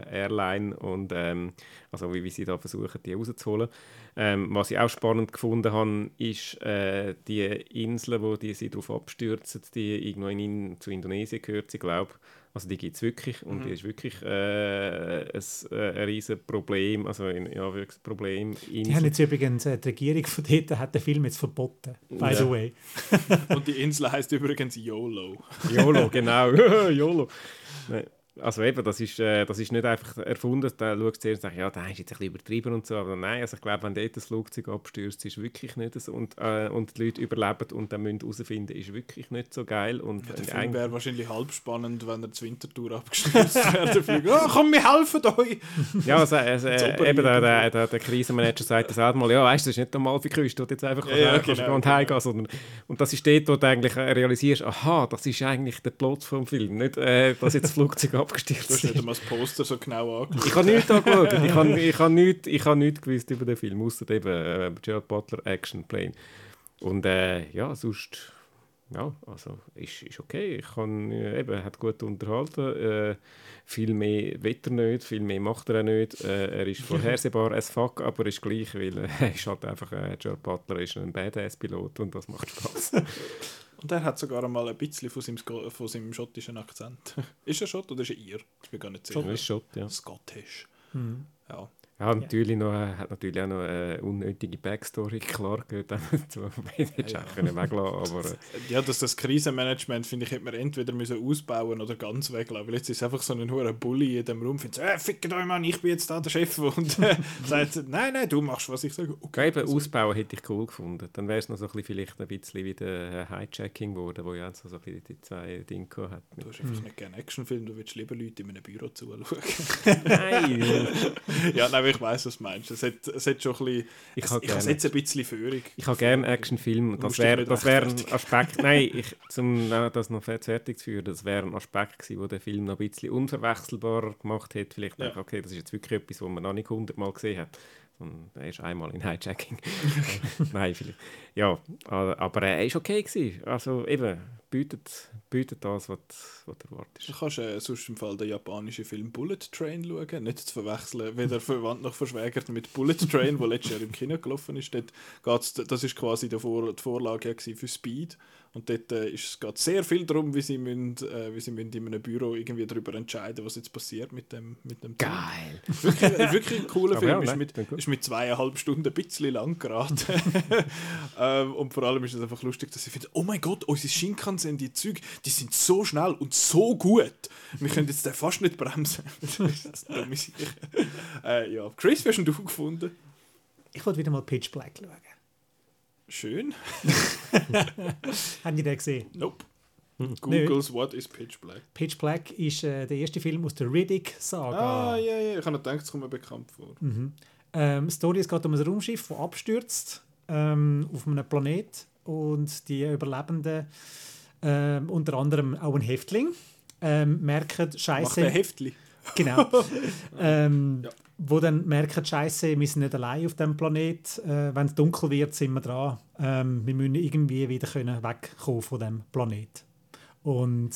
[SPEAKER 3] Airline und ähm, also wie, wie sie da versuchen, die rauszuholen. Ähm, was ich auch spannend gefunden habe, ist äh, die Insel, wo die sie darauf abstürzen, die irgendwo in, zu Indonesien gehört, ich glaube also die gibt es wirklich und mhm. die ist wirklich äh, ein, äh, ein riesiges Problem, also ein ja, Problem.
[SPEAKER 2] Die haben jetzt übrigens, äh, die Regierung von dort hat den Film jetzt verboten, by ja. the way.
[SPEAKER 1] und die Insel heißt übrigens YOLO.
[SPEAKER 3] YOLO, genau, YOLO. Nein. Also eben, das ist, äh, das ist nicht einfach erfunden, da schaust du und sagst, ja, da ist jetzt ein bisschen übertrieben und so, aber nein, also ich glaube, wenn dort das Flugzeug abstürzt, ist wirklich nicht so und, äh, und die Leute überleben und dann müssen herausfinden, ist wirklich nicht so geil. Und
[SPEAKER 1] ja, der Film wäre wahrscheinlich halb spannend, wenn er zur Wintertour abgestürzt wäre. oh, komm, wir helfen euch!
[SPEAKER 3] ja, also, also äh, eben der, der, der, der Krisenmanager sagt das auch mal, ja, weißt du, das ist nicht normal für Küste, dort jetzt einfach ja, ja, genau, und heimgehen, sondern und das ist dort, wo du eigentlich realisierst, aha, das ist eigentlich der Plot vom Film, nicht, äh, dass jetzt das Flugzeug abgestürzt
[SPEAKER 1] Du hast nicht mal das Poster so genau angeschaut.
[SPEAKER 3] Ich habe nichts angeschaut. Ich habe ich hab nichts, ich hab nichts gewusst über den Film, außer eben äh, Gerald Butler Action Plane. Und äh, ja, sonst ja, also ist, ist okay. Ich kann, äh, eben, hat gut unterhalten. Äh, viel mehr wetter nicht, viel mehr macht er auch nicht. Äh, er ist vorhersehbar as fuck, aber ist gleich, weil äh, er ist halt einfach, äh, Gerald Butler ist ein Badass-Pilot und das macht Spaß.
[SPEAKER 1] Und er hat sogar einmal ein bisschen von seinem, von seinem schottischen Akzent. ist er Schott oder ist er ihr? Ich bin gar nicht sicher.
[SPEAKER 3] Er ist Schott, ja.
[SPEAKER 1] Scottish.
[SPEAKER 2] Mhm.
[SPEAKER 1] Ja.
[SPEAKER 3] Ja, natürlich ja. noch, äh, hat natürlich auch noch eine unnötige Backstory, klar, gehört dazu. hätte ja, ja. weglassen aber... Äh.
[SPEAKER 1] Ja, dass das Krisenmanagement, finde ich, hätte man entweder müssen ausbauen oder ganz weglassen, weil jetzt ist einfach so ein hoher Bully in dem Raum, findet äh, fickt euch Mann, ich bin jetzt da der Chef und äh, sagt, nein, nein, du machst, was ich sage.
[SPEAKER 3] Okay, Eben, also. ausbauen hätte ich cool gefunden. Dann wäre es noch so ein bisschen, vielleicht ein bisschen wie der Hijacking geworden, wo ja so, ein die zwei Dinge hat.
[SPEAKER 1] Du hast einfach hm. nicht gerne Actionfilm, du willst lieber Leute in einem Büro zuschauen.
[SPEAKER 3] nein!
[SPEAKER 1] ja, nein, ich weiß, was du meinst. Es hat, es hat schon ein bisschen. Ich, es, ich habe jetzt ein bisschen Führung.
[SPEAKER 3] Ich habe gerne Actionfilme. Das wäre das wär ein Aspekt. nein, ich, um das noch fertig zu führen, das wäre ein Aspekt gewesen, der Film noch ein bisschen unverwechselbar gemacht hat. Vielleicht, ja. okay, das ist jetzt wirklich etwas, was man noch nicht hundertmal gesehen hat. Und er ist einmal in Hijacking. Nein, vielleicht. Ja, aber er war okay. Gewesen. Also eben, bietet, bietet das, was, was du erwartest.
[SPEAKER 1] Du kannst äh, sonst im Fall den japanischen Film Bullet Train schauen, nicht zu verwechseln, weder verwandt noch verschwägert mit Bullet Train, wo letztes Jahr im Kino gelaufen ist. Dort geht's, das ist quasi die, Vor die Vorlage für Speed und dort äh, ist, geht sehr viel darum, wie sie, müssen, äh, wie sie müssen in einem Büro irgendwie darüber entscheiden, was jetzt passiert mit dem, mit dem
[SPEAKER 3] Geil!
[SPEAKER 1] Wirklich, wirklich ein cooler Film.
[SPEAKER 3] ja,
[SPEAKER 1] ist, mit, ist mit zweieinhalb Stunden ein bisschen lang geraten. ähm, und vor allem ist es einfach lustig, dass ich finde, oh mein Gott, unsere Shinkansen, die Züge, die sind so schnell und so gut. Wir können jetzt den fast nicht bremsen. das ist dumme Sache. äh, ja. Chris, wie hast du gefunden?
[SPEAKER 2] Ich wollte wieder mal Pitch Black schauen.
[SPEAKER 1] Schön.
[SPEAKER 2] Haben die den gesehen?
[SPEAKER 1] Nope.
[SPEAKER 3] Hm.
[SPEAKER 1] Googles What is Pitch Black?
[SPEAKER 2] Pitch Black ist äh, der erste Film aus der Riddick-Saga.
[SPEAKER 1] Ah, ja, ja. Ich habe noch gedacht, es kommt mir bekannt vor.
[SPEAKER 2] Mhm. Ähm, Story es geht um ein Raumschiff, das abstürzt ähm, auf einem Planet und die Überlebenden, ähm, unter anderem auch ein Häftling, ähm, merken,
[SPEAKER 1] Macht
[SPEAKER 2] Scheiße,
[SPEAKER 1] Heftli.
[SPEAKER 2] genau, ähm,
[SPEAKER 1] Ja.
[SPEAKER 2] wo dann merken, Scheiße, wir sind nicht allein auf dem Planet. Äh, Wenn es dunkel wird, sind wir dran. Ähm, wir müssen irgendwie wieder können wegkommen von dem Planet. Und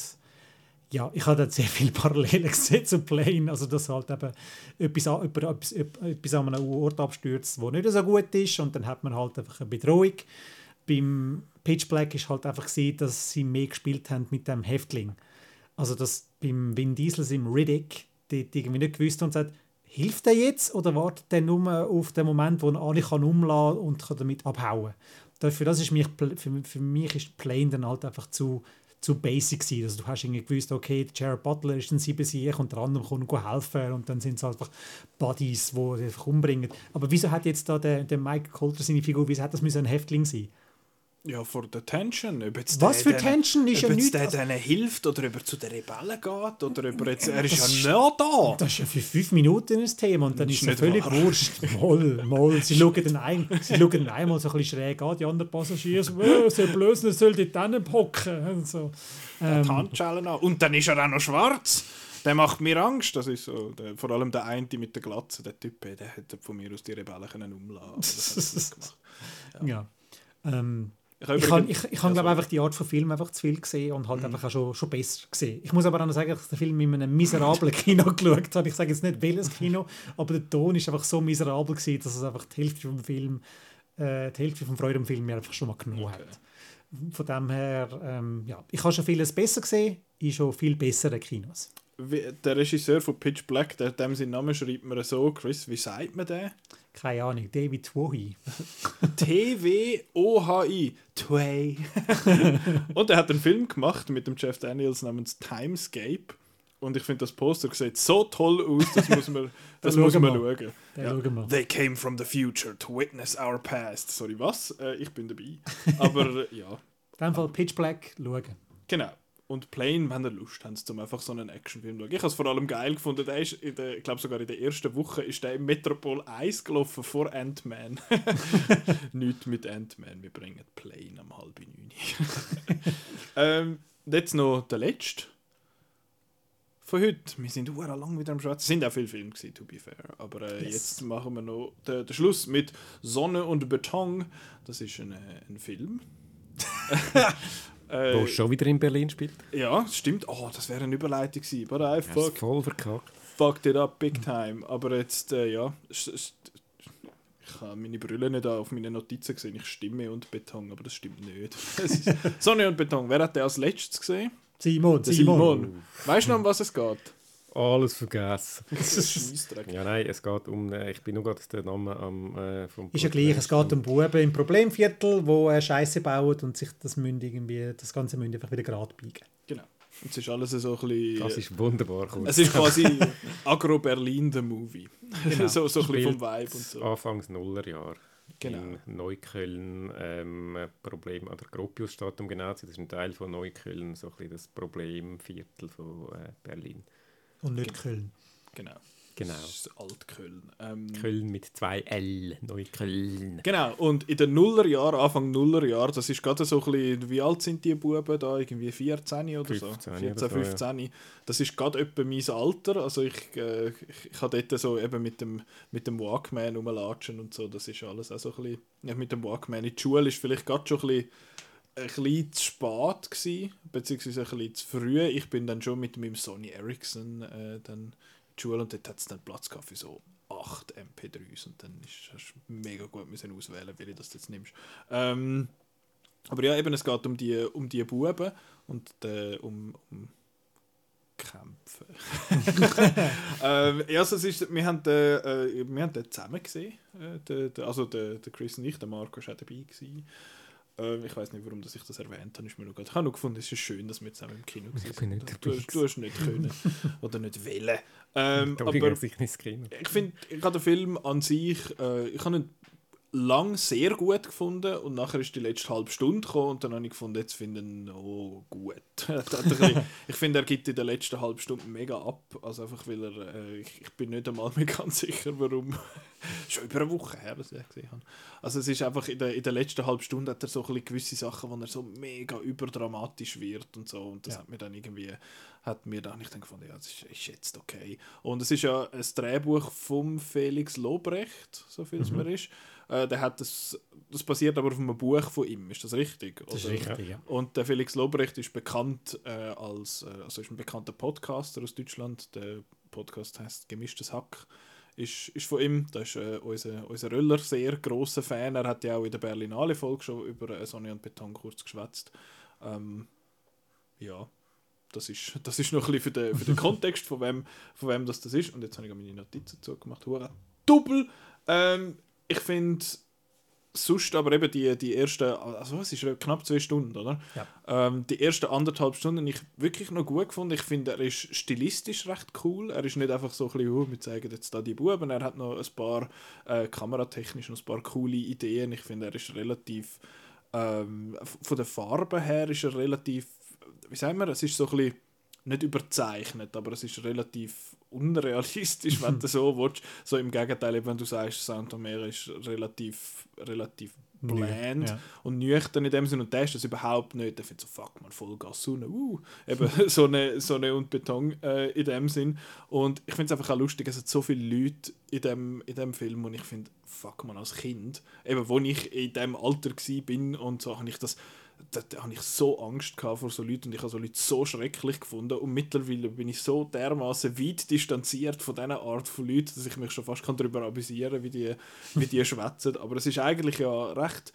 [SPEAKER 2] ja, ich habe dort sehr viele Parallelen gesehen zu Plane. Also, dass halt eben etwas, an- etwas, etwas an einem Ort abstürzt, wo nicht so gut ist. Und dann hat man halt einfach eine Bedrohung. Beim Pitch Black ist halt einfach gesehen, dass sie mehr gespielt haben mit dem Häftling. Also, dass beim Vin Diesel im Riddick dort irgendwie nicht gewusst und sagt, hilft er jetzt oder wartet er nur auf den Moment, wo er alle kann umlassen und kann damit abhauen Dafür das ist mich, für, für mich ist Plane dann halt einfach zu, zu basic gewesen. Also du hast irgendwie gewusst, okay, der Jared Butler ist ein Siebensieg und der andere kommt helfen und dann sind es einfach Buddies, die die einfach umbringen. Aber wieso hat jetzt da der, der Mike Coulter seine Figur, wieso hat das müssen ein Häftling sein?
[SPEAKER 1] Ja, for the tension. Ob jetzt
[SPEAKER 2] Was
[SPEAKER 1] der
[SPEAKER 2] für
[SPEAKER 1] denen-
[SPEAKER 2] Tension ist
[SPEAKER 1] ob
[SPEAKER 2] ja
[SPEAKER 1] jetzt
[SPEAKER 2] nichts.
[SPEAKER 1] der
[SPEAKER 2] Also,
[SPEAKER 1] denen hilft oder ob er zu den Rebellen geht oder ob er jetzt... Er ist ja nicht da.
[SPEAKER 2] das ist ja für fünf Minuten ein Thema und dann
[SPEAKER 1] Das
[SPEAKER 2] ist es völlig
[SPEAKER 1] wahr.
[SPEAKER 2] wurscht. Moll, moll. Sie schauen dann, ein, sie schauen dann einmal so ein bisschen schräg an, die anderen Passagiere so, «Äh, soll blöd, er soll dort hocken. Und so.
[SPEAKER 1] die
[SPEAKER 2] Ähm,
[SPEAKER 1] Handschellen an. Und dann ist er auch noch schwarz. Der macht mir Angst. Das ist so, der, vor allem der eine mit der Glatze, der Typ, der hätte von mir aus die Rebellen können er nicht gemacht.
[SPEAKER 2] ja. Ähm,
[SPEAKER 1] Ich habe
[SPEAKER 2] Ich habe ich, ich hab,
[SPEAKER 1] Ja,
[SPEAKER 2] glaube einfach die Art von Film einfach zu viel gesehen und
[SPEAKER 1] Mhm.
[SPEAKER 2] halt einfach auch schon, schon besser gesehen. Ich muss aber auch noch sagen, dass ich den Film in einem miserablen Kino geschaut habe. Ich sage jetzt nicht welches Kino, aber der Ton ist einfach so miserabel gewesen, dass es einfach die Hälfte vom Film, äh, die Hälfte vom Freude am Film mir einfach schon mal genommen
[SPEAKER 1] Okay.
[SPEAKER 2] hat. Von dem her, ähm, ja, ich habe schon vieles besser gesehen, in schon viel besseren Kinos.
[SPEAKER 1] Wie- der Regisseur von Pitch Black, der, dem seinen Namen schreibt man so, Chris, wie sagt man den?
[SPEAKER 2] Keine Ahnung, David Wohi.
[SPEAKER 1] T-W-O-H-I. Tway. und er hat einen Film gemacht mit dem Jeff Daniels namens Timescape. Und ich finde, das Poster sieht so toll aus, das muss man, das muss man schauen. Ja.
[SPEAKER 2] schauen wir.
[SPEAKER 1] They came from the future to witness our past. Sorry, was? Äh, ich bin dabei. Aber äh, ja,
[SPEAKER 2] In dem Fall Pitch Black schauen.
[SPEAKER 1] genau. Und Plane, wenn ihr Lust habt, um einfach so einen Actionfilm zu schauen. Ich habe es vor allem geil gefunden. Der ist, in der, ich glaube sogar in der ersten Woche, ist der im Metropol 1 gelaufen vor Ant-Man. Nicht mit Ant-Man, wir bringen Plane am halb neun. ähm, jetzt noch der letzte von heute. Wir sind sehr lang wieder am Schwarz. Es sind auch viele Filme gewesen, to be fair. Aber äh,
[SPEAKER 2] Yes.
[SPEAKER 1] jetzt machen wir noch den, den Schluss mit Sonne und Beton. Das ist ein, äh, ein Film. äh,
[SPEAKER 3] Wo schon wieder in Berlin spielt.
[SPEAKER 1] ja, stimmt. Oh, das wäre eine Überleitung gewesen. But I
[SPEAKER 3] ist
[SPEAKER 1] fuck,
[SPEAKER 3] voll verkackt.
[SPEAKER 1] fucked it up big time. Aber jetzt, äh, ja. Ich habe meine Brille nicht auf meine Notizen gesehen. Ich stimme und Beton, aber das stimmt nicht. Es ist Sonne und Beton. Wer hat den als letztes gesehen?
[SPEAKER 2] Simon,
[SPEAKER 1] Der
[SPEAKER 2] Simon.
[SPEAKER 1] Simon. Weißt du noch, um was es geht?
[SPEAKER 3] Alles vergessen.
[SPEAKER 1] Das ist Scheissdreck.
[SPEAKER 3] Ja, nein, es geht um. Äh, ich bin nur gerade den Namen am. Äh, vom
[SPEAKER 2] Ist ja gleich, es geht um Buben im Problemviertel, wo äh, Scheiße bauen und sich das Münd irgendwie, das ganze Münd einfach wieder gerade biegen.
[SPEAKER 1] Genau. Und es ist alles so ein bisschen.
[SPEAKER 3] Das ist wunderbar. Kurz.
[SPEAKER 1] es ist quasi Agro-Berlin, der Movie.
[SPEAKER 2] Genau.
[SPEAKER 1] so so ein bisschen vom Vibe und so.
[SPEAKER 3] Anfangs Nullerjahr.
[SPEAKER 1] Genau.
[SPEAKER 3] In Neukölln. Ähm, Problem an der Gropiusstadt, um genau zu sein. Das ist ein Teil von Neukölln, so ein bisschen das Problemviertel von äh, Berlin.
[SPEAKER 2] Und nicht Köln.
[SPEAKER 1] Genau.
[SPEAKER 3] Genau.
[SPEAKER 1] Das ist Altköln. Ähm,
[SPEAKER 3] Köln mit zwei L. Neukölln.
[SPEAKER 1] Genau, und in den Nullerjahren, Anfang Nullerjahr, das ist gerade so ein bisschen, wie alt sind die Buben da? Irgendwie 14 oder so?
[SPEAKER 3] 15
[SPEAKER 1] 14,
[SPEAKER 3] oder so,
[SPEAKER 1] 15. Das ist gerade etwa mein Alter. Also ich, äh, ich, ich habe dort so eben mit dem, mit dem Walkman rumlatschen und so. Das ist alles auch so ein bisschen, ja, mit dem Walkman in die Schule ist vielleicht gerade schon ein bisschen ein bisschen zu spät gewesen, beziehungsweise ein bisschen zu früh. Ich bin dann schon mit meinem Sony Ericsson äh, dann in die Schule und dort hat es dann Platz gehabt für so 8 MP3s und dann ist, hast du mega gut müssen auswählen, wie du das jetzt nimmst. Ähm, aber ja, eben, es geht um die, um die Buben und äh, um, um Kämpfe. ähm, ja, also es ist, wir, haben den, äh, wir haben den zusammen gesehen. Äh, der, also der, der Chris und ich, der Marco war auch dabei. Gewesen. Ähm, ich weiß nicht, warum dass ich das erwähnt habe. Ist mir noch ich habe nur gefunden, es ist schön, dass wir zusammen im Kino
[SPEAKER 3] ich bin nicht
[SPEAKER 1] du, du, du hast nicht können oder nicht wollen. Ähm,
[SPEAKER 3] aber ich
[SPEAKER 1] finde, ich habe den Film an sich, äh, ich habe ihn lang sehr gut gefunden und nachher ist die letzte halbe Stunde gekommen und dann habe ich gefunden, jetzt finden oh gut. ich finde, er gibt in der letzten halben Stunde mega ab, also einfach weil er, äh, ich, ich, bin nicht einmal mehr ganz sicher, warum. Schon über eine Woche her, dass ich gesehen habe. Also es ist einfach, in der, in der letzten halben Stunde hat er so ein gewisse Sachen, wo er so mega überdramatisch wird und so und das ja. hat mir dann irgendwie, hat mir dann, ich dann gefunden, ja, das ist, ist, jetzt okay. Und es ist ja ein Drehbuch vom Felix Lobrecht, so viel es mhm. mir ist. Äh, der hat das, das basiert aber auf einem Buch von ihm, ist das richtig?
[SPEAKER 2] Das ist richtig, ja.
[SPEAKER 1] Und der Felix Lobrecht ist bekannt äh, als, äh, also ist ein bekannter Podcaster aus Deutschland. Der Podcast heißt Gemischtes Hack. Ist, ist von ihm. Da ist äh, unser, unser Röller sehr großer Fan. Er hat ja auch in der Berlinale-Folge schon über äh, Sonne und Beton kurz geschwätzt. Ähm, ja, das ist, das ist noch ein bisschen für den, für den Kontext, von wem, von wem das, das ist. Und jetzt habe ich meine Notizen zugemacht. Hurra. Double! Ähm, ich finde sonst aber eben die, die ersten, also was ist knapp zwei Stunden, oder?
[SPEAKER 2] Ja.
[SPEAKER 1] Ähm, die ersten anderthalb Stunden ich wirklich noch gut gefunden. Ich finde, er ist stilistisch recht cool. Er ist nicht einfach so ein bisschen, oh, wir zeigen jetzt da die Buben. Er hat noch ein paar äh, kameratechnisch noch ein paar coole Ideen. Ich finde, er ist relativ ähm, von der Farbe her ist er relativ, wie sagen wir, es ist so ein bisschen nicht überzeichnet, aber es ist relativ unrealistisch, wenn du so willst. So im Gegenteil, wenn du sagst, Santomera ist relativ, relativ bland ja. und nüchtern in dem Sinne und der ist das überhaupt nicht. Der findet so, fuck man, Vollgas, Sonne, uh, eben Sonne, Sonne und Beton äh, in dem Sinn. Und ich finde es einfach auch lustig, es hat so viele Leute in dem, in dem Film und ich finde, fuck man, als Kind, eben wo ich in dem Alter war und so, habe ich das da, da habe ich so Angst vor so Leuten und ich habe so Leute so schrecklich gefunden und mittlerweile bin ich so dermaßen weit distanziert von dieser Art von Leuten, dass ich mich schon fast darüber amüsieren kann, wie die, wie die schwätzen. Aber es ist eigentlich ja recht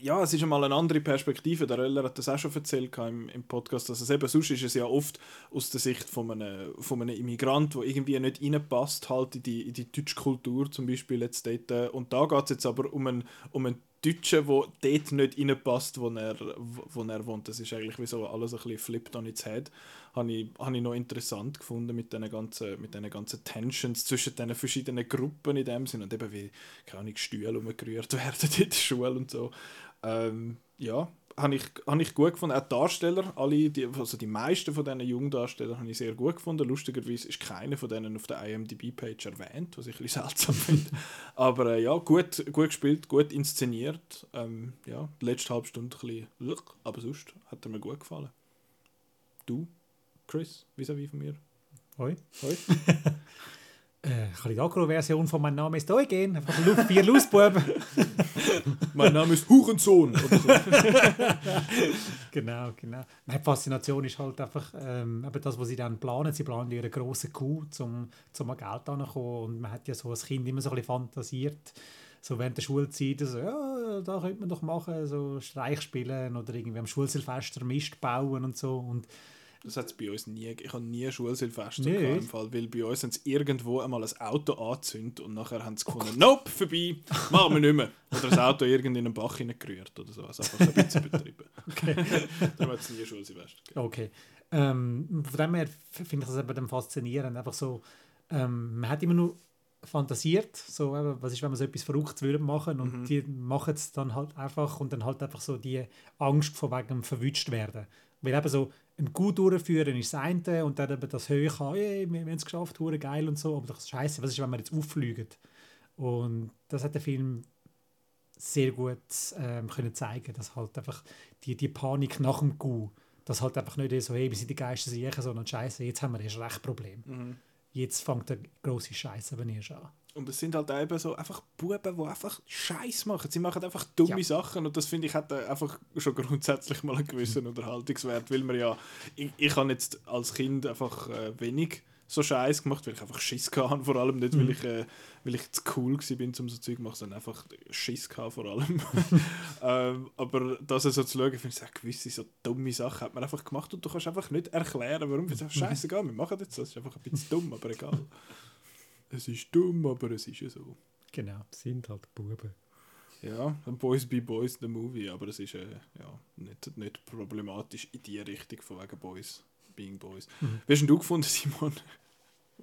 [SPEAKER 1] ja, es ist einmal eine andere Perspektive. Der Röller hat das auch schon erzählt im, im Podcast, dass es eben sonst ist es ja oft aus der Sicht von einem, von einem Immigrant, der irgendwie nicht reinpasst halt in die, in die deutsche Kultur zum Beispiel jetzt dort. Und da geht es jetzt aber um einen, um einen Deutschen, der dort nicht reinpasst, wo er, wo er wohnt. Das ist eigentlich wie so alles ein bisschen flipped on its head. Habe ich, habe ich noch interessant gefunden mit diesen ganzen, diesen ganzen Tensions zwischen den verschiedenen Gruppen in dem Sinn und eben wie, keine Ahnung, Stühle umgerührt werden in der Schule und so. Ähm, ja, habe ich, hab ich gut gefunden. Auch die Darsteller, alle, die, also die meisten von diesen Jungdarstellern habe ich sehr gut gefunden. Lustigerweise ist keiner von denen auf der IMDb-Page erwähnt, was ich ein bisschen seltsam finde. Aber äh, ja, gut, gut gespielt, gut inszeniert. Ähm, ja, die letzte halbe Stunde ein bisschen, aber sonst hat er mir gut gefallen. Du, Chris, vis-à-vis von mir?
[SPEAKER 2] Hoi. Hoi. Äh, kann ich die Agro-Version von «Mein Name ist Eugen», einfach vier Lausbuben.
[SPEAKER 1] «Mein Name ist Hurensohn» so.
[SPEAKER 2] genau, genau. Meine Faszination ist halt einfach ähm, eben das, was sie dann planen. Sie planen ihre große Kuh, um zum Geld anzukommen. Und man hat ja so als Kind immer so ein bisschen fantasiert, so während der Schulzeit, so, ja, da könnte man doch machen, so Streich spielen oder irgendwie am Schulsilvester Mist bauen und so. Und
[SPEAKER 1] das hat es bei uns nie Ich habe nie Schulsilvester nee. im Fall, weil bei uns haben sie irgendwo einmal ein Auto angezündet und nachher haben sie gefunden, oh nope, vorbei, machen wir nicht mehr. Oder das Auto irgendwie in einen Bach hineingerührt oder so. Also einfach ein bisschen betrieben. Okay. Darum hat es nie Schulsilvester
[SPEAKER 2] gegeben. Okay. Ähm, von dem her finde ich das eben faszinierend. Einfach so, ähm, man hat immer nur fantasiert, so eben, was ist, wenn man so etwas Verrücktes würde machen und mhm. die machen es dann halt einfach und dann halt einfach so die Angst vor wegen verwünscht werden. Weil eben so, ein gut durchführen ist das eine und dann eben das Höhe haben, hey, wir, haben es geschafft, hure geil und so, aber das ist scheiße, was ist, wenn wir jetzt auffliegen? Und das hat der Film sehr gut ähm, können zeigen, dass halt einfach die, die Panik nach dem Gu, dass halt einfach nicht so, hey, wir sind die Geister sicher, sondern scheiße, jetzt haben wir erst recht Problem. Mhm. Jetzt fängt der große Scheiß aber erst an.
[SPEAKER 1] Und es sind halt eben so einfach Buben, die einfach Scheiß machen. Sie machen einfach dumme ja. Sachen und das finde ich hat einfach schon grundsätzlich mal einen gewissen Unterhaltungswert, weil man ja, ich, ich habe jetzt als Kind einfach äh, wenig so Scheiß gemacht, weil ich einfach Schiss hatte, vor allem nicht, weil mhm. ich, äh, weil ich zu cool bin, um so Zeug zu machen, sondern einfach Schiss hatte, vor allem. ähm, aber das so zu schauen, finde ich, so, gewisse so dumme Sachen hat man einfach gemacht und du kannst einfach nicht erklären, warum. Es einfach scheißegal, wir machen jetzt das, ist einfach ein bisschen dumm, aber egal. Es ist dumm, aber es ist ja so.
[SPEAKER 2] Genau.
[SPEAKER 3] Sind halt Buben.
[SPEAKER 1] Ja, Boys be Boys, the Movie, aber es ist äh, ja, nicht, nicht problematisch in die Richtung von wegen Boys being Boys. Mhm. Wie hast du gefunden, Simon?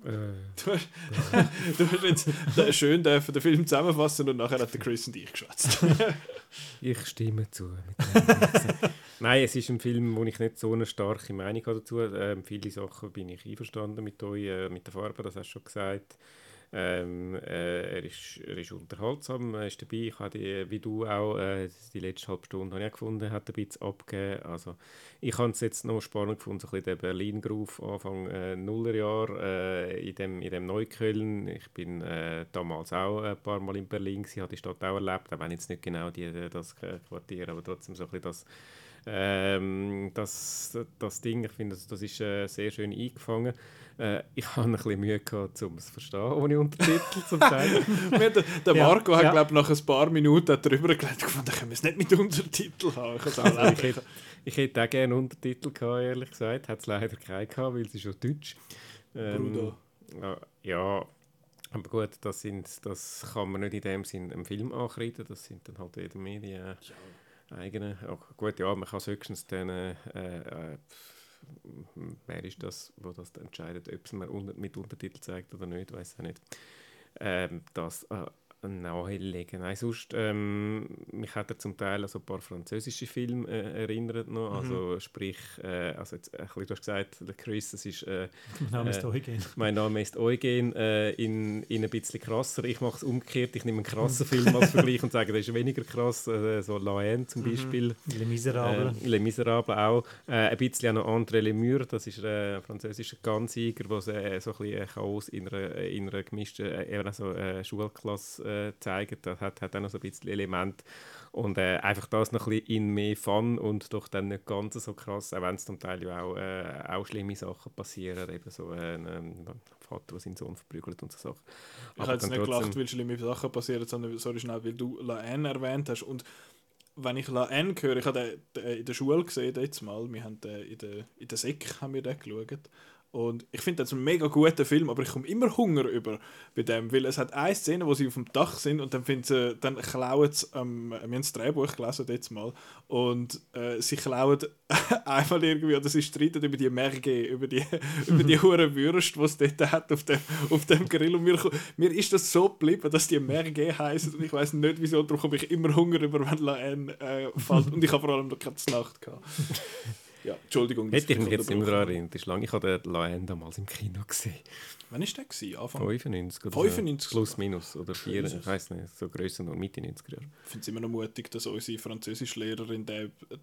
[SPEAKER 1] Äh, du, hast, du hast jetzt schön den, den Film zusammenfassen und nachher hat der Chris und ich geschwätzt.
[SPEAKER 3] ich stimme zu. Nein, es ist ein Film, wo ich nicht so eine starke Meinung habe dazu. Ähm, viele Sachen bin ich einverstanden mit euch, äh, mit der Farbe, das hast du schon gesagt. Ähm, äh, er, ist, er ist unterhaltsam, er ist dabei. Ich habe die, wie du auch, äh, die letzte halbe Stunde habe ich gefunden, hat ein bisschen abgegeben. Also, ich habe es jetzt noch spannend gefunden, so ein bisschen der Berlin-Groove Anfang äh, Nullerjahr äh, in, dem, in dem Neukölln. Ich bin äh, damals auch ein paar Mal in Berlin, gewesen, habe die Stadt auch erlebt, auch wenn jetzt nicht genau die, das Quartier, aber trotzdem so ein bisschen das ähm, das, das Ding, ich finde, das, das ist äh, sehr schön eingefangen. Äh, ich habe ein bisschen Mühe gehabt, um es zu verstehen, ohne Untertitel zum Teil.
[SPEAKER 1] der, Marco ja, hat, ja. glaube nach ein paar Minuten darüber gelernt gefunden, können wir es nicht mit Untertitel haben. Ich,
[SPEAKER 3] also, ich, hätte, ich hätte auch gerne Untertitel gehabt, ehrlich gesagt. Hat es leider keinen gehabt, weil es ist schon Deutsch. Ähm, Bruder. Ja, aber gut, das, sind, das kann man nicht in dem Sinn einem Film ankreiden. Das sind dann halt wieder Medien. Äh, ja eigenen. Auch gut, ja, man kann es höchstens dann, äh, äh, wer ist das, wo das entscheidet, ob es mir mit Untertitel zeigt oder nicht, weiß ich nicht. Ähm, das äh, nahelegen. Nein, sonst, ähm, mich hat er zum Teil an so ein paar französische Filme äh, erinnert noch. Mhm. Also sprich, äh, also jetzt, äh, du hast gesagt, der Chris, das ist... Äh,
[SPEAKER 2] mein Name ist
[SPEAKER 3] äh,
[SPEAKER 2] Eugen.
[SPEAKER 3] Mein Name ist Eugen, äh, in, in ein bisschen krasser. Ich mache es umgekehrt, ich nehme einen krassen Film als Vergleich und sage, der ist weniger krass. so La Haine zum mhm. Beispiel.
[SPEAKER 2] Les Miserables.
[SPEAKER 3] Les Miserables auch. ein bisschen auch noch André Lemur, das ist ein französischer Ganzsieger, der so ein bisschen Chaos in einer, in einer gemischten also, Schulklasse äh, zeigen. Das hat, hat auch noch so ein bisschen Element. Und äh, einfach das noch ein bisschen in mehr Fun und doch dann nicht ganz so krass, auch wenn es zum Teil auch, äh, auch schlimme Sachen passieren, eben so äh, ein Vater, der seinen Sohn verprügelt und so Sachen.
[SPEAKER 1] Ich habe jetzt nicht gelacht, weil schlimme Sachen passieren, sondern sorry schnell, weil du La N erwähnt hast und wenn ich La N höre, ich habe den, den in der Schule gesehen, jetzt mal, wir haben den in der, in der Sek haben wir den geschaut und ich finde das ein mega guter Film, aber ich komme immer Hunger über bei dem, weil es hat eine Szene, wo sie auf dem Dach sind und dann finden sie, dann klauen sie, ähm, wir haben das Drehbuch gelesen jetzt mal, und äh, sie klauen einmal irgendwie, oder sie streiten über die Merge, über die, über die hure Würste, die es dort hat auf dem, auf dem Grill und mir, mir ist das so geblieben, dass die Merge heißen und ich weiß nicht wieso, darum komme ich immer Hunger über, wenn La N äh, fällt und ich habe vor allem noch keine Nacht gehabt. Ja, Entschuldigung.
[SPEAKER 3] Hätte ich mich jetzt nicht mehr daran erinnert. Ist lange. Ich habe den Laen damals im Kino gesehen.
[SPEAKER 1] Wann war der? Gewesen? Anfang?
[SPEAKER 3] 95
[SPEAKER 1] oder 95
[SPEAKER 3] so. Plus, minus. Oder 4, ich weiß nicht, so grösser noch Mitte 90er Jahre.
[SPEAKER 1] Ich finde es immer noch mutig, dass unsere Französischlehrerin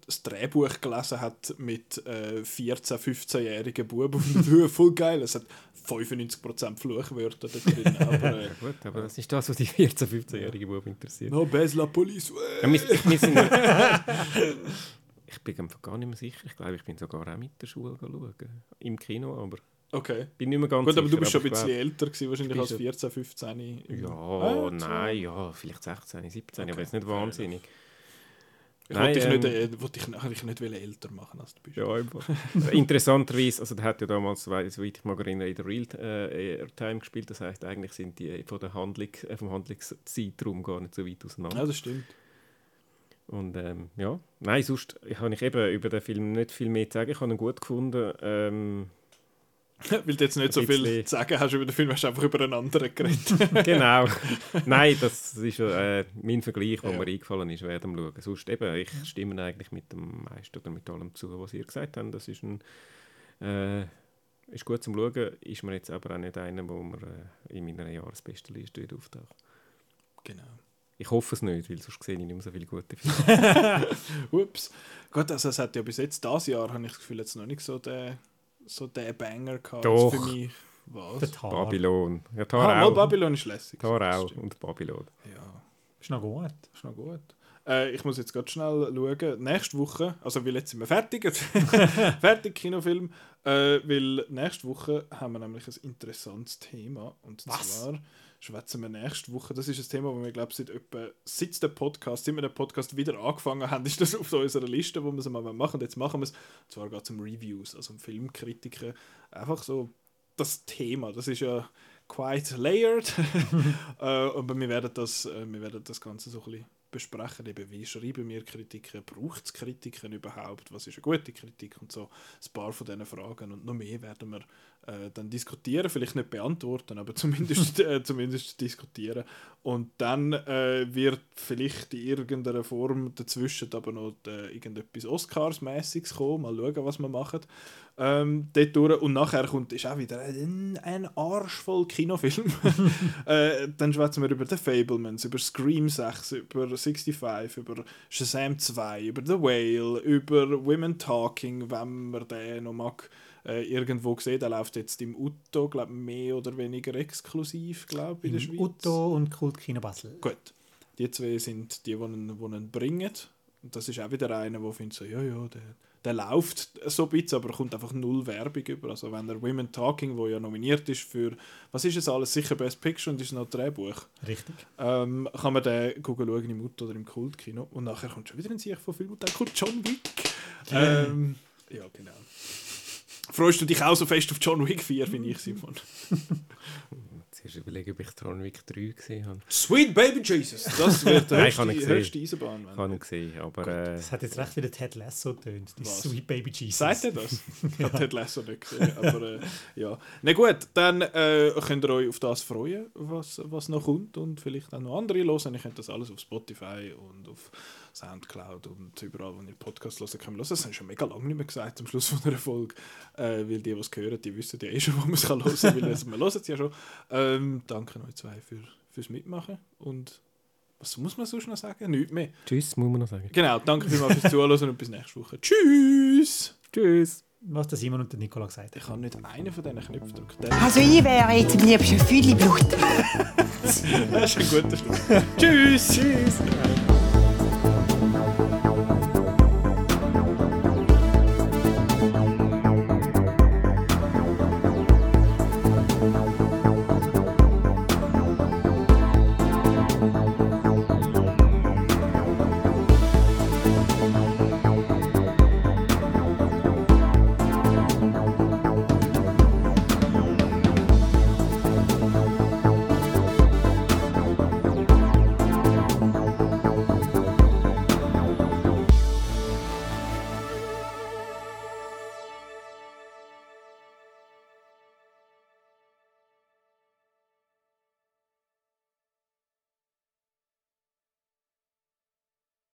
[SPEAKER 1] das Drehbuch gelesen hat mit äh, 14-, 15-jährigen Buben. Voll geil, es hat 95% Fluchwörter da drin.
[SPEAKER 3] Aber, äh, ja, gut, aber das ist das, was die 14-, 15-jährigen Buben interessiert.
[SPEAKER 1] No, Bes la Police.
[SPEAKER 3] Wir, wir sind, Ich bin einfach gar nicht mehr sicher. Ich glaube, ich bin sogar auch mit der Schule schauen. Im Kino, aber.
[SPEAKER 1] Okay.
[SPEAKER 3] Bin nicht mehr ganz
[SPEAKER 1] Gut, aber
[SPEAKER 3] sicher,
[SPEAKER 1] du bist schon ein bisschen älter gewesen, wahrscheinlich als 14, 15.
[SPEAKER 3] Ja, ah, nein, ja, vielleicht 16, 17, okay. aber jetzt nicht wahnsinnig.
[SPEAKER 1] Ich wollte dich, ähm, nicht, äh, wollte dich, nicht älter machen, als du bist.
[SPEAKER 3] Ja, einfach. Interessanterweise, also der hat ja damals, soweit ich mal erinnere, in der Real-Time äh, gespielt. Das heißt, eigentlich sind die von der Handlung, äh, vom Handlungszeitraum gar nicht so weit auseinander.
[SPEAKER 1] Ja, das stimmt.
[SPEAKER 3] Und ähm, ja, nein, sonst habe ich eben über den Film nicht viel mehr zu sagen. Ich habe ihn gut gefunden. Ähm,
[SPEAKER 1] Weil du jetzt nicht so viel zu sagen hast über den Film, hast du einfach über einen anderen geredet.
[SPEAKER 3] genau. Nein, das ist äh, mein Vergleich, der ja. mir eingefallen ist während dem Schauen. Sonst eben, ich stimme eigentlich mit dem meisten oder mit allem zu, was ihr gesagt habt. Das ist ein... Äh, ist gut zum Schauen, ist mir jetzt aber auch nicht einer, wo mir äh, in meiner Jahresbestenliste auftaucht.
[SPEAKER 1] Genau.
[SPEAKER 3] Ich hoffe es nicht, weil sonst sehe ich nicht mehr so viele gute Filme.
[SPEAKER 1] Ups. Gut, also es hat ja bis jetzt, dieses Jahr, habe ich das Gefühl, jetzt noch nicht so den, so den Banger gehabt.
[SPEAKER 3] Doch.
[SPEAKER 1] Für mich. Was?
[SPEAKER 2] Der Tar.
[SPEAKER 3] Babylon. Ja,
[SPEAKER 1] Ah,
[SPEAKER 3] Tar
[SPEAKER 1] mal
[SPEAKER 3] auch.
[SPEAKER 1] Babylon ist lässig.
[SPEAKER 3] Tar auch. Und Babylon.
[SPEAKER 1] Ja,
[SPEAKER 2] Ist noch gut.
[SPEAKER 1] ist noch gut. Äh, ich muss jetzt ganz schnell schauen. Nächste Woche, also weil jetzt sind wir fertig, fertig Kinofilm, äh, weil nächste Woche haben wir nämlich ein interessantes Thema. Und
[SPEAKER 2] Was?
[SPEAKER 1] zwar schwätzen wir nächste Woche. Das ist ein Thema, wo wir, glaube seit etwa, seit der Podcast, seit wir den Podcast wieder angefangen haben, ist das auf unserer Liste, wo wir es mal machen. Jetzt machen wir es. Und zwar geht es um Reviews, also um Filmkritiken. Einfach so das Thema. Das ist ja quite layered. äh, aber wir werden, das, äh, wir werden das Ganze so ein bisschen besprechen. Eben, wie schreiben wir Kritiken? Braucht es Kritiken überhaupt? Was ist eine gute Kritik? Und so ein paar von diesen Fragen. Und noch mehr werden wir äh, dann diskutieren. Vielleicht nicht beantworten, aber zumindest, äh, zumindest diskutieren. Und dann äh, wird vielleicht in irgendeiner Form dazwischen aber noch äh, irgendetwas Oscars-mäßiges kommen. Mal schauen, was wir machen. Ähm, dort durch. Und nachher kommt, ist auch wieder ein, ein Arsch voll Kinofilm. äh, dann schwätzen wir über The Fablemans, über Scream 6, über 65, über Shazam 2, über The Whale, über Women Talking, wenn man den noch mag. Äh, irgendwo gesehen, der läuft jetzt im Utto, glaube mehr oder weniger exklusiv, glaube in der Schweiz.
[SPEAKER 2] Utto und Kultkino Basel.
[SPEAKER 1] Gut. Die zwei sind die, die ihn, die ihn bringen. Und das ist auch wieder einer, der findet so, ja, ja, der, der läuft so ein bisschen, aber kommt einfach null Werbung über. Also wenn er Women Talking, wo ja nominiert ist für, was ist es alles, sicher Best Picture und ist noch ein Drehbuch,
[SPEAKER 2] Richtig.
[SPEAKER 1] ähm, kann man den gucken, schauen im Auto oder im Kultkino. Und nachher kommt schon wieder ein Sieg von Film und dann kommt John Wick. ähm, ja, genau. Freust du dich auch so fest auf John Wick 4, wie ich, Simon?
[SPEAKER 3] Zuerst überlegen, ob ich John Wick 3 gesehen habe.
[SPEAKER 1] Sweet Baby Jesus! Das wird die
[SPEAKER 3] Nein, ich
[SPEAKER 1] höchste,
[SPEAKER 3] gesehen.
[SPEAKER 1] höchste Eisenbahn.
[SPEAKER 3] Ich habe ihn gesehen, aber äh,
[SPEAKER 2] Das hat jetzt recht wie der Ted Lasso tönt. Die
[SPEAKER 1] Was?
[SPEAKER 2] Sweet Baby Jesus.
[SPEAKER 1] Sagt er das? Ich habe Ted Lasso nicht gesehen, aber äh, ja. Na gut, dann äh, könnt ihr euch auf das freuen, was, was noch kommt und vielleicht auch noch andere hören. Ihr könnt das alles auf Spotify und auf Soundcloud und überall, wo ihr Podcast hören könnt. Das haben wir schon mega lange nicht mehr gesagt am Schluss von einer Folge, äh, weil die, die es hören, die wissen ja eh schon, wo man es kann hören kann, weil es- wir hören es ja schon. Ähm, danke euch zwei für, fürs Mitmachen und was muss man sonst noch sagen? Nichts mehr.
[SPEAKER 3] tschüss, muss man noch sagen.
[SPEAKER 1] Genau, danke vielmals fürs Zuhören und bis nächste Woche. Tschüss!
[SPEAKER 3] Tschüss.
[SPEAKER 2] Was der Simon und der Nikola gesagt
[SPEAKER 1] Ich
[SPEAKER 2] haben.
[SPEAKER 1] kann nicht einen von diesen Knöpfen drücken.
[SPEAKER 4] Also ich wäre jetzt am liebsten Fülliblut.
[SPEAKER 1] Das ist ein guter Schluss. Tschüss! Tschüss!